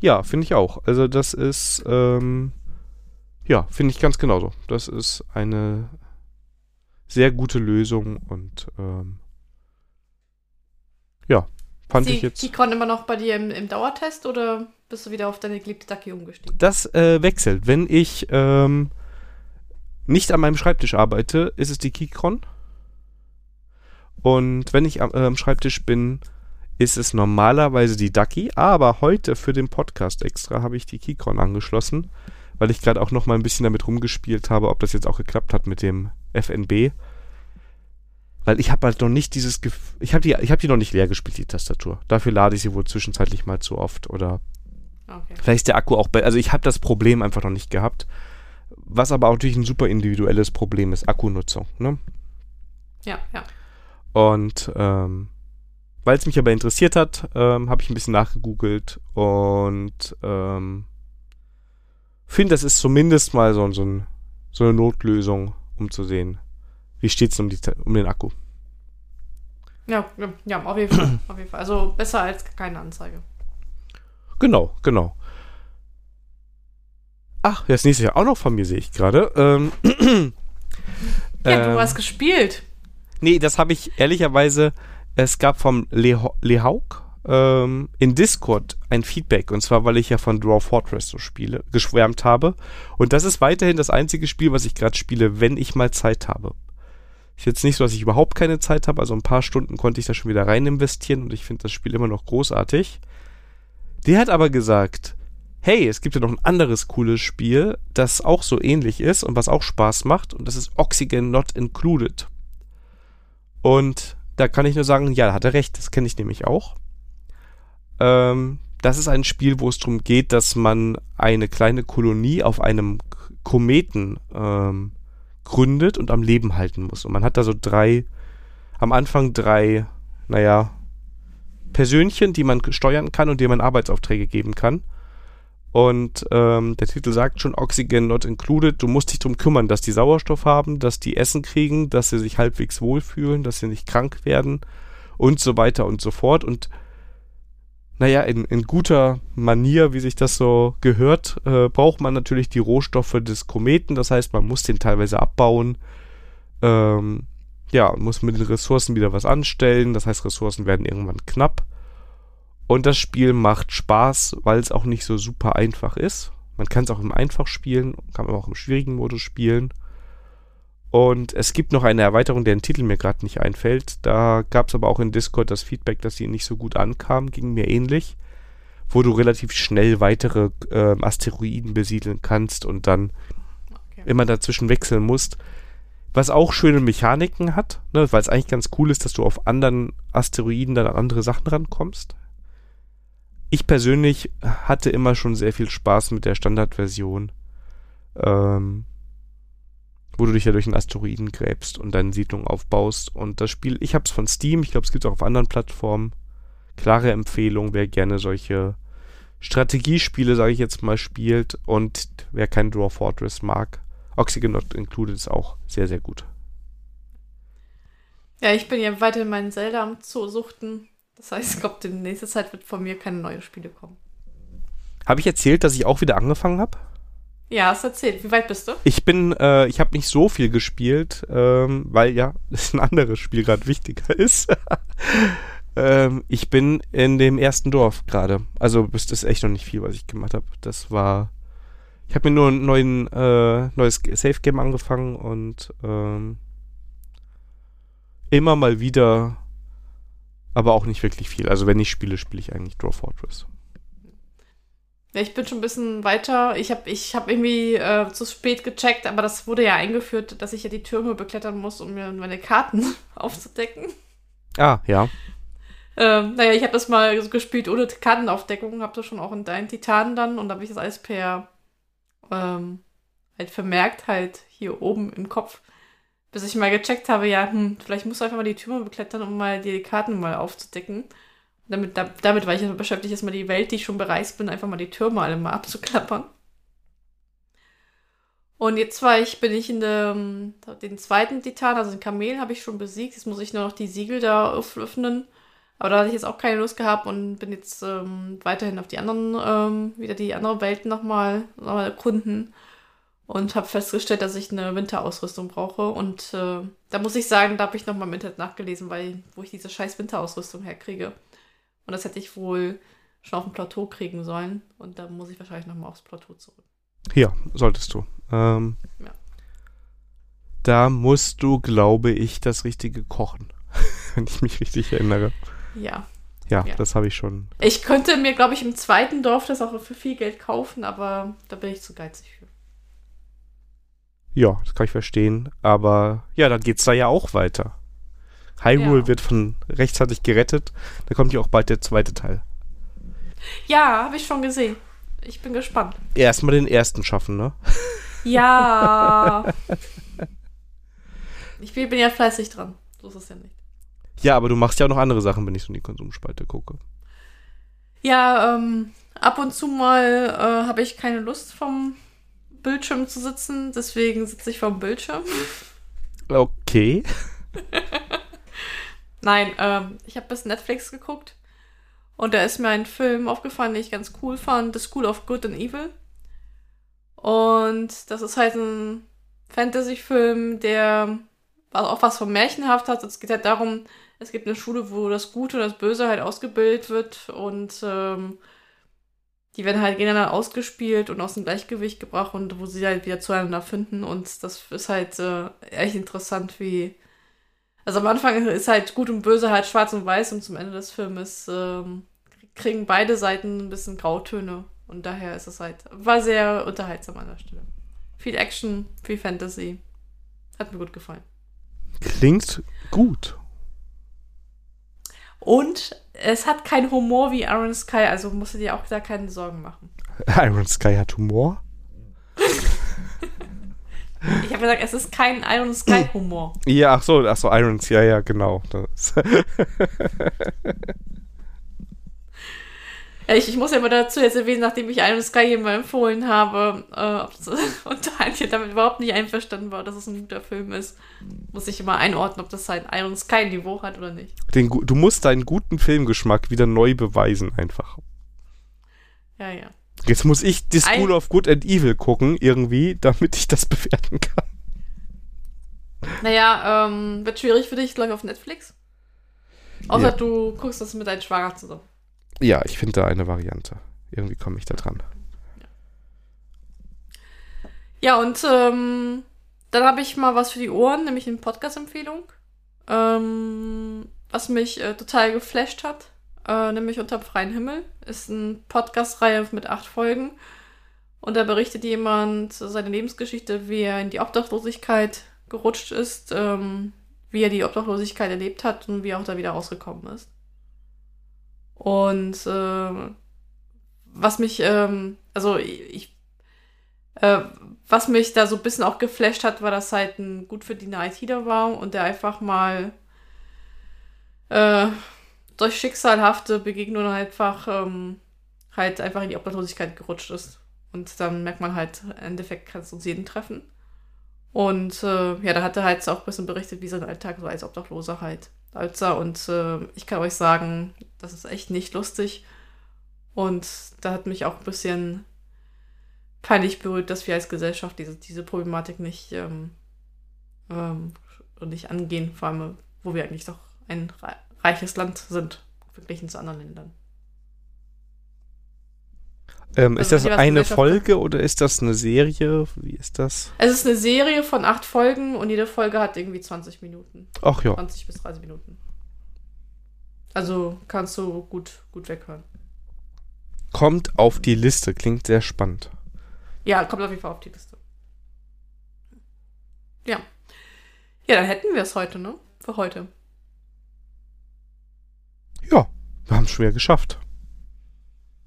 Ja, finde ich auch. Also das ist, ähm, ja, finde ich ganz genauso. Das ist eine sehr gute Lösung und ähm, ja, fand die, ich jetzt. Die kommen immer noch bei dir im, im Dauertest oder bist du wieder auf deine geliebte Ducky umgestiegen? Das äh, wechselt. Wenn ich ähm, nicht an meinem Schreibtisch arbeite, ist es die Keychron. Und wenn ich am, äh, am Schreibtisch bin, ist es normalerweise die Ducky. Aber heute für den Podcast extra habe ich die Keychron angeschlossen, weil ich gerade auch noch mal ein bisschen damit rumgespielt habe, ob das jetzt auch geklappt hat mit dem FNB. Weil ich habe halt noch nicht dieses Gefühl, ich habe die, ich habe die noch nicht leer gespielt, die Tastatur. Dafür lade ich sie wohl zwischenzeitlich mal zu oft oder Okay. Vielleicht ist der Akku auch besser. Also ich habe das Problem einfach noch nicht gehabt. Was aber auch natürlich ein super individuelles Problem ist, Akkunutzung. Ne? Ja, ja. Und ähm, weil es mich aber interessiert hat, ähm, habe ich ein bisschen nachgegoogelt und ähm, finde, das ist zumindest mal so, so, ein, so, eine Notlösung, um zu sehen, wie steht es um, um den Akku. Ja, ja, auf jeden Fall. auf jeden Fall. Also besser als keine Anzeige. Genau, genau. Ach, das nächste Jahr auch noch von mir, sehe ich gerade. Ähm, ja, du ähm, hast gespielt. Nee, das habe ich ehrlicherweise, es gab vom Lehauk ähm, in Discord ein Feedback. Und zwar, weil ich ja von Draw Fortress so spiele, geschwärmt habe. Und das ist weiterhin das einzige Spiel, was ich gerade spiele, wenn ich mal Zeit habe. Ist jetzt nicht so, dass ich überhaupt keine Zeit habe. Also ein paar Stunden konnte ich da schon wieder rein investieren und ich finde das Spiel immer noch großartig. Der hat aber gesagt, hey, es gibt ja noch ein anderes cooles Spiel, das auch so ähnlich ist und was auch Spaß macht und das ist Oxygen Not Included. Und da kann ich nur sagen, ja, da hat er recht, das kenne ich nämlich auch. Ähm, das ist ein Spiel, wo es darum geht, dass man eine kleine Kolonie auf einem Kometen ähm, gründet und am Leben halten muss. Und man hat da so drei, am Anfang drei, naja, Persönchen, die man steuern kann und denen man Arbeitsaufträge geben kann. Und ähm, der Titel sagt schon, Oxygen not included. Du musst dich darum kümmern, dass die Sauerstoff haben, dass die Essen kriegen, dass sie sich halbwegs wohlfühlen, dass sie nicht krank werden und so weiter und so fort. Und naja, in, in guter Manier, wie sich das so gehört, äh, braucht man natürlich die Rohstoffe des Kometen. Das heißt, man muss den teilweise abbauen. Ähm, ja, muss mit den Ressourcen wieder was anstellen. Das heißt, Ressourcen werden irgendwann knapp. Und das Spiel macht Spaß, weil es auch nicht so super einfach ist. Man kann es auch im Einfach spielen, kann man auch im schwierigen Modus spielen. Und es gibt noch eine Erweiterung, deren Titel mir gerade nicht einfällt. Da gab es aber auch in Discord das Feedback, dass sie nicht so gut ankam, ging mir ähnlich. Wo du relativ schnell weitere äh, Asteroiden besiedeln kannst und dann okay. immer dazwischen wechseln musst was auch schöne Mechaniken hat, ne, weil es eigentlich ganz cool ist, dass du auf anderen Asteroiden dann an andere Sachen rankommst. Ich persönlich hatte immer schon sehr viel Spaß mit der Standardversion, ähm, wo du dich ja durch einen Asteroiden gräbst und deine Siedlung aufbaust. Und das Spiel, ich habe es von Steam, ich glaube, es gibt es auch auf anderen Plattformen. Klare Empfehlung, wer gerne solche Strategiespiele, sage ich jetzt mal, spielt und wer kein Dwarf Fortress mag. Oxygen Not Included ist auch sehr, sehr gut. Ja, ich bin ja weiter in meinen Zelda am Suchten. Das heißt, ich glaube, in nächster Zeit wird von mir keine neuen Spiele kommen. Habe ich erzählt, dass ich auch wieder angefangen habe? Ja, hast erzählt. Wie weit bist du? Ich bin, äh, ich habe nicht so viel gespielt, ähm, weil ja, ein anderes Spiel gerade wichtiger ist. ähm, ich bin in dem ersten Dorf gerade. Also das ist echt noch nicht viel, was ich gemacht habe. Das war, ich habe mir nur ein neuen, äh, neues Safe Game angefangen und ähm, immer mal wieder, aber auch nicht wirklich viel. Also wenn ich spiele, spiele ich eigentlich Dwarf Fortress. Ja, ich bin schon ein bisschen weiter. Ich habe ich hab irgendwie äh, zu spät gecheckt, aber das wurde ja eingeführt, dass ich ja die Türme beklettern muss, um mir meine Karten aufzudecken. Ah, ja. Ähm, naja, ich habe das mal gespielt ohne Kartenaufdeckung, habe das schon auch in deinen Titanen dann und da habe ich das alles per ähm, halt vermerkt, halt hier oben im Kopf, bis ich mal gecheckt habe, ja, hm, vielleicht musst du einfach mal die Türme beklettern, um mal die Karten mal aufzudecken. Damit, da, damit war ich jetzt beschäftigt, erstmal die Welt, die ich schon bereist bin, einfach mal die Türme alle mal abzuklappern. Und jetzt war ich, bin ich in dem, den zweiten Titan, also den Kamel, habe ich schon besiegt. Jetzt muss ich nur noch die Siegel da öffnen. Aber da hatte ich jetzt auch keine Lust gehabt und bin jetzt ähm, weiterhin auf die anderen, ähm, wieder die anderen Welten nochmal noch erkunden. Und habe festgestellt, dass ich eine Winterausrüstung brauche. Und äh, da muss ich sagen, da habe ich nochmal im Internet nachgelesen, weil wo ich diese scheiß Winterausrüstung herkriege. Und das hätte ich wohl schon auf dem Plateau kriegen sollen. Und da muss ich wahrscheinlich nochmal aufs Plateau zurück. Ja, solltest du. Ähm, ja. Da musst du, glaube ich, das Richtige kochen. Wenn ich mich richtig erinnere. Ja. Ja, ja. das habe ich schon. Ich könnte mir, glaube ich, im zweiten Dorf das auch für viel Geld kaufen, aber da bin ich zu geizig für. Ja, das kann ich verstehen. Aber ja, dann geht es da ja auch weiter. Hyrule ja. wird von rechtzeitig gerettet. Da kommt ja auch bald der zweite Teil. Ja, habe ich schon gesehen. Ich bin gespannt. Erstmal den ersten schaffen, ne? Ja. ich bin ja fleißig dran. So ist es ja nicht. Ja, aber du machst ja auch noch andere Sachen, wenn ich so in die Konsumspalte gucke. Ja, ähm, ab und zu mal äh, habe ich keine Lust vom Bildschirm zu sitzen, deswegen sitze ich vom Bildschirm. Okay. Nein, ähm, ich habe bis Netflix geguckt und da ist mir ein Film aufgefallen, den ich ganz cool fand, The School of Good and Evil. Und das ist halt ein Fantasy-Film, der auch was von Märchenhaft hat. Es geht halt darum, es gibt eine Schule, wo das Gute und das Böse halt ausgebildet wird und ähm, die werden halt gegeneinander ausgespielt und aus dem Gleichgewicht gebracht und wo sie halt wieder zueinander finden. Und das ist halt äh, echt interessant, wie also am Anfang ist halt Gut und Böse halt schwarz und weiß und zum Ende des Filmes ähm, kriegen beide Seiten ein bisschen Grautöne. Und daher ist es halt, war sehr unterhaltsam an der Stelle. Viel Action, viel Fantasy. Hat mir gut gefallen. Klingt gut. Und es hat keinen Humor wie Iron Sky, also musst du dir auch da keine Sorgen machen. Iron Sky hat Humor? Ich habe gesagt, es ist kein Iron Sky Humor. Ja, ach so, ach so, Irons, ja, ja, genau. ich, ich muss ja mal dazu jetzt erwähnen, nachdem ich Iron Sky mal empfohlen habe, äh, und Daniel damit überhaupt nicht einverstanden war, dass es ein guter Film ist, muss ich immer einordnen, ob das ein Iron Sky Niveau hat oder nicht. Den, du musst deinen guten Filmgeschmack wieder neu beweisen, einfach. Ja, ja. Jetzt muss ich The School of Good and Evil gucken, irgendwie, damit ich das bewerten kann. Naja, ähm, wird schwierig für dich, glaube ich, auf Netflix. Außer ja. du guckst das mit deinem Schwager zusammen. Ja, ich finde da eine Variante. Irgendwie komme ich da dran. Ja, und ähm, dann habe ich mal was für die Ohren, nämlich eine Podcast-Empfehlung, ähm, was mich äh, total geflasht hat äh, nämlich Unter freien Himmel. Ist eine Podcast-Reihe mit acht Folgen. Und da berichtet jemand seine Lebensgeschichte, wie er in die Obdachlosigkeit gerutscht ist, ähm, wie er die Obdachlosigkeit erlebt hat und wie er auch da wieder rausgekommen ist. Und äh, was mich, ähm, also ich, äh, was mich da so ein bisschen auch geflasht hat, war, dass halt ein gut verdienter ITler war und der einfach mal äh, durch schicksalhafte Begegnungen einfach ähm, halt einfach in die Obdachlosigkeit gerutscht ist. Und dann merkt man halt, im Endeffekt kann es uns jeden treffen. Und äh, ja, da hat er halt auch ein bisschen berichtet, wie sein Alltag so als Obdachloser halt aussah. Und äh, ich kann euch sagen, das ist echt nicht lustig. Und da hat mich auch ein bisschen peinlich berührt, dass wir als Gesellschaft diese, diese Problematik nicht, ähm, ähm, nicht angehen, vor allem, wo wir eigentlich doch ein reiches Land sind, verglichen zu anderen Ländern. Ähm, also ist das eine Folge oder ist das eine Serie? Wie ist das? Es ist eine Serie von acht Folgen und jede Folge hat irgendwie 20 Minuten. Ach ja. 20 bis 30 Minuten. Also kannst du gut, gut weghören. Kommt auf die Liste, klingt sehr spannend. Ja, kommt auf jeden Fall auf die Liste. Ja. Ja, dann hätten wir es heute, ne? Für heute. Ja, wir haben es schon wieder geschafft.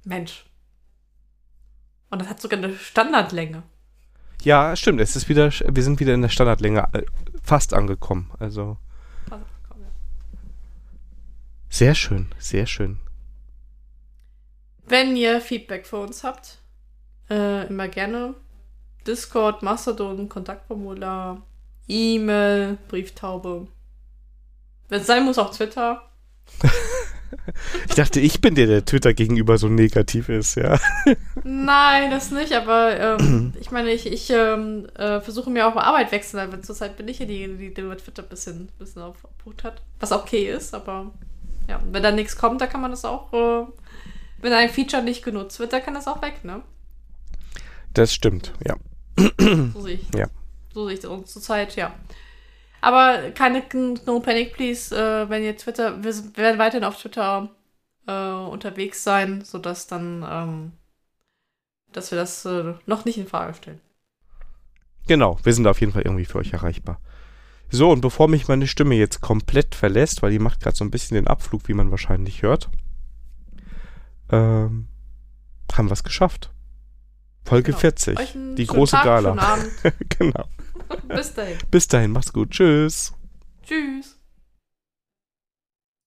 Mensch. Und das hat sogar eine Standardlänge. Ja, stimmt. Es ist wieder, wir sind wieder in der Standardlänge äh, fast angekommen. Also. Fast angekommen, ja. Sehr schön, sehr schön. Wenn ihr Feedback für uns habt, äh, immer gerne. Discord, Mastodon, Kontaktformular, E-Mail, Brieftaube. Wenn es sein muss, auch Twitter. ich dachte, ich bin der, der Twitter gegenüber so negativ ist, ja. Nein, das nicht, aber ähm, ich meine, ich, ich ähm, äh, versuche mir auch Arbeit wechseln, aber zurzeit bin ich ja diejenige, die mit Twitter ein bisschen, bisschen auf Punkt hat. Was okay ist, aber ja, wenn da nichts kommt, da kann man das auch, äh, wenn ein Feature nicht genutzt wird, da kann das auch weg, ne? Das stimmt, ja. So sehe ich. Ja. So sehe ich das zurzeit, ja. Aber keine No Panic, please, äh, wenn ihr Twitter, wir werden weiterhin auf Twitter äh, unterwegs sein, sodass dann, ähm, dass wir das äh, noch nicht in Frage stellen. Genau, wir sind auf jeden Fall irgendwie für euch erreichbar. So, und bevor mich meine Stimme jetzt komplett verlässt, weil die macht gerade so ein bisschen den Abflug, wie man wahrscheinlich hört, ähm, haben wir es geschafft. Folge genau. 40. Die große Tag, Gala. genau. Bis dahin. Bis dahin, mach's gut. Tschüss. Tschüss.